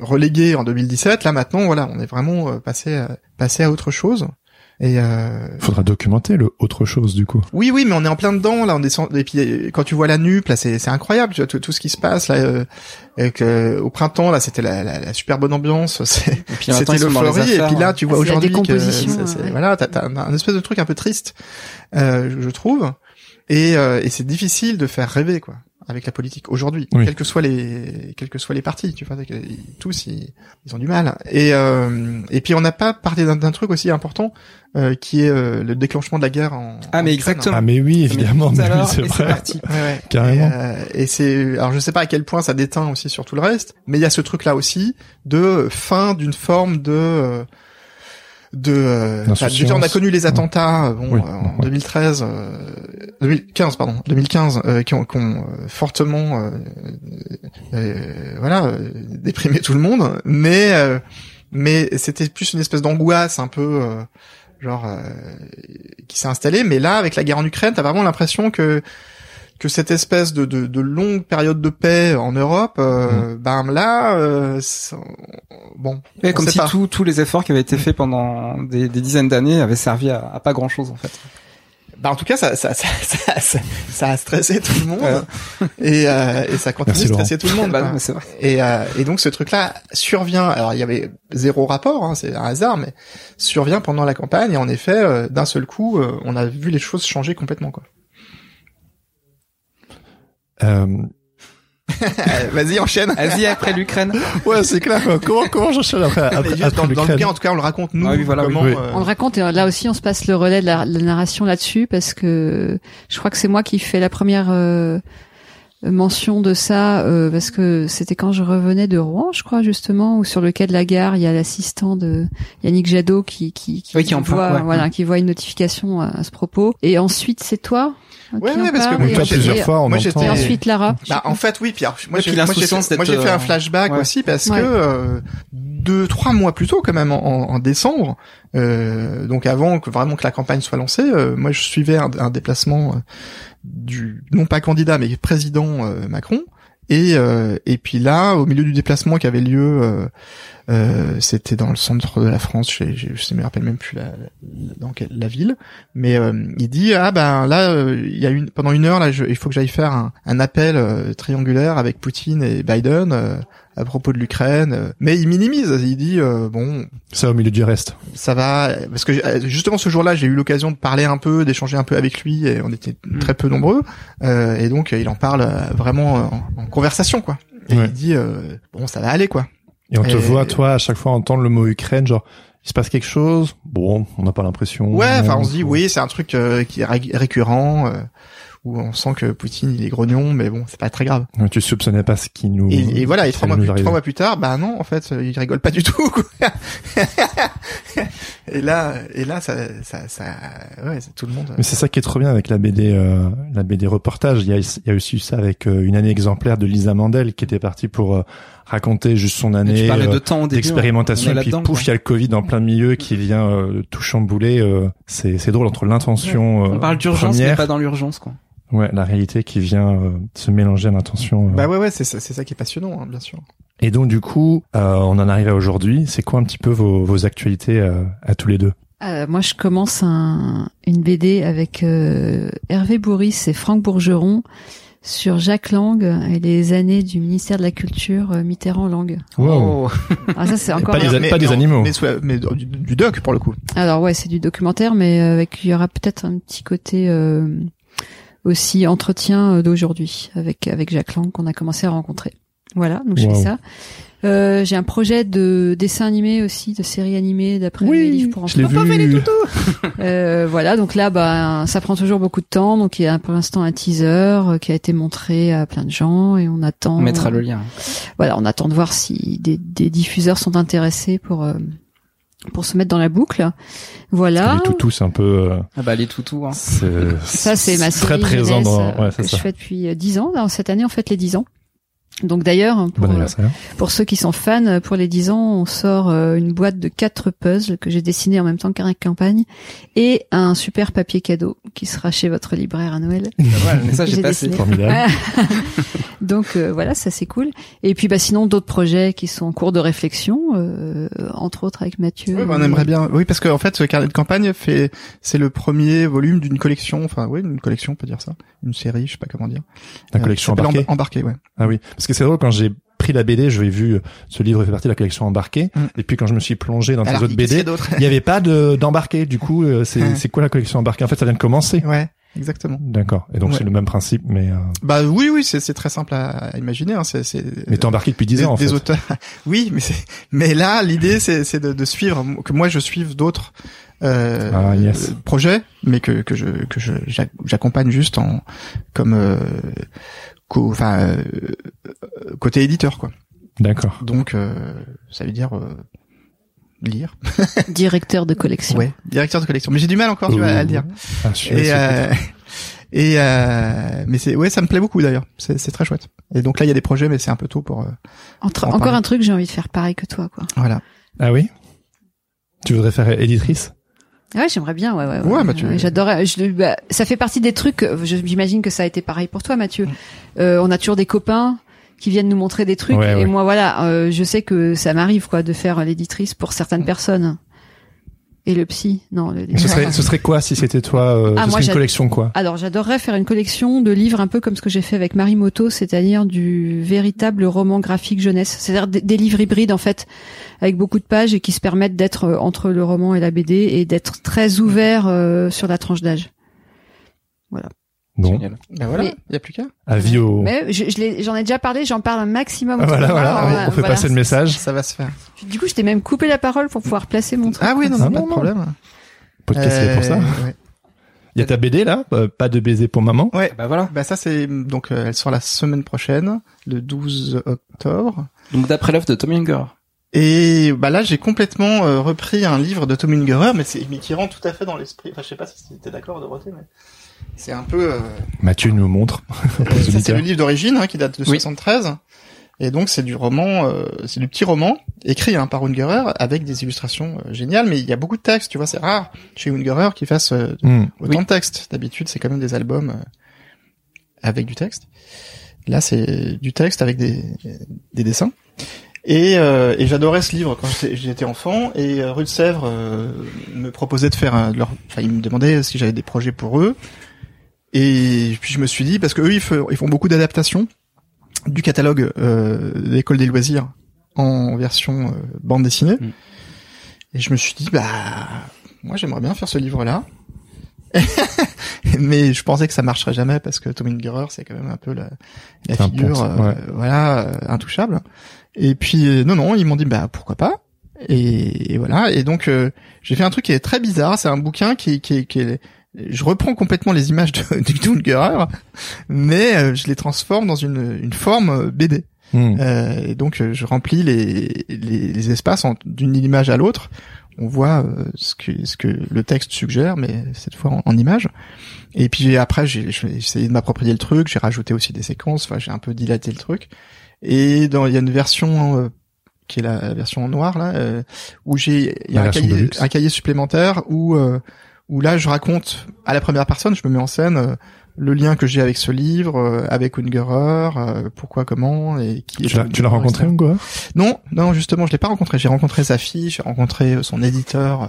relégué en 2017 là maintenant voilà on est vraiment passé à, passé à autre chose et euh, Faudra documenter le autre chose du coup. oui, oui, mais on est en plein dedans là. On descend et puis quand tu vois la nupe là, c'est c'est incroyable. Tu vois tout, tout ce qui se passe là. euh, avec, euh, au printemps là, c'était la, la, la super bonne ambiance. C'est c'était l'euphorie. Et puis là, hein. tu vois aujourd'hui que ouais. voilà, t'as t'as un, un espèce de truc un peu triste, euh, je, je trouve. Et, euh, et c'est difficile de faire rêver quoi. Avec la politique aujourd'hui, Oui. quels que soient les quels que soient les partis, tu vois, tous ils, ils ont du mal. Et euh, et puis on n'a pas parlé d'un truc aussi important euh, qui est euh, le déclenchement de la guerre en Ah, en mais Ukraine. exactement. Ah mais oui, évidemment, mais oui, c'est vrai, parti. Ouais, ouais. carrément. Et, euh, et c'est alors je sais pas à quel point ça déteint aussi sur tout le reste, mais il y a ce truc là aussi de fin d'une forme de euh, de euh, enfin, on a connu les attentats euh, bon Oui, euh, en ouais. 2013 euh, 2015 pardon 2015 euh, qui ont, qui ont euh, fortement euh, euh, voilà euh, déprimé tout le monde. Mais euh, mais c'était plus une espèce d'angoisse un peu euh, genre euh, qui s'est installée. Mais là avec la guerre en Ukraine t'as vraiment l'impression que que cette espèce de, de, de longue période de paix en Europe, euh, ben là, euh, bon, Ouais, on comme sait si pas. tous tous les efforts qui avaient été faits pendant des, des dizaines d'années avaient servi à, à pas grand chose en fait. Bah en tout cas, ça, ça, ça, ça, ça, ça a stressé tout le monde et, euh, et ça continue Merci, de stresser tout le monde. Bah non, vrai. Et, euh, et donc ce truc-là survient. Alors il y avait zéro rapport, hein, c'est un hasard, mais survient pendant la campagne et en effet, euh, d'un seul coup, euh, on a vu les choses changer complètement. Quoi. Euh, Vas-y, enchaîne. Asie après l'Ukraine. ouais, c'est clair. quoi. Comment comment j'enchaîne après, après, juste après dans, dans le l'Ukraine bouquin, en tout cas, on le raconte nous. Ah oui, voilà, comment, Oui. euh, On le raconte et là aussi on se passe le relais de la, la narration là-dessus parce que je crois que c'est moi qui fais la première euh, mention de ça euh, parce que c'était quand je revenais de Rouen, je crois justement, où sur le quai de la gare il y a l'assistant de Yannick Jadot qui qui, qui, Oui, qui voit ouais. voilà qui voit une notification à, à ce propos et ensuite c'est toi En ouais, parce que moi, toi, plusieurs fois, on moi, entend. j'étais- et ensuite Lara. Bah, en fait, oui. Alors, moi, j'ai, fait, un euh, flashback ouais. aussi parce Ouais. que euh, deux, trois mois plus tôt, quand même, en, en décembre, euh, donc avant que vraiment que la campagne soit lancée, euh, moi, je suivais un, un déplacement euh, du non pas candidat mais président euh, Macron. Et euh, et puis là, au milieu du déplacement qui avait lieu, euh, c'était dans le centre de la France. Je, je, je me rappelle même plus la, la- dans quelle la ville, mais euh, il dit ah ben là euh, il y a une pendant une heure là je- il faut que j'aille faire un, un appel euh, triangulaire avec Poutine et Biden euh, à propos de l'Ukraine mais il minimise il dit euh, bon Ça au milieu du reste. ça va parce que justement ce jour-là j'ai eu l'occasion de parler un peu d'échanger un peu avec lui et on était très peu nombreux euh, et donc il en parle vraiment en, en conversation quoi et Ouais. il dit euh, bon ça va aller quoi Et on te Et- voit, toi, à chaque fois entendre le mot Ukraine, genre, il se passe quelque chose? Bon, on n'a pas l'impression. Ouais, enfin on se dit oui, c'est un truc euh, qui est ré- récurrent euh, où on sent que Poutine il est grognon, mais bon, c'est pas très grave. Ouais, Tu soupçonnais pas ce qui nous. Et, et voilà, et trois mois, plus, trois mois plus tard, bah non, en fait, euh, il rigole pas du tout. quoi. et là, et là, ça, ça, ça ouais, c'est tout le monde. Mais c'est ça qui est trop bien avec la BD, euh, la BD reportage. Il y a, il y a aussi eu ça avec euh, une année exemplaire de Lisa Mandel qui était partie pour euh, raconter juste son année euh, de temps au début. d'expérimentation. on est Et puis pouf, il y a le Covid en plein milieu qui vient euh, tout chambouler. euh, c'est c'est drôle entre l'intention euh, On parle d'urgence, mais pas dans l'urgence, quoi. ouais, la réalité qui vient euh, se mélanger à l'intention. euh. Bah ouais, ouais, c'est ça, c'est ça qui est passionnant, hein, bien sûr. Et donc du coup, euh, on en arrive à aujourd'hui. C'est quoi un petit peu vos, vos actualités euh, à tous les deux? Euh, moi, je commence un, une BD avec euh, Hervé Bourris et Franck Bourgeron sur Jacques Lang et les années du ministère de la Culture euh, Mitterrand-Lang. Wow. Oh. Ah, ça, c'est encore. Pas des- Mais- pas des non, animaux. mais, du, du doc pour le coup. Alors ouais, c'est du documentaire, mais euh, avec il y aura peut-être un petit côté euh, aussi entretien euh, d'aujourd'hui avec avec Jacques Lang qu'on a commencé à rencontrer. Voilà, donc je fais ça. Euh, j'ai un projet de dessin animé aussi, de série animée d'après les livres pour je l'ai enfants. vu. Euh, voilà, donc là, bah, ça prend toujours beaucoup de temps. Donc il y a pour l'instant un teaser euh, qui a été montré à plein de gens et on attend. On mettra le lien. Voilà, on attend de voir si des, des diffuseurs sont intéressés pour euh, pour se mettre dans la boucle. Voilà. Les toutous, c'est un peu. euh, Ah bah les toutous, hein. c'est- Ça, c'est ma très série présent jeunesse, dans. euh, Ouais, c'est que ça. je fais depuis euh, 10 ans. Cette année, en fait, les 10 ans. Donc d'ailleurs, pour, Bon euh, pour ceux qui sont fans, euh, pour les 10 ans, on sort euh, une boîte de quatre puzzles que j'ai dessiné en même temps qu'un campagne et un super papier cadeau qui sera chez votre libraire à Noël. Voilà, mais ça j'ai passé. Formidable. Donc euh, voilà, ça c'est cool. Et puis bah sinon d'autres projets qui sont en cours de réflexion, euh, entre autres avec Mathieu. Oui, bah, on aimerait bien. Oui, parce qu'en fait, ce carnet de campagne fait, c'est le premier volume d'une collection. Enfin, oui, une collection, on peut dire ça. Une série, je sais pas comment dire. La Euh, collection embarquée. Emba- Embarqué, ouais. Ah oui, parce que c'est drôle quand j'ai pris la BD, je l'ai vu, ce livre fait partie de la collection embarquée, Mm. et puis quand je me suis plongé dans tes Alors, autres qu'il y BD, il n'y avait pas de d'embarqué. Du coup, euh, c'est Mm. c'est quoi la collection embarquée En fait, ça vient de commencer. Ouais. exactement. D'accord. Et donc Ouais. c'est le même principe, mais euh... Bah oui, oui, c'est très simple à, à imaginer. Hein. C'est mais t'es embarqué depuis 10 des, ans en des fait. auteurs. Oui, mais là l'idée c'est de, de suivre que moi je suive d'autres euh, Ah, yes. projets, mais que que je que je j'ac- j'accompagne juste en comme euh, co- enfin euh, côté éditeur quoi. D'accord. Donc euh, ça veut dire euh, lire. Directeur de collection. Ouais, directeur de collection. Mais j'ai du mal encore tu vois, à le dire. Ah, Et euh, et euh, mais c'est ouais ça me plaît beaucoup d'ailleurs. C'est c'est très chouette. Et donc là il y a des projets mais c'est un peu tôt pour euh, Entre- En encore parler. un truc, j'ai envie de faire pareil que toi, quoi. voilà. Ah oui? Tu voudrais faire éditrice? Ouais, j'aimerais bien, ouais, ouais. Ouais, bah, tu- J'adorais. je- bah, ça fait partie des trucs. J'imagine que ça a été pareil pour toi, Mathieu. Mm. Euh, on a toujours des copains qui viennent nous montrer des trucs, Ouais, et ouais. moi, voilà, euh, je sais que ça m'arrive, quoi, de faire l'éditrice pour Mm. certaines personnes. Et le psy, non. Le... ce serait, ce serait quoi si c'était toi euh, Ah, Ce moi, une collection quoi Alors, j'adorerais faire une collection de livres un peu comme ce que j'ai fait avec Marimoto, c'est-à-dire du véritable roman graphique jeunesse. C'est-à-dire des, des livres hybrides, en fait, avec beaucoup de pages et qui se permettent d'être euh, entre le roman et la BD et d'être très ouverts euh, sur la tranche d'âge. Bon, Génial. Ben voilà, il y a plus qu'à. avis au... Mais je, je l'ai- j'en ai déjà parlé, j'en parle un maximum. Ah, voilà, voilà, alors, on- euh, on fait voilà. passer le message. Ça va se faire. Du coup, je t'ai même coupé la parole pour pouvoir placer mon truc. Ah oui, non, Ah, non, pas non, de non. problème. Podcast c'est pour ça. Euh, ouais. Il y a ta BD là, euh, pas de baiser pour maman. Ouais. Bah voilà. Bah ça c'est donc euh, elle sort la semaine prochaine, le 12 octobre. Donc d'après l'œuvre de Tom Younger. Et bah là j'ai complètement euh, repris un livre de Tom Ungerer, mais c'est mais qui rentre tout à fait dans l'esprit. Enfin je sais pas si t'es d'accord Dorothée, mais c'est un peu. Euh, Mathieu nous montre. euh, ça, c'est le livre d'origine hein, qui date de Oui. 73. Et donc c'est du roman, euh, c'est du petit roman écrit hein, par Ungerer avec des illustrations euh, géniales, mais il y a beaucoup de textes, tu vois, c'est rare chez Ungerer qu'il fasse euh, Hmm. autant de textes. D'habitude, c'est quand même des albums euh, avec du texte. Là, c'est du texte avec des, des dessins. Et, euh, et j'adorais ce livre quand j'étais- enfant. Et euh, Rue de Sèvres euh, me proposait de faire un, de leur, enfin, ils me demandaient si j'avais des projets pour eux. Et puis je me suis dit parce que eux ils font, ils font beaucoup d'adaptations du catalogue euh, de l'école des loisirs en version euh, bande dessinée. Mm. Et je me suis dit bah moi j'aimerais bien faire ce livre là. mais je pensais que ça marcherait jamais parce que Tom Ungerer c'est quand même un peu la, la figure euh, ouais. voilà euh, intouchable et puis euh, non non ils m'ont dit bah pourquoi pas et, et voilà et donc euh, j'ai fait un truc qui est très bizarre c'est un bouquin qui qui, qui est je reprends complètement les images de, du Ungerer mais euh, je les transforme dans une une forme BD Hmm. euh, et donc je remplis les, les, les espaces d'une image à l'autre. On voit ce que ce que le texte suggère, mais cette fois en, en image. Et puis après j'ai j'ai essayé de m'approprier le truc. J'ai rajouté aussi des séquences. Enfin j'ai un peu dilaté le truc. Et dans il y a une version euh, qui est la, la version en noir là euh, où j'ai il y a un cahier, un cahier supplémentaire où euh, où là je raconte à la première personne, je me mets en scène. Le lien que j'ai avec ce livre, euh, avec Ungerer, euh, pourquoi, comment, et qui est Tu l'as, Ungerer, rencontré quoi Non, non, justement, je l'ai pas rencontré. J'ai rencontré sa fille, j'ai rencontré son éditeur euh,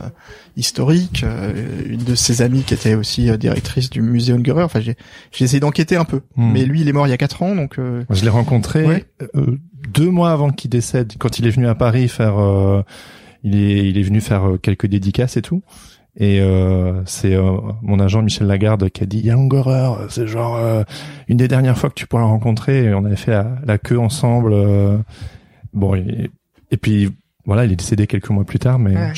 historique, euh, une de ses amies qui était aussi euh, directrice du musée Ungerer. Enfin, j'ai, j'ai essayé d'enquêter un peu. Hmm. Mais lui, il est mort il y a quatre ans, donc euh, Je l'ai rencontré Ouais. euh, deux mois avant qu'il décède, quand il est venu à Paris faire. euh, il est il est venu faire quelques dédicaces et tout. Et euh, c'est euh, mon agent Michel Lagarde qui a dit il y a c'est genre euh, une des dernières fois que tu pourras le rencontrer. Et on avait fait la, la queue ensemble. euh, bon et, et puis voilà, il est décédé quelques mois plus tard. Mais Ouais.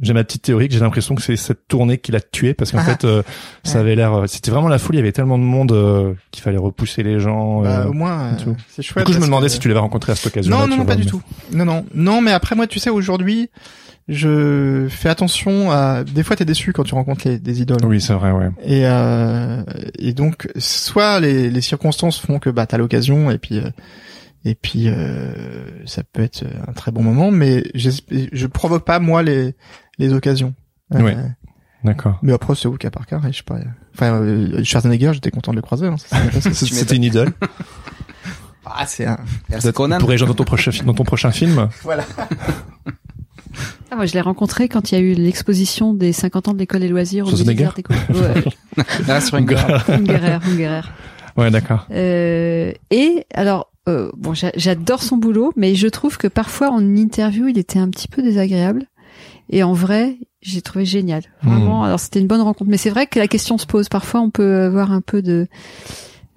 j'ai ma petite théorie que j'ai l'impression que c'est cette tournée qui l'a tué parce qu'en Ah. fait euh, ça Ouais. avait l'air. euh, C'était vraiment la foule. Il y avait tellement de monde euh, qu'il fallait repousser les gens. bah, euh, au moins, tout. c'est du chouette. coup, je me demandais que- si tu l'avais rencontré à cette occasion. Non, non, non, pas du tout. Non, non, non, mais après moi, tu sais, aujourd'hui, je fais attention à. Des fois, t'es déçu quand tu rencontres les, des idoles. Oui, c'est vrai, ouais. Et, euh, et donc, soit les, les circonstances font que bah t'as l'occasion et puis euh, et puis euh, ça peut être un très bon moment, mais je provoque pas moi les les occasions. Euh, Oui. D'accord. Mais après c'est au cas par cas. et Je sais pas. Enfin, euh, Schwarzenegger, j'étais content de le croiser. Hein, C'était une idole. ah, c'est un. C'est Conan. Pourrais dans ton prochain dans ton prochain film. Voilà. Ah, moi, je l'ai rencontré quand il y a eu l'exposition des 50 ans de l'école des loisirs au musée des. Ouais, Là, sur une Ungerer. Ouais, d'accord. Euh, et alors, euh, bon, j'a- j'adore son boulot, mais je trouve que parfois en interview, il était un petit peu désagréable. Et en vrai, j'ai trouvé génial. Hmm. Vraiment. Alors c'était une bonne rencontre, mais c'est vrai que la question se pose. Parfois, on peut avoir un peu de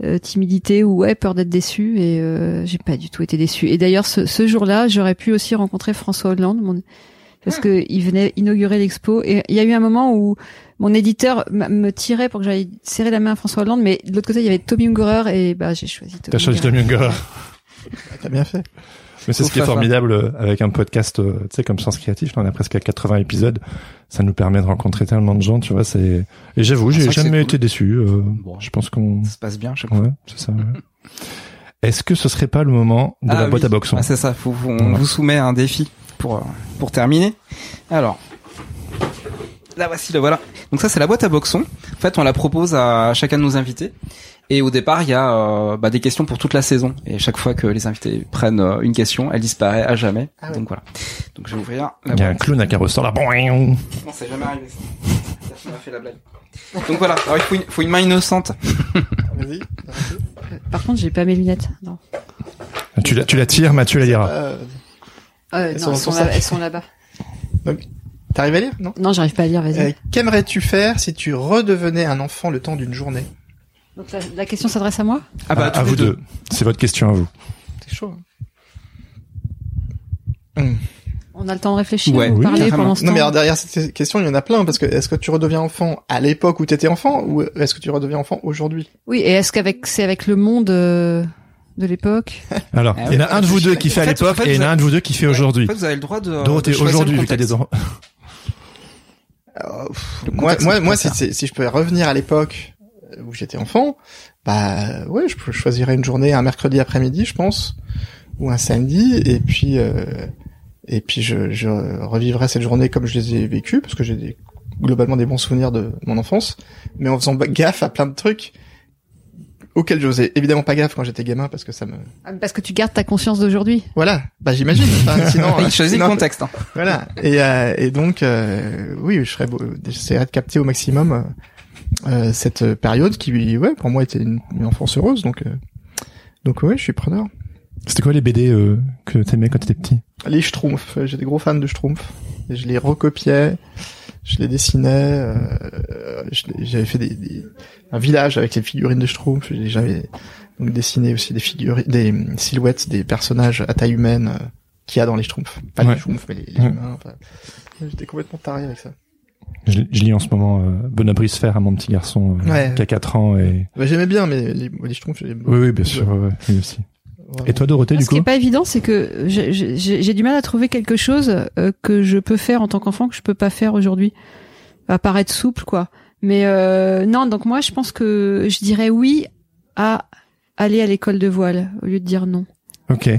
euh, timidité ou ouais peur d'être déçu et euh, j'ai pas du tout été déçu. Et d'ailleurs, ce, ce jour-là, j'aurais pu aussi rencontrer François Hollande, mon- parce que il venait inaugurer l'expo. Et il y a eu un moment où mon éditeur me tirait pour que j'aille serrer la main à François Hollande, mais de l'autre côté, il y avait Tommy Ungerer et bah j'ai choisi Tommy. T'as choisi Ungerer. Tom Younger. T'as bien fait. Mais c'est ce qui est formidable euh, avec un podcast, euh, tu sais, comme Sens Créatif. Là, on a presque à 80 épisodes. Ça nous permet de rencontrer tellement de gens, tu vois. C'est et j'avoue, Ah, j'ai que jamais été déçu. euh, Bon. Je pense qu'on, Ça se passe bien à chaque fois. ouais, c'est ça. ouais. Est-ce que ce serait pas le moment de la Ah boîte oui. à boxon Ah, c'est ça, faut, faut- on Voilà. vous soumet un défi pour euh, pour terminer. Alors, là voici le voilà. Donc ça c'est la boîte à boxon. En fait, on la propose à chacun de nos invités. Et au départ, il y a euh, bah, des questions pour toute la saison. Et chaque fois que les invités prennent euh, une question, elle disparaît à jamais. Ah ouais. Donc voilà. Donc je vais ouvrir la Il y a un clown à carrosseur là. Boing. Non, c'est jamais arrivé ça. N'a fait la blague. Donc voilà. Alors il faut une, faut une main innocente. Vas-y. Par contre, j'ai pas mes lunettes. Non. Tu la, tu la tires, Mathieu la lira. Euh, Elles non, sont elles sont ton là- sac. elles sont là-bas. T'arrives à lire? Non. Non, j'arrive pas à lire. Vas-y. Euh, Qu'aimerais-tu faire si tu redevenais un enfant le temps d'une journée? Donc la, la question s'adresse à moi? Ah bah à, vous deux. C'est votre question à vous. C'est chaud. hein. On a le temps de réfléchir Ouais, ou oui, parler pendant ce Non temps. mais alors derrière cette question, il y en a plein parce que est-ce que tu redeviens enfant à l'époque où t'étais enfant ou est-ce que tu redeviens enfant aujourd'hui? Oui, et est-ce qu'avec c'est avec le monde euh, de l'époque Alors, Ah il y en a un de vous deux qui fait à l'époque et il y en a un de vous deux qui fait aujourd'hui. En fait, vous avez le droit de. Dorothée, aujourd'hui, vu que t'as des enfants. Alors, pff, Le Moi, moi, moi, si, préfères. si si je pouvais revenir à l'époque où j'étais enfant, bah ouais, je choisirais une journée, un mercredi après-midi, je pense, ou un samedi, et puis euh, et puis je, je revivrais cette journée comme je les ai vécues, parce que j'ai des, globalement des bons souvenirs de mon enfance, mais en faisant gaffe à plein de trucs auxquels j'osais évidemment pas gaffe quand j'étais gamin, parce que ça me Ah, Parce que tu gardes ta conscience d'aujourd'hui. voilà, bah j'imagine. Enfin, sinon, Il choisit sinon- le contexte. hein. voilà. Et, euh, et donc, euh, oui, je serais, beau- j'essaierais de capter au maximum euh, euh, cette période qui, ouais, pour moi était une, une enfance heureuse. Donc, euh, donc ouais, je suis preneur. C'était quoi les BD euh, que t'aimais quand t'étais petit? Les Schtroumpfs, euh, j'étais gros fan de Schtroumpfs. Je les recopiais, je les dessinais. euh, les- J'avais fait des, des- un village avec les figurines de Schtroumpfs. J'ai- J'avais donc dessiné aussi des figurines, des silhouettes des personnages à taille humaine euh, qu'il y a dans les Schtroumpfs. Pas Ouais. les Schtroumpfs, mais les, les Ouais. humains. enfin, J'étais complètement taré avec ça. je, je lis en ce moment euh, Bon abri se faire à mon petit garçon euh, Ouais. qui a 4 ans et Bah, j'aimais bien, mais les, les Schtroumpfs, j'aimais oui oui bien sûr ouais, lui aussi. Et toi Dorothée du Ce qui coup est pas évident, c'est que j'ai- j'ai j'ai du mal à trouver quelque chose euh, que je peux faire en tant qu'enfant que je peux pas faire aujourd'hui. À paraître souple, quoi. Mais euh, non, donc moi, je pense que je dirais oui à aller à l'école de voile au lieu de dire non. Ok.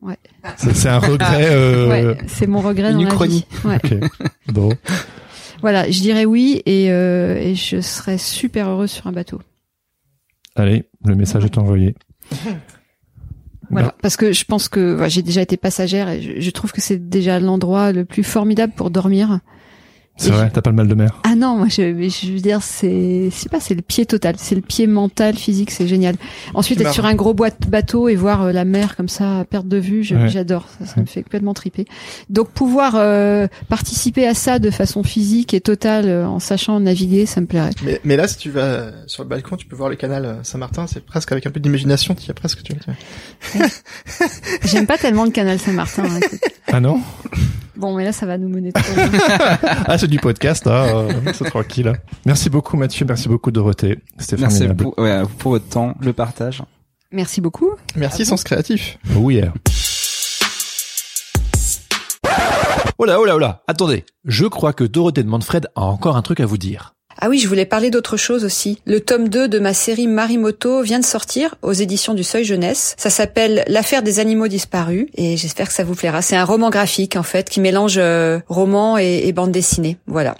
Ouais. C'est un regret. Euh... Ouais, c'est mon regret une dans la vie. Ouais. Ok. Bon. Voilà, je dirais oui et, euh, et je serais super heureuse sur un bateau. Allez, le message est envoyé. Voilà, parce que je pense que voilà, j'ai déjà été passagère et je, je trouve que c'est déjà l'endroit le plus formidable pour dormir. C'est vrai, t'as pas le mal de mer. Ah non, moi je, je veux dire c'est, je sais pas, c'est le pied total, c'est le pied mental, physique, c'est génial. Ensuite C'est être sur un gros boîte bateau et voir euh, la mer comme ça à perte de vue, Ouais. j'adore, ça, ça me fait complètement triper. Donc pouvoir euh, participer à ça de façon physique et totale euh, en sachant naviguer, ça me plairait. Mais, mais là, si tu vas sur le balcon, tu peux voir le canal euh, Saint-Martin. C'est presque avec un peu d'imagination, tu y as presque. Tu vois. J'aime pas tellement le canal Saint-Martin. hein. Ah non? Bon, mais là ça va nous mener trop loin. Ah c'est du podcast, hein, c'est tranquille. Merci beaucoup Mathieu, merci beaucoup Dorothée. C'était Merci formidable. pour, ouais, pour votre temps, le partage. Merci beaucoup. Merci, Sens Créatif. Oh yeah. Oh là, oh là, oh là, attendez. Je crois que Dorothée de Manfred a encore un truc à vous dire. Ah oui, je voulais parler d'autre chose aussi. Le tome 2 de ma série Marimoto vient de sortir aux éditions du Seuil Jeunesse. Ça s'appelle L'affaire des animaux disparus et j'espère que ça vous plaira. C'est un roman graphique en fait qui mélange euh, roman et, et bande dessinée. Voilà.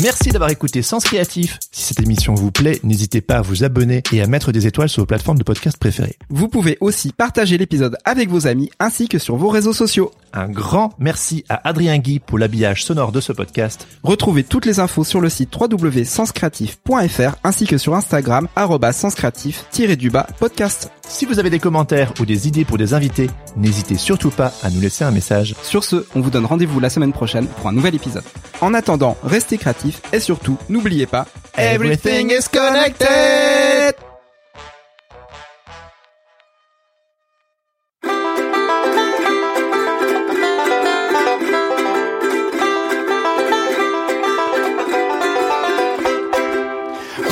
Merci d'avoir écouté Sens Créatif. Si cette émission vous plaît, n'hésitez pas à vous abonner et à mettre des étoiles sur vos plateformes de podcast préférées. Vous pouvez aussi partager l'épisode avec vos amis ainsi que sur vos réseaux sociaux. Un grand merci à Adrien Guy pour l'habillage sonore de ce podcast. Retrouvez toutes les infos sur le site www.senscreatif.fr ainsi que sur Instagram senscreatif-du-bas podcast. Si vous avez des commentaires ou des idées pour des invités, n'hésitez surtout pas à nous laisser un message. Sur ce, on vous donne rendez-vous la semaine prochaine pour un nouvel épisode. En attendant, restez créatifs et surtout, n'oubliez pas, Everything is connected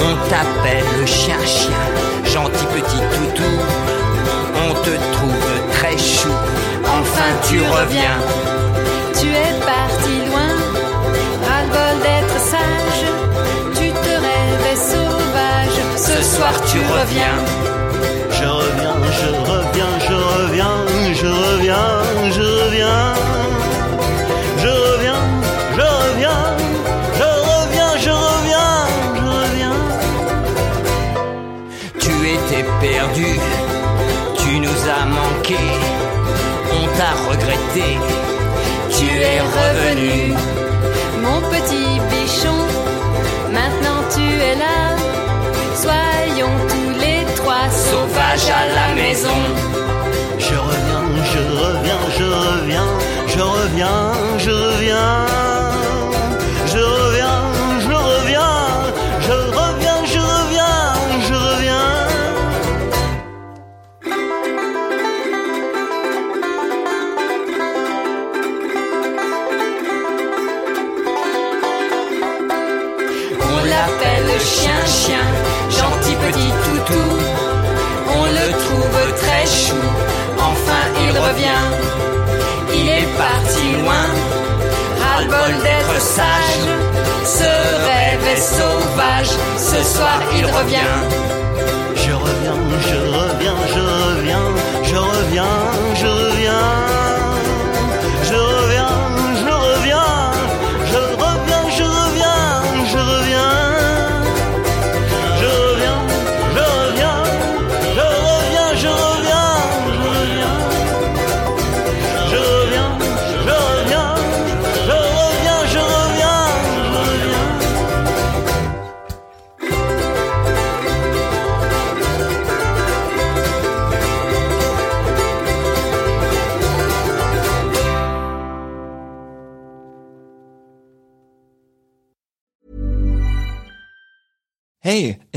On t'appelle le chien-chien, gentil petit toutou. On te trouve très chou, enfin tu reviens. Tu es parti loin, ras-le-bol d'être sage. Tu te rêvais sauvage, ce soir tu reviens, je reviens, tu es revenu. Mon petit bichon, maintenant tu es là. Soyons tous les trois sauvages à la maison. Je reviens, je reviens, je reviens, je reviens, je reviens. Sage. Ce rêve est sauvage, ce soir il revient. Je reviens, je reviens, je reviens, je reviens, je reviens.